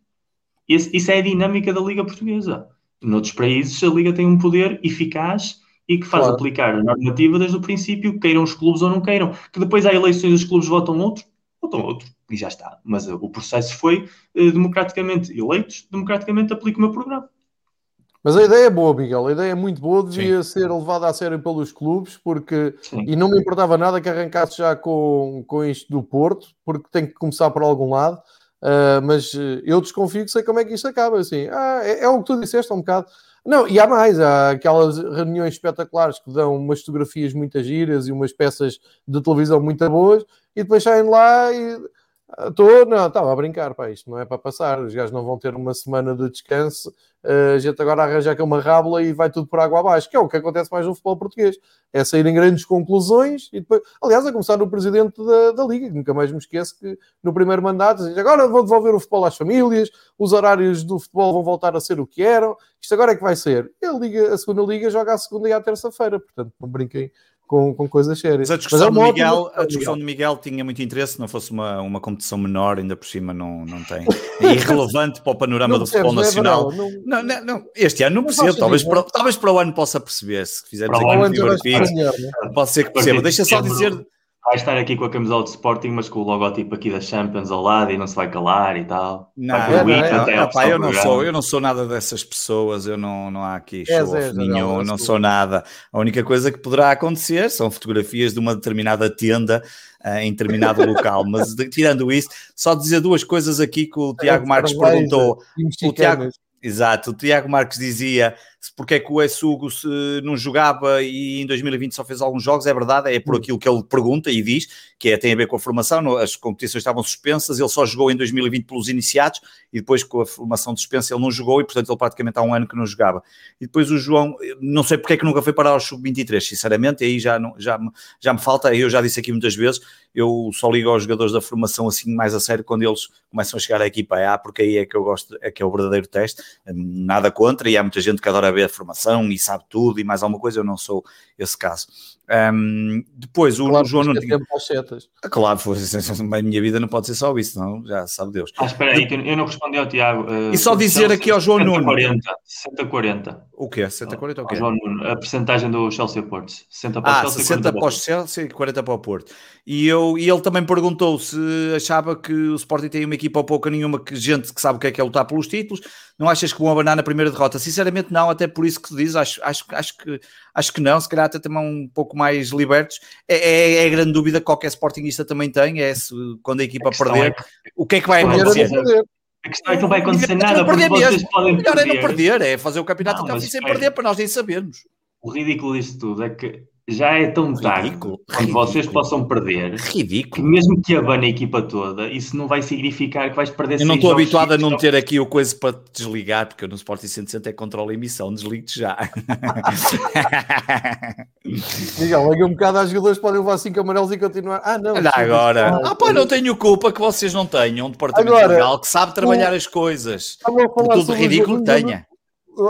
Esse, isso é a dinâmica da Liga Portuguesa. Noutros países, a Liga tem um poder eficaz e que faz claro. aplicar a normativa desde o princípio, queiram os clubes ou não queiram. Que depois há eleições, os clubes votam outro, votam outro, e já está. Mas uh, o processo foi uh, democraticamente eleitos, democraticamente aplica o meu programa.
Mas a ideia é boa, Miguel. A ideia é muito boa, devia Sim. ser levada a sério pelos clubes, porque Sim. e não me importava nada que arrancasse já com, com isto do Porto, porque tem que começar por algum lado. Uh, mas eu desconfio que sei como é que isto acaba. Assim, ah, é, é, o que tu disseste, é um bocado. Não, e há mais, há aquelas reuniões espetaculares que dão umas fotografias muito giras e umas peças de televisão muito boas, e depois saem lá e Estou, não, estava a brincar, pá, isto não é para passar. Os gajos não vão ter uma semana de descanso. Uh, a gente agora arranja aqui uma rábula e vai tudo por água abaixo, que é o que acontece mais no futebol português. É sair em grandes conclusões e depois, aliás, a começar no presidente da, da Liga, que nunca mais me esqueço que no primeiro mandato diz, agora vão devolver o futebol às famílias, os horários do futebol vão voltar a ser o que eram. Isto agora é que vai ser. A, Liga, a segunda Liga joga à segunda e à terça-feira, portanto, não brinquem com, com coisas sérias.
Mas a discussão, Mas é do, Miguel, a discussão do Miguel tinha muito interesse, se não fosse uma, uma competição menor, ainda por cima não, não tem. É [laughs] irrelevante para o panorama não do futebol é nacional. Não, não, não, não, este ano não, percebo, talvez para, talvez para o ano possa perceber, se fizermos aqui um divertido, pode ser que perceba. Deixa só dizer
vai estar aqui com a camisola de Sporting, mas com o logotipo aqui da Champions ao lado e não se vai calar e tal.
Não, é, não, é, opa, eu, não sou, eu não sou nada dessas pessoas, eu não, não há aqui é, show é, nenhum, não sou nada. A única coisa que poderá acontecer são fotografias de uma determinada tenda uh, em determinado local, mas de, tirando isso, só dizer duas coisas aqui que o Tiago Marques perguntou. O Tiago, exato, o Tiago Marques dizia porque é que o Essugo se não jogava e em 2020 só fez alguns jogos, é verdade, é por hum. aquilo que ele pergunta e diz, que é, tem a ver com a formação, as competições estavam suspensas, ele só jogou em 2020 pelos iniciados e depois com a formação de suspensa ele não jogou e portanto ele praticamente há um ano que não jogava. E depois o João, não sei porque é que nunca foi parar ao sub-23, sinceramente, aí já, não, já, já me falta, eu já disse aqui muitas vezes, eu só ligo aos jogadores da formação assim mais a sério quando eles começam a chegar à equipa A, porque aí é que eu gosto, é que é o verdadeiro teste, nada contra, e há muita gente que adora ver a formação e sabe tudo e mais alguma coisa, eu não sou esse caso. Um, depois o, claro, João não tinha. Ah, claro, foi, [laughs] a minha vida não pode ser só isso, não, já sabe Deus.
Ah, espera aí, eu não respondi ao Tiago.
Uh, e só dizer aqui ao João Nuno.
40, 60-40.
O quê? 60-40 o quê?
João Nuno, a percentagem do Chelsea Porto.
60 para o ah, Chelsea, 60 para o Chelsea e 40 para o Porto. E, eu, e ele também perguntou se achava que o Sporting tem uma equipa ou pouca nenhuma que gente que sabe o que é que é lutar pelos títulos. Não achas que vão abanar na primeira derrota? Sinceramente, não, até por isso que tu dizes, acho, acho, acho, que, acho que não, se calhar até também um pouco mais libertos. É, é, é a grande dúvida que qualquer Sportingista também tem, é se quando a equipa a perder, é... o que é que vai acontecer?
A questão é que não vai acontecer nada, porque vocês mesmo. podem
Melhor perder. é não perder, é fazer o campeonato não, até sem perder, para nós nem sabermos.
O ridículo disto tudo é que já é tão tarde ridículo, quando vocês possam perder
ridículo.
que mesmo que abane a equipa toda, isso não vai significar que vais perder
Eu não estou habituado a não ter aqui o coisa para te desligar, porque eu no Sporting 160 é controle a emissão, desligo-te já. [laughs]
Miguel, daqui um bocado os jogadores podem levar 5 amarelos e continuar. Ah, não.
Olha agora. Ah, pá, não tenho culpa que vocês não tenham um departamento agora, legal que sabe trabalhar as coisas. Por tudo ridículo que tenha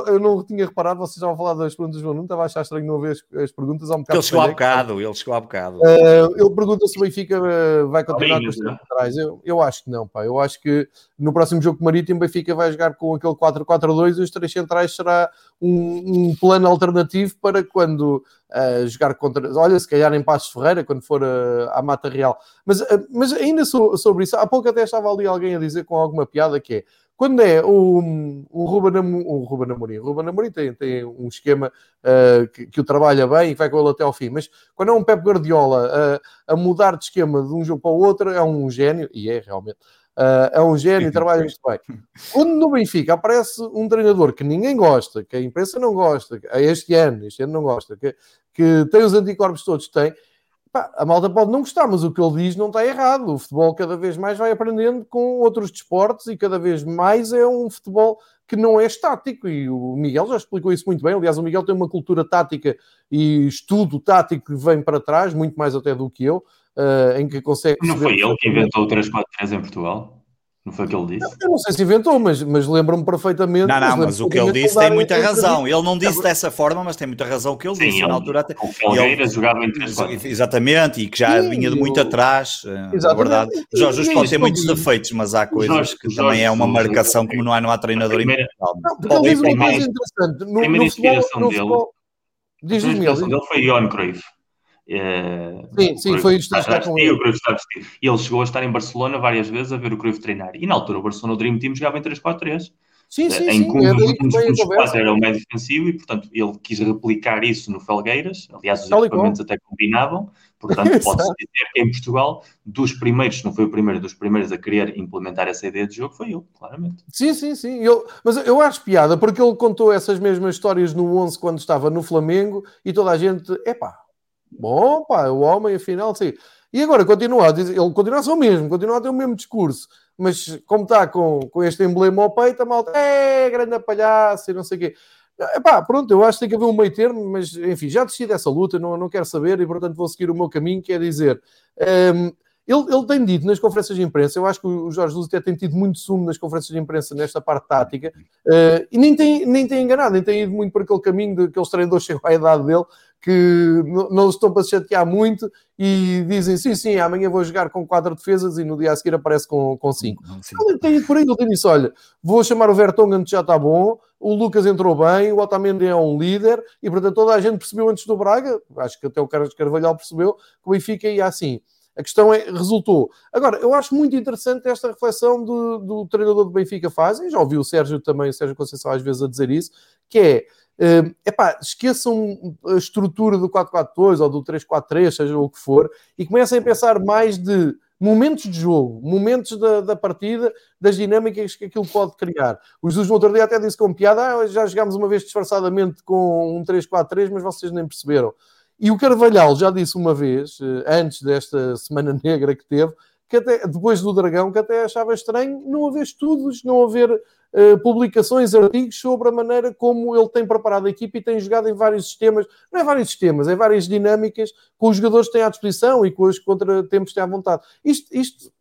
eu não tinha reparado, vocês já vão falar das perguntas do João, não estava a achar estranho não ver as, as perguntas. Há um
ele chegou há bocado, ele chegou há bocado.
Uh, ele pergunta se o Benfica uh, vai continuar com os três centrais. Eu, eu acho que não, pá. Eu acho que no próximo jogo com o Marítimo, o Benfica vai jogar com aquele 4-4-2 e os três centrais será um, um plano alternativo para quando uh, jogar contra. Olha, se calhar em Passos Ferreira, quando for uh, à Mata Real. Mas, uh, mas ainda so, sobre isso, há pouco até estava ali alguém a dizer com alguma piada que é quando é o, o Ruben, Amorim, o Ruben Amorim, Ruben Amorim tem, tem um esquema uh, que, que, o trabalha bem e vai com ele até ao fim, mas quando é um Pep Guardiola uh, a mudar de esquema de um jogo para o outro, é um gênio, e é realmente, uh, é um gênio e trabalha muito bem. Quando no Benfica aparece um treinador que ninguém gosta, que a imprensa não gosta, este ano, este ano não gosta, que, que tem os anticorpos todos que tem, Pá, a malta pode não gostar, mas o que ele diz não está errado. O futebol cada vez mais vai aprendendo com outros desportos e cada vez mais é um futebol que não é estático. E o Miguel já explicou isso muito bem. Aliás, o Miguel tem uma cultura tática e estudo tático que vem para trás, muito mais até do que eu, uh, em que consegue.
Não foi ele que inventou o 3-4-3 em Portugal? Não foi o que ele disse?
Eu não sei se inventou, mas, mas lembro-me perfeitamente.
Não, não, mas, mas o que ele disse tem muita razão. Ele não disse dessa forma, mas tem muita razão o que ele Sim, disse. Ele, na altura até.
O Felgueiras jogava em 3
Exatamente, e que já Sim, vinha de muito eu... atrás. Eh, na verdade, Jorge Jesus pode ter muitos defeitos, mas há coisas Jorge, que Jorge, também é uma marcação como não há, não há treinador
primeira,
Não, porque ele diz uma coisa interessante. No,
a
no
futebol, dele. A inspiração dele foi Johan Cruyff.
Sim, sim, foi isto está
com ele. O Cruyff está vestido. E ele chegou a estar em Barcelona várias vezes a ver o Cruyff treinar. E na altura o Barcelona o Dream Team jogava em 3-4-3. Sim, sim, em. É um era o médio defensivo e, portanto, ele quis replicar isso no Felgueiras. Aliás, os equipamentos até combinavam. Portanto, [laughs] pode-se dizer que em Portugal, dos primeiros, não foi o primeiro, dos primeiros a querer implementar essa ideia de jogo, foi ele, claramente.
Sim, sim, sim. Eu, mas eu acho piada, porque ele contou essas mesmas histórias no 11 quando estava no Flamengo e toda a gente, epá, bom, pá, o homem, afinal, sim. E agora continua a dizer, ele continua a ser o mesmo, continua a ter o mesmo discurso, mas como está com, com este emblema ao peito, a malta, é, grande palhaço e não sei o quê. Epá, pronto, eu acho que tem que haver um meio termo, mas enfim, já decidi dessa luta, não, não quero saber e portanto vou seguir o meu caminho, que é dizer. Um, ele, ele, tem dito nas conferências de imprensa, eu acho que o Jorge Luz até tem tido muito sumo nas conferências de imprensa nesta parte tática, uh, e nem tem, nem tem enganado, nem tem ido muito por aquele caminho de que os treinadores chegam à idade dele, que não estão para se chatear muito e dizem sim, sim, amanhã vou jogar com quatro defesas e no dia a seguir aparece com, com cinco. Ele tem ido por aí, ele tem dito, olha, vou chamar o Vertonghen que já está bom, o Lucas entrou bem, o Otamendi é um líder e portanto toda a gente percebeu antes do Braga, acho que até o Carlos Carvalhal percebeu, que o Benfica ia assim. A questão é, resultou. Agora, eu acho muito interessante esta reflexão do, do treinador do Benfica faz, e já ouvi o Sérgio também, o Sérgio Conceição às vezes a dizer isso, que é Uh, epá, esqueçam a estrutura do 4-4-2 ou do 3-4-3, seja o que for, e comecem a pensar mais de momentos de jogo, momentos da, da partida, das dinâmicas que aquilo pode criar. O Jesus no outro dia até disse com piada: ah, já jogámos uma vez disfarçadamente com um 3-4-3, mas vocês nem perceberam. E o Carvalhal já disse uma vez, eh, antes desta semana [laughs] negra que teve, que até, depois do Dragão, que até achava estranho não haver estudos, não haver uh, publicações, artigos sobre a maneira como ele tem preparado a equipa e tem jogado em vários sistemas, não é vários sistemas, é várias dinâmicas que os jogadores têm à disposição e com os contratempos têm à vontade. Isto, isto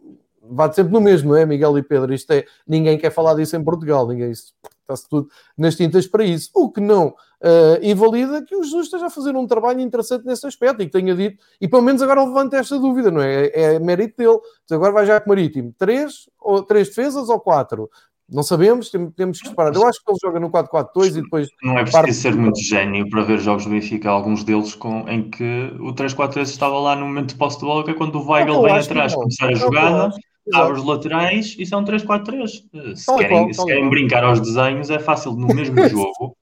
sempre no mesmo, não é, Miguel e Pedro? Isto é, ninguém quer falar disso em Portugal, ninguém está-se tudo nas tintas para isso. O que não uh, invalida que o Jesus esteja a fazer um trabalho interessante nesse aspecto e que tenha dito, e pelo menos agora levanta esta dúvida, não é? É, é mérito dele. Então agora vai já com o Marítimo. Três, ou, três defesas ou quatro? Não sabemos, temos que esperar. Eu acho que ele joga no 4-4-2 e depois.
Não é preciso ser muito gênio para ver jogos do Benfica, alguns deles com, em que o 3-4-3 estava lá no momento de posse de bola, que é quando o Weigl vem atrás começar a jogada, abre os laterais e são 3-4-3. Se, querem, se querem brincar aos desenhos, é fácil no mesmo [laughs] jogo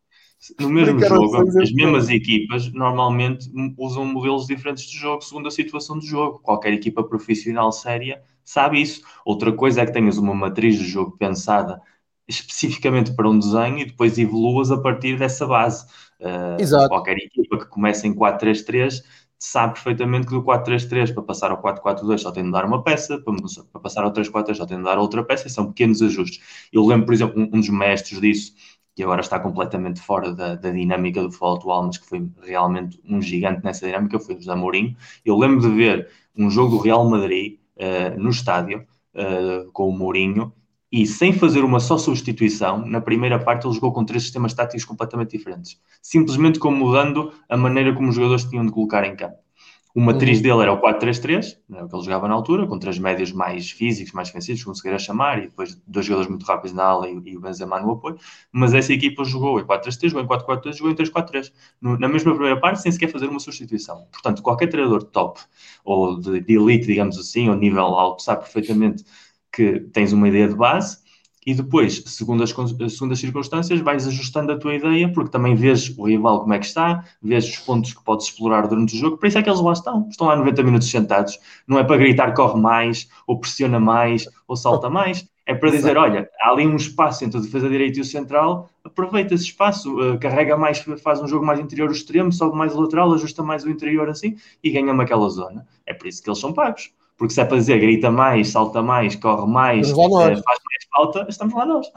no mesmo jogo, as mesmas equipas normalmente usam modelos diferentes de jogo segundo a situação de jogo. Qualquer equipa profissional séria sabe isso. Outra coisa é que tenhas uma matriz de jogo pensada especificamente para um desenho e depois evoluas a partir dessa base. Uh, Exato. Qualquer equipa que comece em 4-3-3 sabe perfeitamente que do 4-3-3 para passar ao 4-4-2 só tem de dar uma peça, para, para passar ao 3-4-3 só tem de dar outra peça, e são pequenos ajustes. Eu lembro, por exemplo, um, um dos mestres disso que agora está completamente fora da, da, dinâmica do futebol atual, mas que foi realmente um gigante nessa dinâmica, foi o José Mourinho. Eu lembro de ver um jogo do Real Madrid uh, no estádio uh, com o Mourinho e sem fazer uma só substituição, na primeira parte ele jogou com três sistemas táticos completamente diferentes, simplesmente como mudando a maneira como os jogadores tinham de colocar em campo. O matriz uhum. dele era o 4-3-3, né, o que ele jogava na altura, com três médios mais físicos, mais defensivos, como se queira chamar, e depois dois jogadores muito rápidos na ala e, e o Benzema no apoio. Mas essa equipa jogou em 4-3-3, jogou em 4-4-3, jogou em 3-4-3. Na mesma primeira parte, sem sequer fazer uma substituição. Portanto, qualquer treinador top, ou de, de elite, digamos assim, ou nível alto, sabe perfeitamente que tens uma ideia de base e depois, segundo as, segundo as circunstâncias, vais ajustando a tua ideia, porque também vês o rival como é que está, vês os pontos que podes explorar durante o jogo, por isso é que eles lá estão. Estão lá 90 minutos sentados. Não é para gritar corre mais, ou pressiona mais, ou salta mais. É para dizer, olha, há ali um espaço entre a defesa direita e o central, aproveita esse espaço, uh, carrega mais, faz um jogo mais interior o extremo, sobe mais o lateral, ajusta mais o interior assim, e ganha-me aquela zona. É por isso que eles são pagos. Porque se é para dizer grita mais, salta mais, corre mais, eh, faz mais falta, estamos lá nós.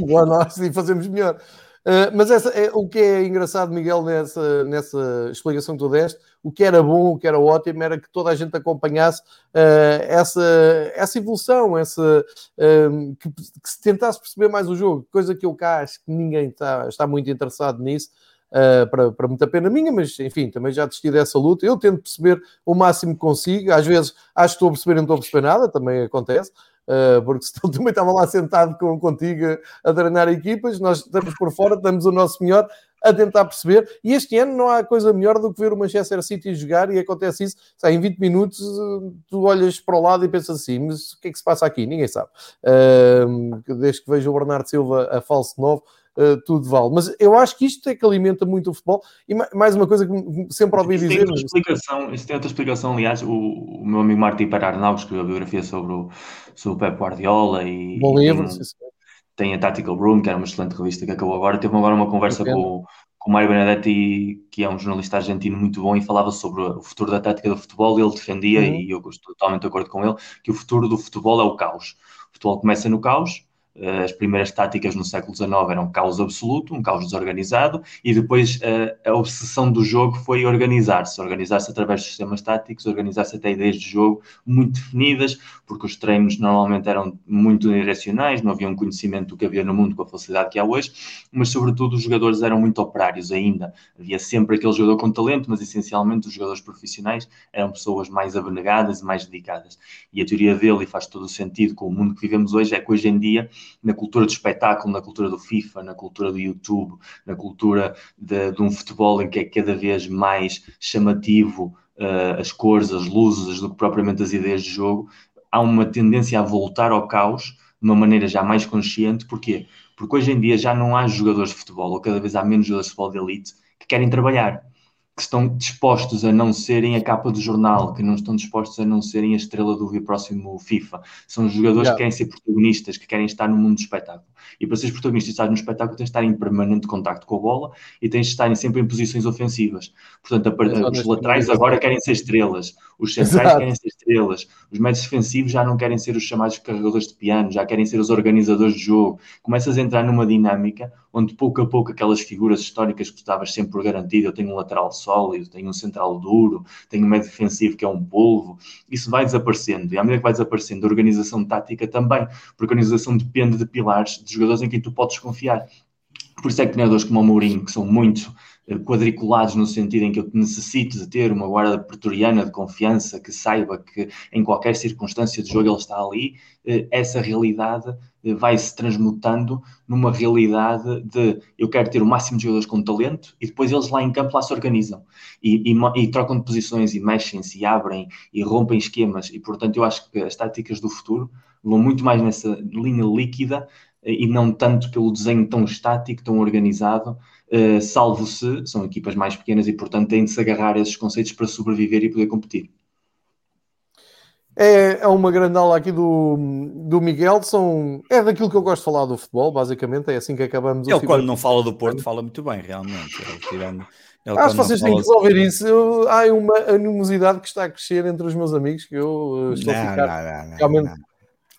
Lá nós e fazemos melhor. Uh, mas essa, é, o que é engraçado, Miguel, nessa, nessa explicação que tu deste, o que era bom, o que era ótimo, era que toda a gente acompanhasse uh, essa, essa evolução, essa, uh, que, que, se tentasse perceber mais o jogo, coisa que eu cá acho que ninguém está, está muito interessado nisso uh, para, para muita pena minha, mas enfim, também já desisti dessa luta. Eu tento perceber o máximo que consigo, às vezes acho que estou a perceber e não estou a perceber nada, também acontece. Uh, porque [laughs] senão também estava lá sentado com, contigo a treinar equipas, nós estamos por fora, damos o nosso melhor. a tentar perceber. E este ano não há coisa melhor do que ver o Manchester City jogar e acontece isso. Sabe, em 20 minutos tu olhas para o lado e pensas assim, mas o que é que se passa aqui? Ninguém sabe. Uh, desde que vejo o Bernardo Silva a falso novo, uh, tudo vale. Mas eu acho que isto é que alimenta muito o futebol. E mais uma coisa que sempre ouvi
isso
dizer.
Tem outra explicação, isso tem outra explicação, aliás, o, o meu amigo Martim Arnaldo escreveu a biografia sobre o, sobre o Pep Guardiola e.
Bom livro,
tem, tem a Tactical Room, que era uma excelente revista que acabou agora. Teve agora uma conversa com, com o Mário Benedetti, que é um jornalista argentino muito bom, e falava sobre o futuro da tática do futebol. Ele defendia, uhum. e eu estou totalmente de acordo com ele, que o futuro do futebol é o caos. O futebol começa no caos, as primeiras táticas no século XIX eram caos absoluto, um caos desorganizado, e depois a, a obsessão do jogo foi organizar-se, organizar-se através de sistemas táticos, organizar-se até ideias de jogo muito definidas, porque os treinos normalmente eram muito direcionais, não havia um conhecimento do que havia no mundo com a facilidade que há hoje, mas sobretudo os jogadores eram muito operários ainda. Havia sempre aquele jogador com talento, mas essencialmente os jogadores profissionais eram pessoas mais abnegadas e mais dedicadas. E a teoria dele, e faz todo o sentido com o mundo que vivemos hoje, é que hoje em dia na cultura do espetáculo, na cultura do FIFA, na cultura do YouTube, na cultura de, de um futebol em que é cada vez mais chamativo uh, as cores, as luzes, do que propriamente as ideias de jogo, há uma tendência a voltar ao caos de uma maneira já mais consciente. Porquê? Porque hoje em dia já não há jogadores de futebol, ou cada vez há menos jogadores de futebol de elite que querem trabalhar que estão dispostos a não serem a capa do jornal, que não estão dispostos a não serem a estrela do próximo FIFA. São jogadores yeah. que querem ser protagonistas, que querem estar no mundo do espetáculo. E para seres protagonista e estar no espetáculo, tens de estar em permanente contacto com a bola e tens de estar sempre em posições ofensivas. Portanto, a, os laterais agora querem ser estrelas, os centrais Exato. querem ser estrelas, os médios defensivos já não querem ser os chamados carregadores de piano, já querem ser os organizadores de jogo. Começas a entrar numa dinâmica onde pouco a pouco aquelas figuras históricas que tu estavas sempre garantido, eu tenho um lateral sólido, tenho um central duro, tenho um médio defensivo que é um polvo, isso vai desaparecendo. E à medida que vai desaparecendo, a organização tática também, porque a organização depende de pilares, de jogadores em quem tu podes confiar. Por isso é que treinadores como o Mourinho, que são muito eh, quadriculados no sentido em que eu necessito de ter uma guarda pretoriana de confiança que saiba que em qualquer circunstância de jogo ele está ali, eh, essa realidade vai se transmutando numa realidade de eu quero ter o máximo de jogadores com talento e depois eles lá em campo lá se organizam e, e, e trocam de posições e mexem-se e abrem e rompem esquemas e portanto eu acho que as táticas do futuro vão muito mais nessa linha líquida e não tanto pelo desenho tão estático, tão organizado, uh, salvo se são equipas mais pequenas e, portanto, têm de se agarrar a esses conceitos para sobreviver e poder competir.
É, é uma grande aula aqui do, do Miguel. São, é daquilo que eu gosto de falar do futebol, basicamente. É assim que acabamos.
Ele, quando não fala do Porto, fala muito bem, realmente. Ele, tirando,
ele, Acho que vocês têm que resolver isso. Eu, há uma animosidade que está a crescer entre os meus amigos que eu estou não, a ficar não, não, realmente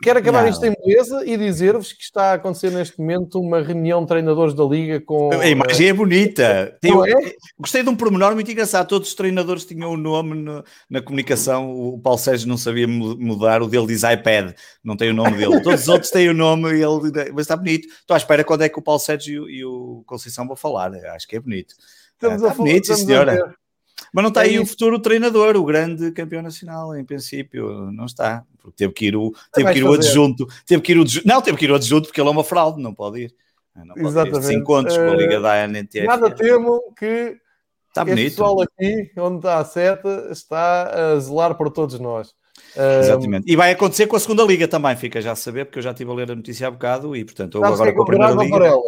Quero acabar não. isto em beleza e dizer-vos que está a acontecer neste momento uma reunião de treinadores da Liga com.
A imagem é bonita. Tem, é? Gostei de um pormenor muito engraçado. Todos os treinadores tinham o um nome no, na comunicação. O Paulo Sérgio não sabia mudar. O dele diz iPad, não tem o nome dele. Todos os outros têm o nome, e ele, mas está bonito. Estou à espera quando é que o Paulo Sérgio e o Conceição vão falar. Acho que é bonito. Estamos ah, está a bonito, sim, senhora. Mas não está aí o futuro treinador, o grande campeão nacional, em princípio, não está. Porque teve que ir o, teve que ir o adjunto, teve que ir o não, teve que ir o adjunto porque ele é uma fraude, não pode ir. Não pode
Exatamente. Ir.
Sem contos uh, com a Liga da ANTF.
Nada temo que está bonito. este pessoal aqui, onde está a seta, está a zelar por todos nós.
Exatamente. E vai acontecer com a segunda liga também, fica já a saber, porque eu já estive a ler a notícia há bocado e, portanto, agora com a primeira liga.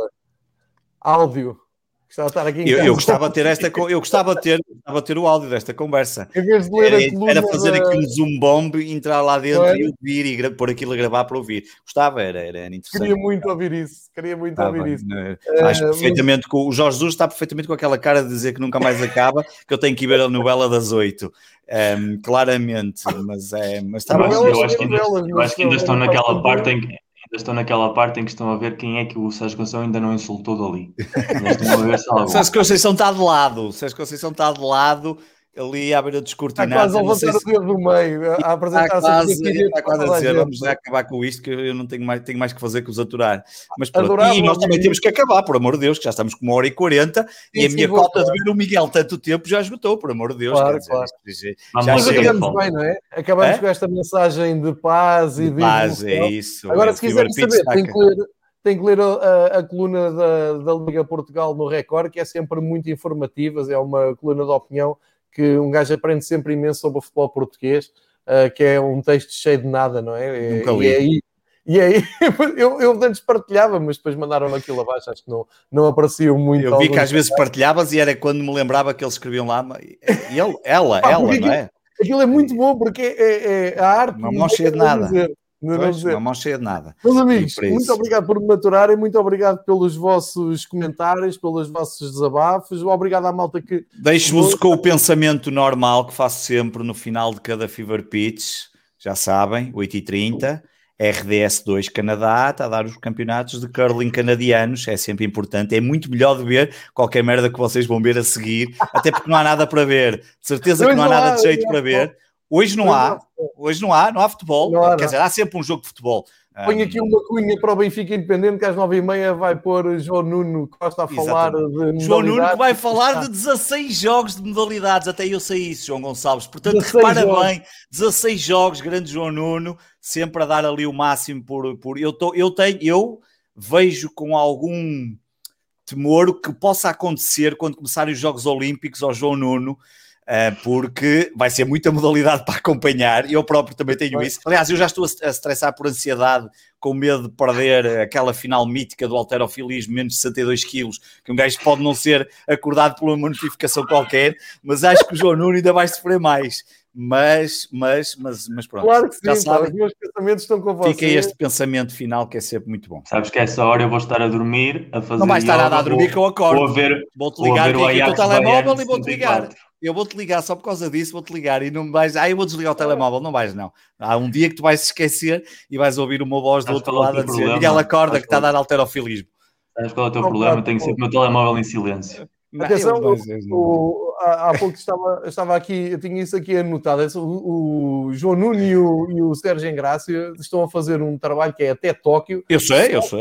Áudio.
Gostava de estar aqui eu, eu, gostava de ter esta, [laughs] eu gostava de ter, gostava de ter o áudio desta conversa.
Em vez de ler
era, era fazer da... aqui um zoom bomb, entrar lá dentro é? e ouvir e pôr aquilo a gravar para ouvir. Gostava, era, era interessante.
Queria muito ouvir isso, queria muito ah, ouvir bem, isso.
É, acho é, perfeitamente que o Jorge Jesus está perfeitamente com aquela cara de dizer que nunca mais acaba, que eu tenho que ir ver a novela das oito. Um, ehm, claramente, mas é. Mas está
eu, acho, eu, acho que ainda, eu acho que ainda estão naquela parte em que estão naquela parte em que estão a ver quem é que o Sérgio Conceição ainda não insultou dali. [laughs]
Sérgio Conceição está de lado, Sérgio Conceição está de lado ali à beira dos cortinados.
Está quase a levantar se... o dedo do meio, a apresentar-se
está quase, está quase a dizer, vamos já acabar com isto, que eu não tenho mais, tenho mais que fazer que os aturar. Mas pronto, e nós também temos que acabar, por amor de Deus, que já estamos com uma hora e quarenta, e a minha cota de ver o Miguel tanto tempo já esgotou, por amor de Deus.
Claro, dizer, claro. Já Mas acabamos bem, não é? Acabamos é? com esta mensagem de paz e de,
paz, é isso.
Agora, é, se quiserem saber, tem que ler tem que ler a, a coluna da, da, Liga Portugal no Record, que é sempre muito informativa, é uma coluna de opinião que um gajo aprende sempre imenso sobre o futebol português, uh, que é um texto cheio de nada, não é? Nunca li. E aí, e aí [laughs] eu, eu antes partilhava, mas depois mandaram aquilo abaixo, acho que não, não apareciam muito.
Eu vi que às vezes partilhavas e era quando me lembrava que eles escreviam lá, e ele, ela, [laughs] ah, ela, não é?
Aquilo é muito bom porque é, é, é a arte.
Uma mão cheia de nada. Dizer. Não pois, não mão cheia de nada.
Meus amigos, muito obrigado por me maturarem, muito obrigado pelos vossos comentários, pelos vossos desabafos, obrigado à malta que.
Deixo-vos com o pensamento normal que faço sempre no final de cada Fever Pitch, já sabem, 8h30. RDS2 Canadá está a dar os campeonatos de curling canadianos, é sempre importante, é muito melhor de ver qualquer merda que vocês vão ver a seguir, até porque não há nada para ver, de certeza que não há nada de jeito para ver. Hoje não há, hoje não há, não há futebol, não há, quer dizer, há sempre um jogo de futebol.
Põe aqui uma cunha para o Benfica Independente que às nove e meia vai pôr João Nuno Costa a falar Exatamente.
de João Nuno que vai falar de 16 jogos de modalidades, até eu sei isso, João Gonçalves. Portanto, repara jogos. bem, 16 jogos, grande João Nuno, sempre a dar ali o máximo por... por eu, tô, eu, tenho, eu vejo com algum temor o que possa acontecer quando começarem os Jogos Olímpicos ao João Nuno, porque vai ser muita modalidade para acompanhar, e eu próprio também tenho isso. Aliás, eu já estou a, estressar por ansiedade, com medo de perder aquela final mítica do alterofilismo, menos de 62 quilos, que um gajo pode não ser acordado por uma notificação qualquer, mas acho que o João Nuno ainda vai sofrer mais. Mas, mas, mas, mas pronto.
Claro que sim, já sabe, os meus pensamentos estão com você.
Fica este pensamento final que é sempre muito bom.
Sabes que essa hora eu vou estar a dormir, a fazer.
Não vais estar nada a dormir que eu acordo. Vou ver, vou-te ligar vou ver o, o telemóvel e vou-te ligar eu vou-te ligar só por causa disso, vou-te ligar e não vais, ah, eu vou desligar o telemóvel, não vais, não. Há um dia que tu vais esquecer e vais ouvir uma voz do outro é lado a dizer, problema? Miguel acorda que está a dar alterofilismo.
Sabes qual é o teu problema? Tenho sempre o meu telemóvel em silêncio.
Atenção, o, o, há, há pouco estava, estava aqui, eu tinha isso aqui anotado. O, o João Nuno e o, e o Sérgio Engrácia estão a fazer um trabalho que é até Tóquio.
Eu sei, eu sei.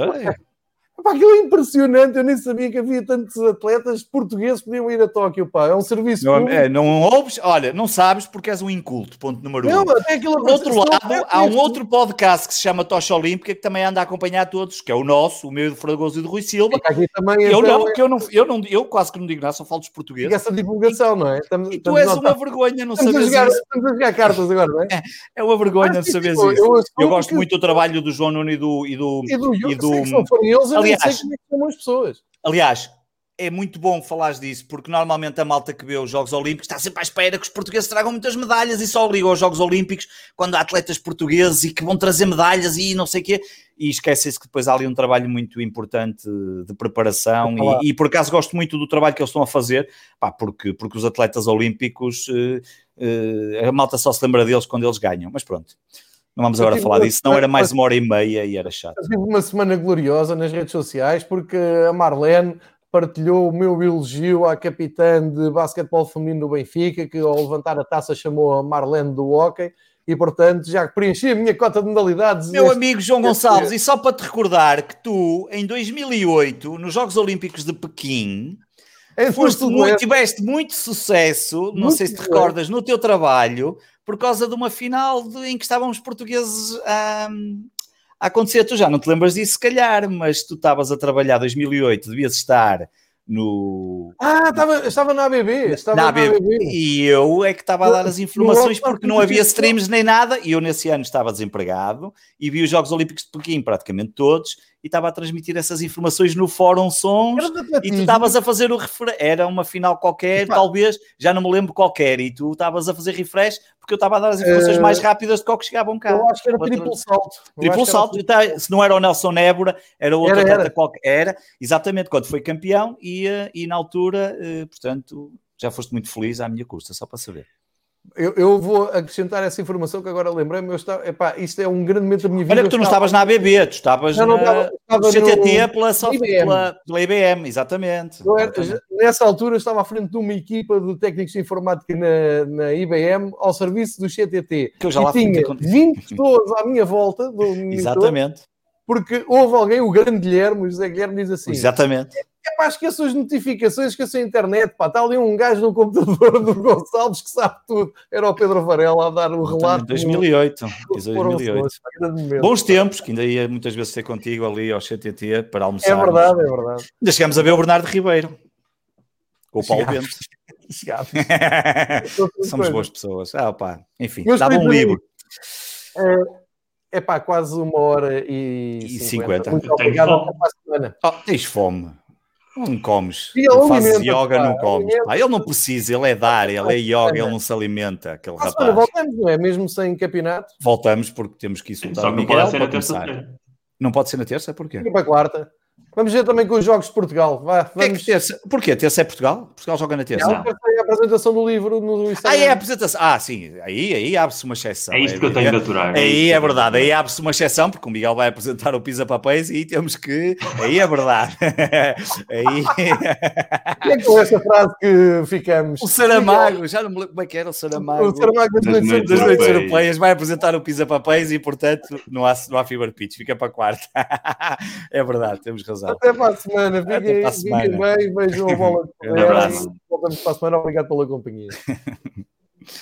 Pá, aquilo é impressionante, eu nem sabia que havia tantos atletas portugueses que podiam ir a Tóquio, pá, é um serviço
não, é, não ouves, olha, não sabes porque és um inculto, ponto número não, um. Não, Por outro lado, há um outro podcast que se chama Tocha Olímpica que também anda a acompanhar todos, que é o nosso, o meu do Fragoso e do Rui Silva. Aqui também, eu então, não, que eu não, eu não, eu quase que não digo nada, só falo dos portugueses. E
essa divulgação,
e,
não é?
Estamos, e tu és uma vergonha não saberes
isso. Estamos a jogar cartas agora, não é? É,
é uma vergonha não saberes isso. Eu, eu gosto muito do trabalho do João Nuno e do... E do,
e do, e do, e do aliás, as pessoas.
Aliás, é muito bom falares disso, porque normalmente a malta que vê os Jogos Olímpicos está sempre à espera que os portugueses tragam muitas medalhas e só ligam aos Jogos Olímpicos quando há atletas portugueses e que vão trazer medalhas e não sei o quê. E esquece-se que depois há ali um trabalho muito importante de preparação e, e, por acaso gosto muito do trabalho que eles estão a fazer, pá, porque, porque os atletas olímpicos, uh, uh, a malta só se lembra deles quando eles ganham, mas pronto. Não vamos agora falar disso, não era mais uma hora e meia e era chato.
Tive uma semana gloriosa nas redes sociais porque a Marlene partilhou o meu elogio à capitã de basquetebol feminino do Benfica, que ao levantar a taça chamou a Marlene do hockey e portanto já preenchi a minha cota de modalidades.
Meu este... amigo João Gonçalves, e só para te recordar que tu, em 2008, nos Jogos Olímpicos de Pequim, foste muito, tiveste muito sucesso, muito não sei se te recordas, no teu trabalho, por causa de uma final de, em que estávamos portugueses a, a acontecer. Tu já não te lembras disso, se calhar, mas tu estavas a trabalhar 2008, devias estar no.
Ah, estava, estava na ABB. Estava
na, ABB. ABB. E eu é que estava a dar as informações porque não havia streams nem nada. E eu nesse ano estava desempregado e vi os Jogos Olímpicos de Pequim praticamente todos e estava a transmitir essas informações no Fórum Sons e tu estavas a fazer o refresh. Era uma final qualquer, talvez, já não me lembro qualquer, e tu estavas a fazer refresh porque eu estava a dar as informações uh, mais rápidas do que chegavam cá.
Eu acho que era triplo salto.
Triplo salto, era... se não era o Nelson Nebra, era outro era, era. qualquer. Era, exatamente, quando foi campeão e, eh, e na altura, eh, portanto, já foste muito feliz à minha custa, só para saber.
Eu, eu, vou acrescentar essa informação que agora lembrei-me. Epá, isto é um grande momento da minha vida.
Olha que tu não estavas na ABB, tu estavas não, não, na estava, CTT no... pela, IBM. Pela, pela IBM, exatamente.
Era, nessa altura estava à frente de uma equipa de técnicos de informática na, na IBM ao serviço do CTT. Que eu já e lá tinha 20 pessoas à minha volta. Do
Exatamente.
Porque houve alguém, o grande Guilherme, o José Guilherme diz assim:
Exatamente.
É pá, esqueço as notificações, esqueço a internet, pá, está ali um gajo no computador do [laughs] Gonçalves que sabe tudo. Era o Pedro Varela a dar o relato.
2008, 2008. Bons tempos, que ainda ia muitas vezes ter contigo ali ao CTT para almoçar.
É verdade, é verdade.
Ainda chegamos a ver o Bernardo Ribeiro. Com o Paulo Bento. [laughs] [laughs] Somos boas pessoas. Ah, pá. Enfim, Mas, dava um livro.
É, é pá, quase uma hora e,
e 50. 50. Muito obrigado. Até para a semana. Oh, tens fome. Não comes.
Ele
fazes yoga, pá, não comes. Ah, ele não precisa, ele é dar, ele é yoga, ele não se alimenta. Aquele rapaz. Semana,
voltamos, não é? Mesmo sem campeonato.
Voltamos porque temos que insultar Só o Miguel. Pode ser na terça Não pode ser na terça? Porquê?
E para a quarta. Vamos ver também com os jogos de Portugal. Vá,
vamos... É que terça? Porquê? Terça é Portugal? Portugal joga na terça?
Não, é a apresentação do livro no
Instagram. Ah, é a apresentação. Ah, sim. Aí, aí abre-se uma exceção.
É isto que eu tenho de aturar.
É aí é verdade. Aí abre-se uma exceção, porque o Miguel vai apresentar o Pisa Papéis e temos que... Aí é verdade. [laughs] aí...
E é com essa frase que ficamos.
O Saramago, já não me lembro como é que era o Saramago.
O Saramago das,
noites, das noites europeias vai apresentar o Pisa Papéis e, portanto, não há, não há Fever Pitch. Fica para a quarta. [laughs] é verdade, temos razão.
Até para a semana. Fiquem, fiquem bem, vejam a bola. [laughs] um abraço. Voltamos para a semana. Obrigado pela companhia. [laughs]